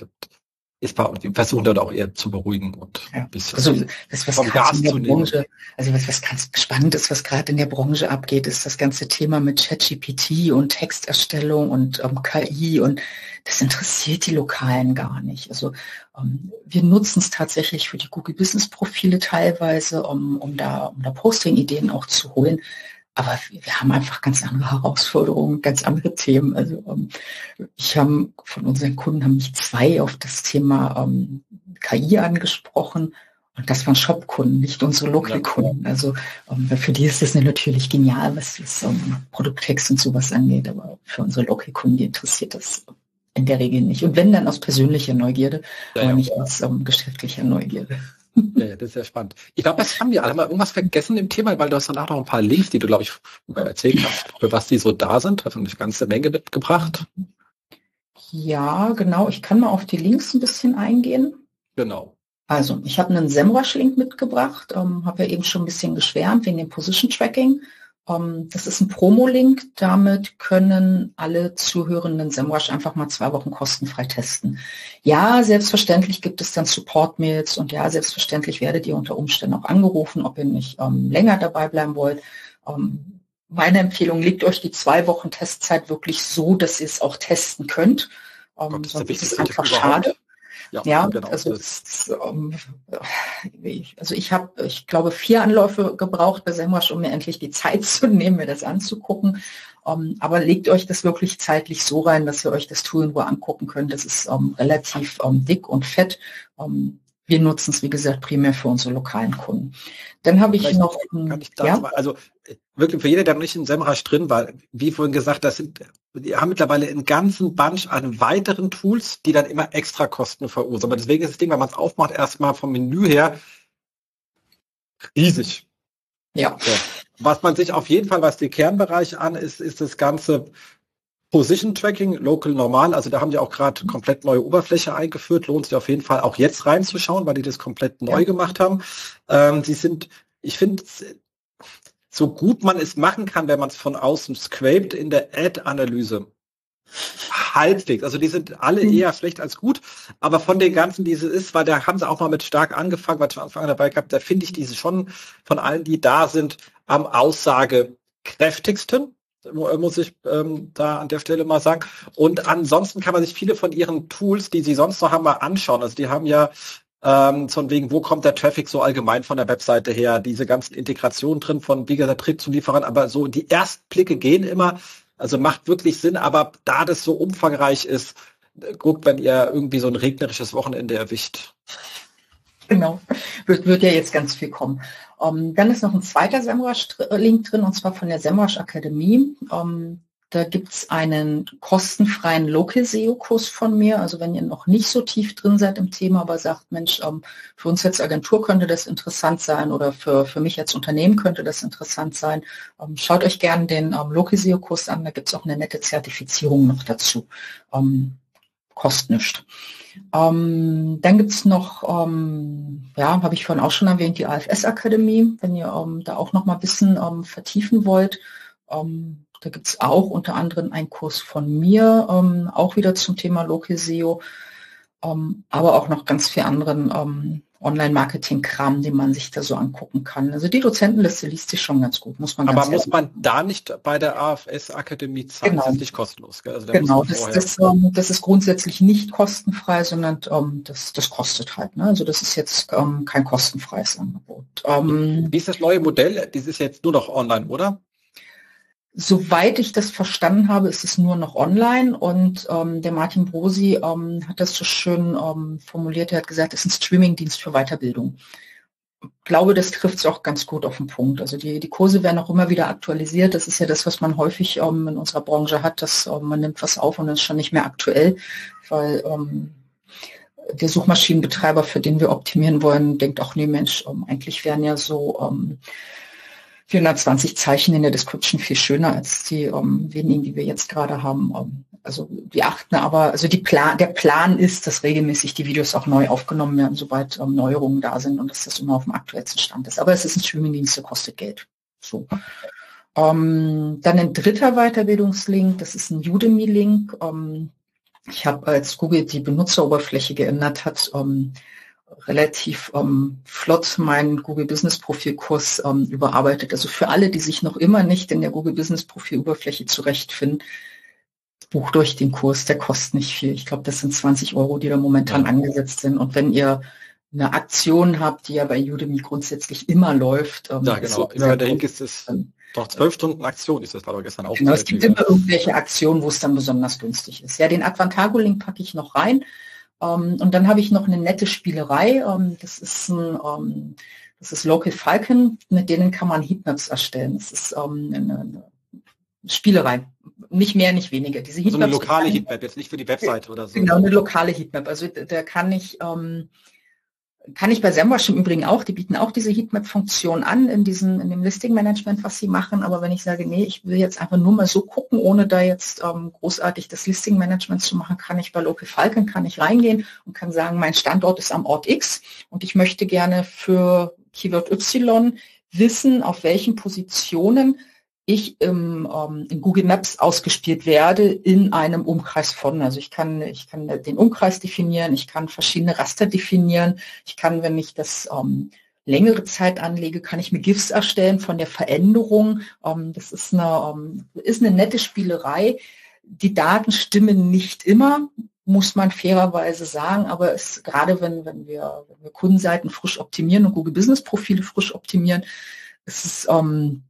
ist wir versuchen dort auch eher zu beruhigen und ja. ein bisschen also, das, was vom Gas zu Branche, Also was, was ganz spannend ist, was gerade in der Branche abgeht, ist das ganze Thema mit ChatGPT und Texterstellung und ähm, KI und das interessiert die Lokalen gar nicht. Also ähm, wir nutzen es tatsächlich für die Google Business Profile teilweise, um, um da, um da Posting-Ideen auch zu holen. Aber wir haben einfach ganz andere Herausforderungen, ganz andere Themen. Also ähm, ich habe von unseren Kunden haben mich zwei auf das Thema ähm, KI angesprochen. Und das waren Shop-Kunden, nicht unsere Local-Kunden. Also ähm, für die ist das natürlich genial, was das ähm, Produkttext und sowas angeht. Aber für unsere Local-Kunden, interessiert das in der Regel nicht. Und wenn dann aus persönlicher Neugierde, ja, aber ja. nicht aus ähm, geschäftlicher Neugierde. Ja, das ist ja spannend. Ich glaube, das haben wir alle mal irgendwas vergessen im Thema, weil du hast danach noch ein paar Links, die du, glaube ich, erzählt hast, für was die so da sind. Da hast eine ganze Menge mitgebracht. Ja, genau. Ich kann mal auf die Links ein bisschen eingehen. Genau. Also, ich habe einen SEMrush-Link mitgebracht, ähm, habe ja eben schon ein bisschen geschwärmt wegen dem Position Tracking. Ähm, das ist ein Promo-Link. Damit können alle zuhörenden SEMrush einfach mal zwei Wochen kostenfrei testen. Ja, selbstverständlich gibt es dann Support-Mails und ja, selbstverständlich werdet ihr unter Umständen auch angerufen, ob ihr nicht ähm, länger dabei bleiben wollt. Ähm, meine Empfehlung, legt euch die zwei Wochen Testzeit wirklich so, dass ihr es auch testen könnt. Ähm, Gott, sonst ist es einfach schade. Ja, ja genau. Also, das, ähm, also ich habe, ich glaube, vier Anläufe gebraucht bei Semrush, um mir endlich die *laughs* Zeit zu nehmen, mir das anzugucken. Um, ähm, aber legt euch das wirklich zeitlich so rein, dass ihr euch das Tool in Ruhe angucken könnt. Das ist um, ähm, relativ dick und fett. Wir nutzen es, wie gesagt, primär für unsere lokalen Kunden. Dann habe ich Vielleicht noch... Kann ich ja? Mal, also wirklich für jeder, der noch nicht in Semrush drin war, wie vorhin gesagt, das sind die haben mittlerweile einen ganzen Bunch an weiteren Tools, die dann immer extra Kosten verursachen. Aber deswegen ist das Ding, wenn man es aufmacht, erstmal vom Menü her riesig. Ja. So. Was man sich auf jeden Fall, was die Kernbereiche an ist, ist das ganze Position Tracking, Local Normal. Also da haben die auch gerade komplett neue Oberfläche eingeführt. Lohnt sich auf jeden Fall auch jetzt reinzuschauen, weil die das komplett neu ja. gemacht haben. Ähm, sie sind, ich finde, so gut man es machen kann, wenn man es von außen scraped in der Ad-Analyse. Halbwegs. Also die sind alle mhm. eher schlecht als gut, aber von den ganzen, die es ist, weil da haben sie auch mal mit stark angefangen, weil ich am Anfang dabei gehabt, da finde ich diese schon von allen, die da sind, am aussagekräftigsten muss ich ähm, da an der Stelle mal sagen. Und ansonsten kann man sich viele von ihren Tools, die sie sonst noch haben, mal anschauen. Also die haben ja ähm, von wegen, wo kommt der Traffic so allgemein von der Webseite her, diese ganzen Integrationen drin von, wie gesagt, Tritt zu Lieferern, aber so die Erstblicke gehen immer Also macht wirklich Sinn, aber da das so umfangreich ist, guckt, wenn ihr irgendwie so ein regnerisches Wochenende erwischt. Genau, wird, wird ja jetzt ganz viel kommen. Ähm, dann ist noch ein zweiter Semrush-Link drin, und zwar von der Semrush Akademie. Ähm, da gibt's einen kostenfreien Local SEO-Kurs von mir. Also wenn ihr noch nicht so tief drin seid im Thema, aber sagt, Mensch, ähm, für uns als Agentur könnte das interessant sein oder für, für mich als Unternehmen könnte das interessant sein, schaut euch gerne den Local SEO-Kurs an. Da gibt's auch eine nette Zertifizierung noch dazu. kostet nichts. Ähm, dann gibt's noch, ähm, ja, habe ich vorhin auch schon erwähnt, die AFS-Akademie, wenn ihr ähm, da auch noch mal ein bisschen ähm, vertiefen wollt. Ähm, da gibt's auch unter anderem einen Kurs von mir, ähm, auch wieder zum Thema Local SEO, aber auch noch ganz viel anderen Online-Marketing-Kram, den man sich da so angucken kann. Also die Dozentenliste liest sich schon ganz gut, muss man Aber muss man da nicht bei der AFS-Akademie zahlen? Genau. Das ist nicht kostenlos. Also genau, das, das, ähm, das, ist grundsätzlich nicht kostenfrei, sondern ähm, das, das kostet halt. Ne? Also das ist jetzt ähm, kein kostenfreies Angebot. Ähm, Wie ist das neue Modell? Das ist jetzt nur noch online, oder? Soweit ich das verstanden habe, ist es nur noch online und ähm, der Martin Brosi ähm, hat das so schön ähm, formuliert. Er hat gesagt, es ist ein Streamingdienst für Weiterbildung. Ich glaube, das trifft es auch ganz gut auf den Punkt. Also die, die Kurse werden auch immer wieder aktualisiert. Das ist ja das, was man häufig ähm, in unserer Branche hat, dass ähm, man nimmt was auf und ist schon nicht mehr aktuell, weil ähm, der Suchmaschinenbetreiber, für den wir optimieren wollen, denkt auch, nee Mensch, eigentlich wären ja so 420 Zeichen in der Description viel schöner als die um, ähm, wenigen, die wir jetzt gerade haben. Um, ähm, also die achten aber, also die Plan, der Plan ist, dass regelmäßig die Videos auch neu aufgenommen werden, sobald ähm, Neuerungen da sind und dass das immer auf dem aktuellsten Stand ist. Aber es ist ein Streamingdienst, der kostet Geld. So. dann ein dritter Weiterbildungslink, das ist ein Udemy-Link. ich habe, als Google die Benutzeroberfläche geändert hat, relativ ähm, flott meinen Google Business Profil Kurs ähm, überarbeitet. Also für alle, die sich noch immer nicht in der Google Business Profil Oberfläche zurechtfinden, bucht euch den Kurs, der kostet nicht viel. Ich glaube, das sind 20 Euro, die da momentan ja. angesetzt sind. Und wenn ihr eine Aktion habt, die ja bei Udemy grundsätzlich immer läuft. Ähm, ja, genau. Immer der Link ist es. Doch zwölf Stunden Aktion ist das, war doch gestern auch. Genau, es gibt immer irgendwelche Aktionen, wo es dann besonders günstig ist. Ja, den Advantago-Link packe ich noch rein. Ähm, und dann habe ich noch eine nette Spielerei. Ähm, das ist ein ähm, das ist Local Falcon, mit denen kann man Heatmaps erstellen. Das ist eine, eine Spielerei. Nicht mehr, nicht weniger. Diese Heatmaps, so eine lokale Heatmap, jetzt nicht für die Webseite oder so. Genau, eine lokale Heatmap. Also da kann ich ähm, kann ich bei SEMrush im Übrigen auch, die bieten auch diese Heatmap-Funktion an in diesem, in dem Listing-Management, was sie machen. Aber wenn ich sage, nee, ich will jetzt einfach nur mal so gucken, ohne da jetzt ähm, großartig das Listing-Management zu machen, kann ich bei Local Falcon, kann ich reingehen und kann sagen, mein Standort ist am Ort X und ich möchte gerne für Keyword Y wissen, auf welchen Positionen ich im, ähm, in Google Maps ausgespielt werde in einem Umkreis von. Also ich kann, ich kann den Umkreis definieren, ich kann verschiedene Raster definieren, ich kann, wenn ich das ähm, längere Zeit anlege, kann ich mir GIFs erstellen von der Veränderung. Ähm, das ist eine, ähm, ist eine nette Spielerei. Die Daten stimmen nicht immer, muss man fairerweise sagen, aber es, gerade wenn, wenn, wir, wenn wir Kundenseiten frisch optimieren und Google Business Profile frisch optimieren, ist es ähm,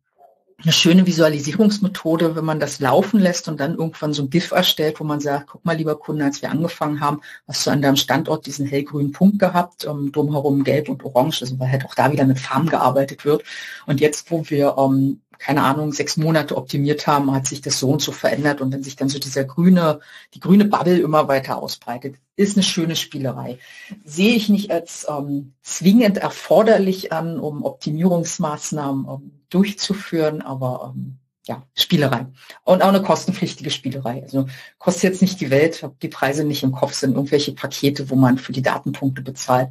eine schöne Visualisierungsmethode, wenn man das laufen lässt und dann irgendwann so ein GIF erstellt, wo man sagt, guck mal, lieber Kunde, als wir angefangen haben, hast du an deinem Standort diesen hellgrünen Punkt gehabt, ähm, drumherum gelb und orange, also weil halt auch da wieder mit Farben gearbeitet wird. Und jetzt, wo wir ähm, keine Ahnung, sechs Monate optimiert haben, hat sich das so und so verändert und wenn sich dann so dieser grüne, die grüne Bubble immer weiter ausbreitet, ist eine schöne Spielerei. Sehe ich nicht als ähm, zwingend erforderlich an, um Optimierungsmaßnahmen ähm, durchzuführen, aber ähm, ja, Spielerei. Und auch eine kostenpflichtige Spielerei. Also kostet jetzt nicht die Welt, die Preise nicht im Kopf, sind irgendwelche Pakete, wo man für die Datenpunkte bezahlt.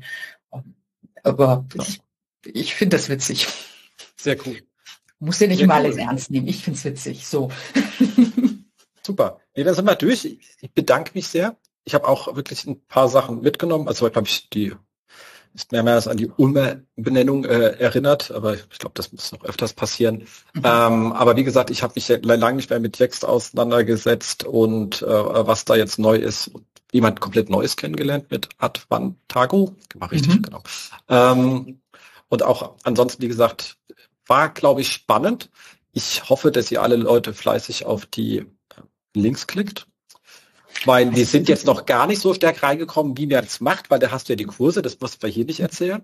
Ähm, aber ich, ich finde das witzig. Sehr cool. Muss ja nicht immer alles ernst nehmen. Ich finde es witzig. So. *laughs* Super. Nee, dann sind wir durch. Ich bedanke mich sehr. Ich habe auch wirklich ein paar Sachen mitgenommen. Also heute habe ich die ist mehrmals an die Ulmer-Benennung äh, erinnert, aber ich glaube, das muss noch öfters passieren. Mhm. Ähm, aber wie gesagt, ich habe mich lange nicht mehr mit Text auseinandergesetzt und äh, was da jetzt neu ist. Jemand komplett Neues kennengelernt mit Advantago. War richtig, mhm. genau. Ähm, und auch ansonsten, wie gesagt, war, glaube ich, spannend. Ich hoffe, dass ihr alle Leute fleißig auf die Links klickt. Weil die sind jetzt noch gar nicht so stark reingekommen, wie man es macht, weil da hast du ja die Kurse, das musst wir hier nicht erzählen.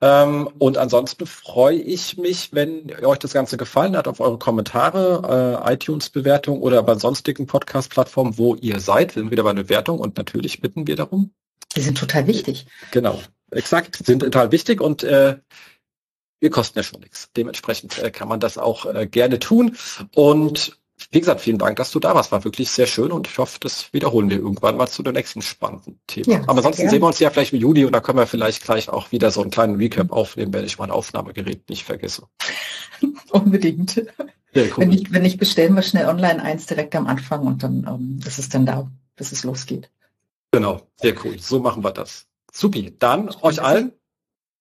Ähm, und ansonsten freue ich mich, wenn euch das Ganze gefallen hat, auf eure Kommentare, äh, iTunes-Bewertung oder bei sonstigen Podcast-Plattformen, wo ihr seid. sind wieder bei einer Bewertung und natürlich bitten wir darum. Die sind total wichtig. Genau, exakt, sind total wichtig und äh, wir kosten ja schon nichts. Dementsprechend äh, kann man das auch äh, gerne tun. Und wie gesagt, vielen Dank, dass du da warst. War wirklich sehr schön und ich hoffe, das wiederholen wir irgendwann mal zu dem nächsten spannenden Thema. Ja, Aber ansonsten sehen wir uns ja vielleicht im Juli und da können wir vielleicht gleich auch wieder so einen kleinen Recap aufnehmen, wenn ich mein Aufnahmegerät nicht vergesse. *laughs* Unbedingt. Ja, cool. wenn, ich, wenn ich bestellen wir schnell online eins direkt am Anfang und dann ähm, ist es dann da, bis es losgeht. Genau, sehr cool. So machen wir das. Supi. Dann euch allen.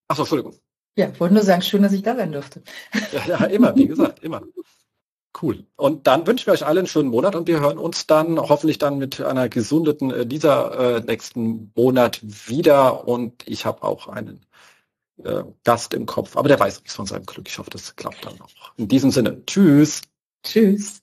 Achso, Entschuldigung. Ja, wollte nur sagen, schön, dass ich da sein dürfte. Ja, ja immer, wie gesagt, immer. Cool. Und dann wünschen wir euch allen einen schönen Monat und wir hören uns dann hoffentlich dann mit einer gesundeten äh, dieser äh, nächsten Monat wieder. Und ich habe auch einen äh, Gast im Kopf, aber der weiß nichts von seinem Glück. Ich hoffe, das klappt dann auch. In diesem Sinne, tschüss. Tschüss.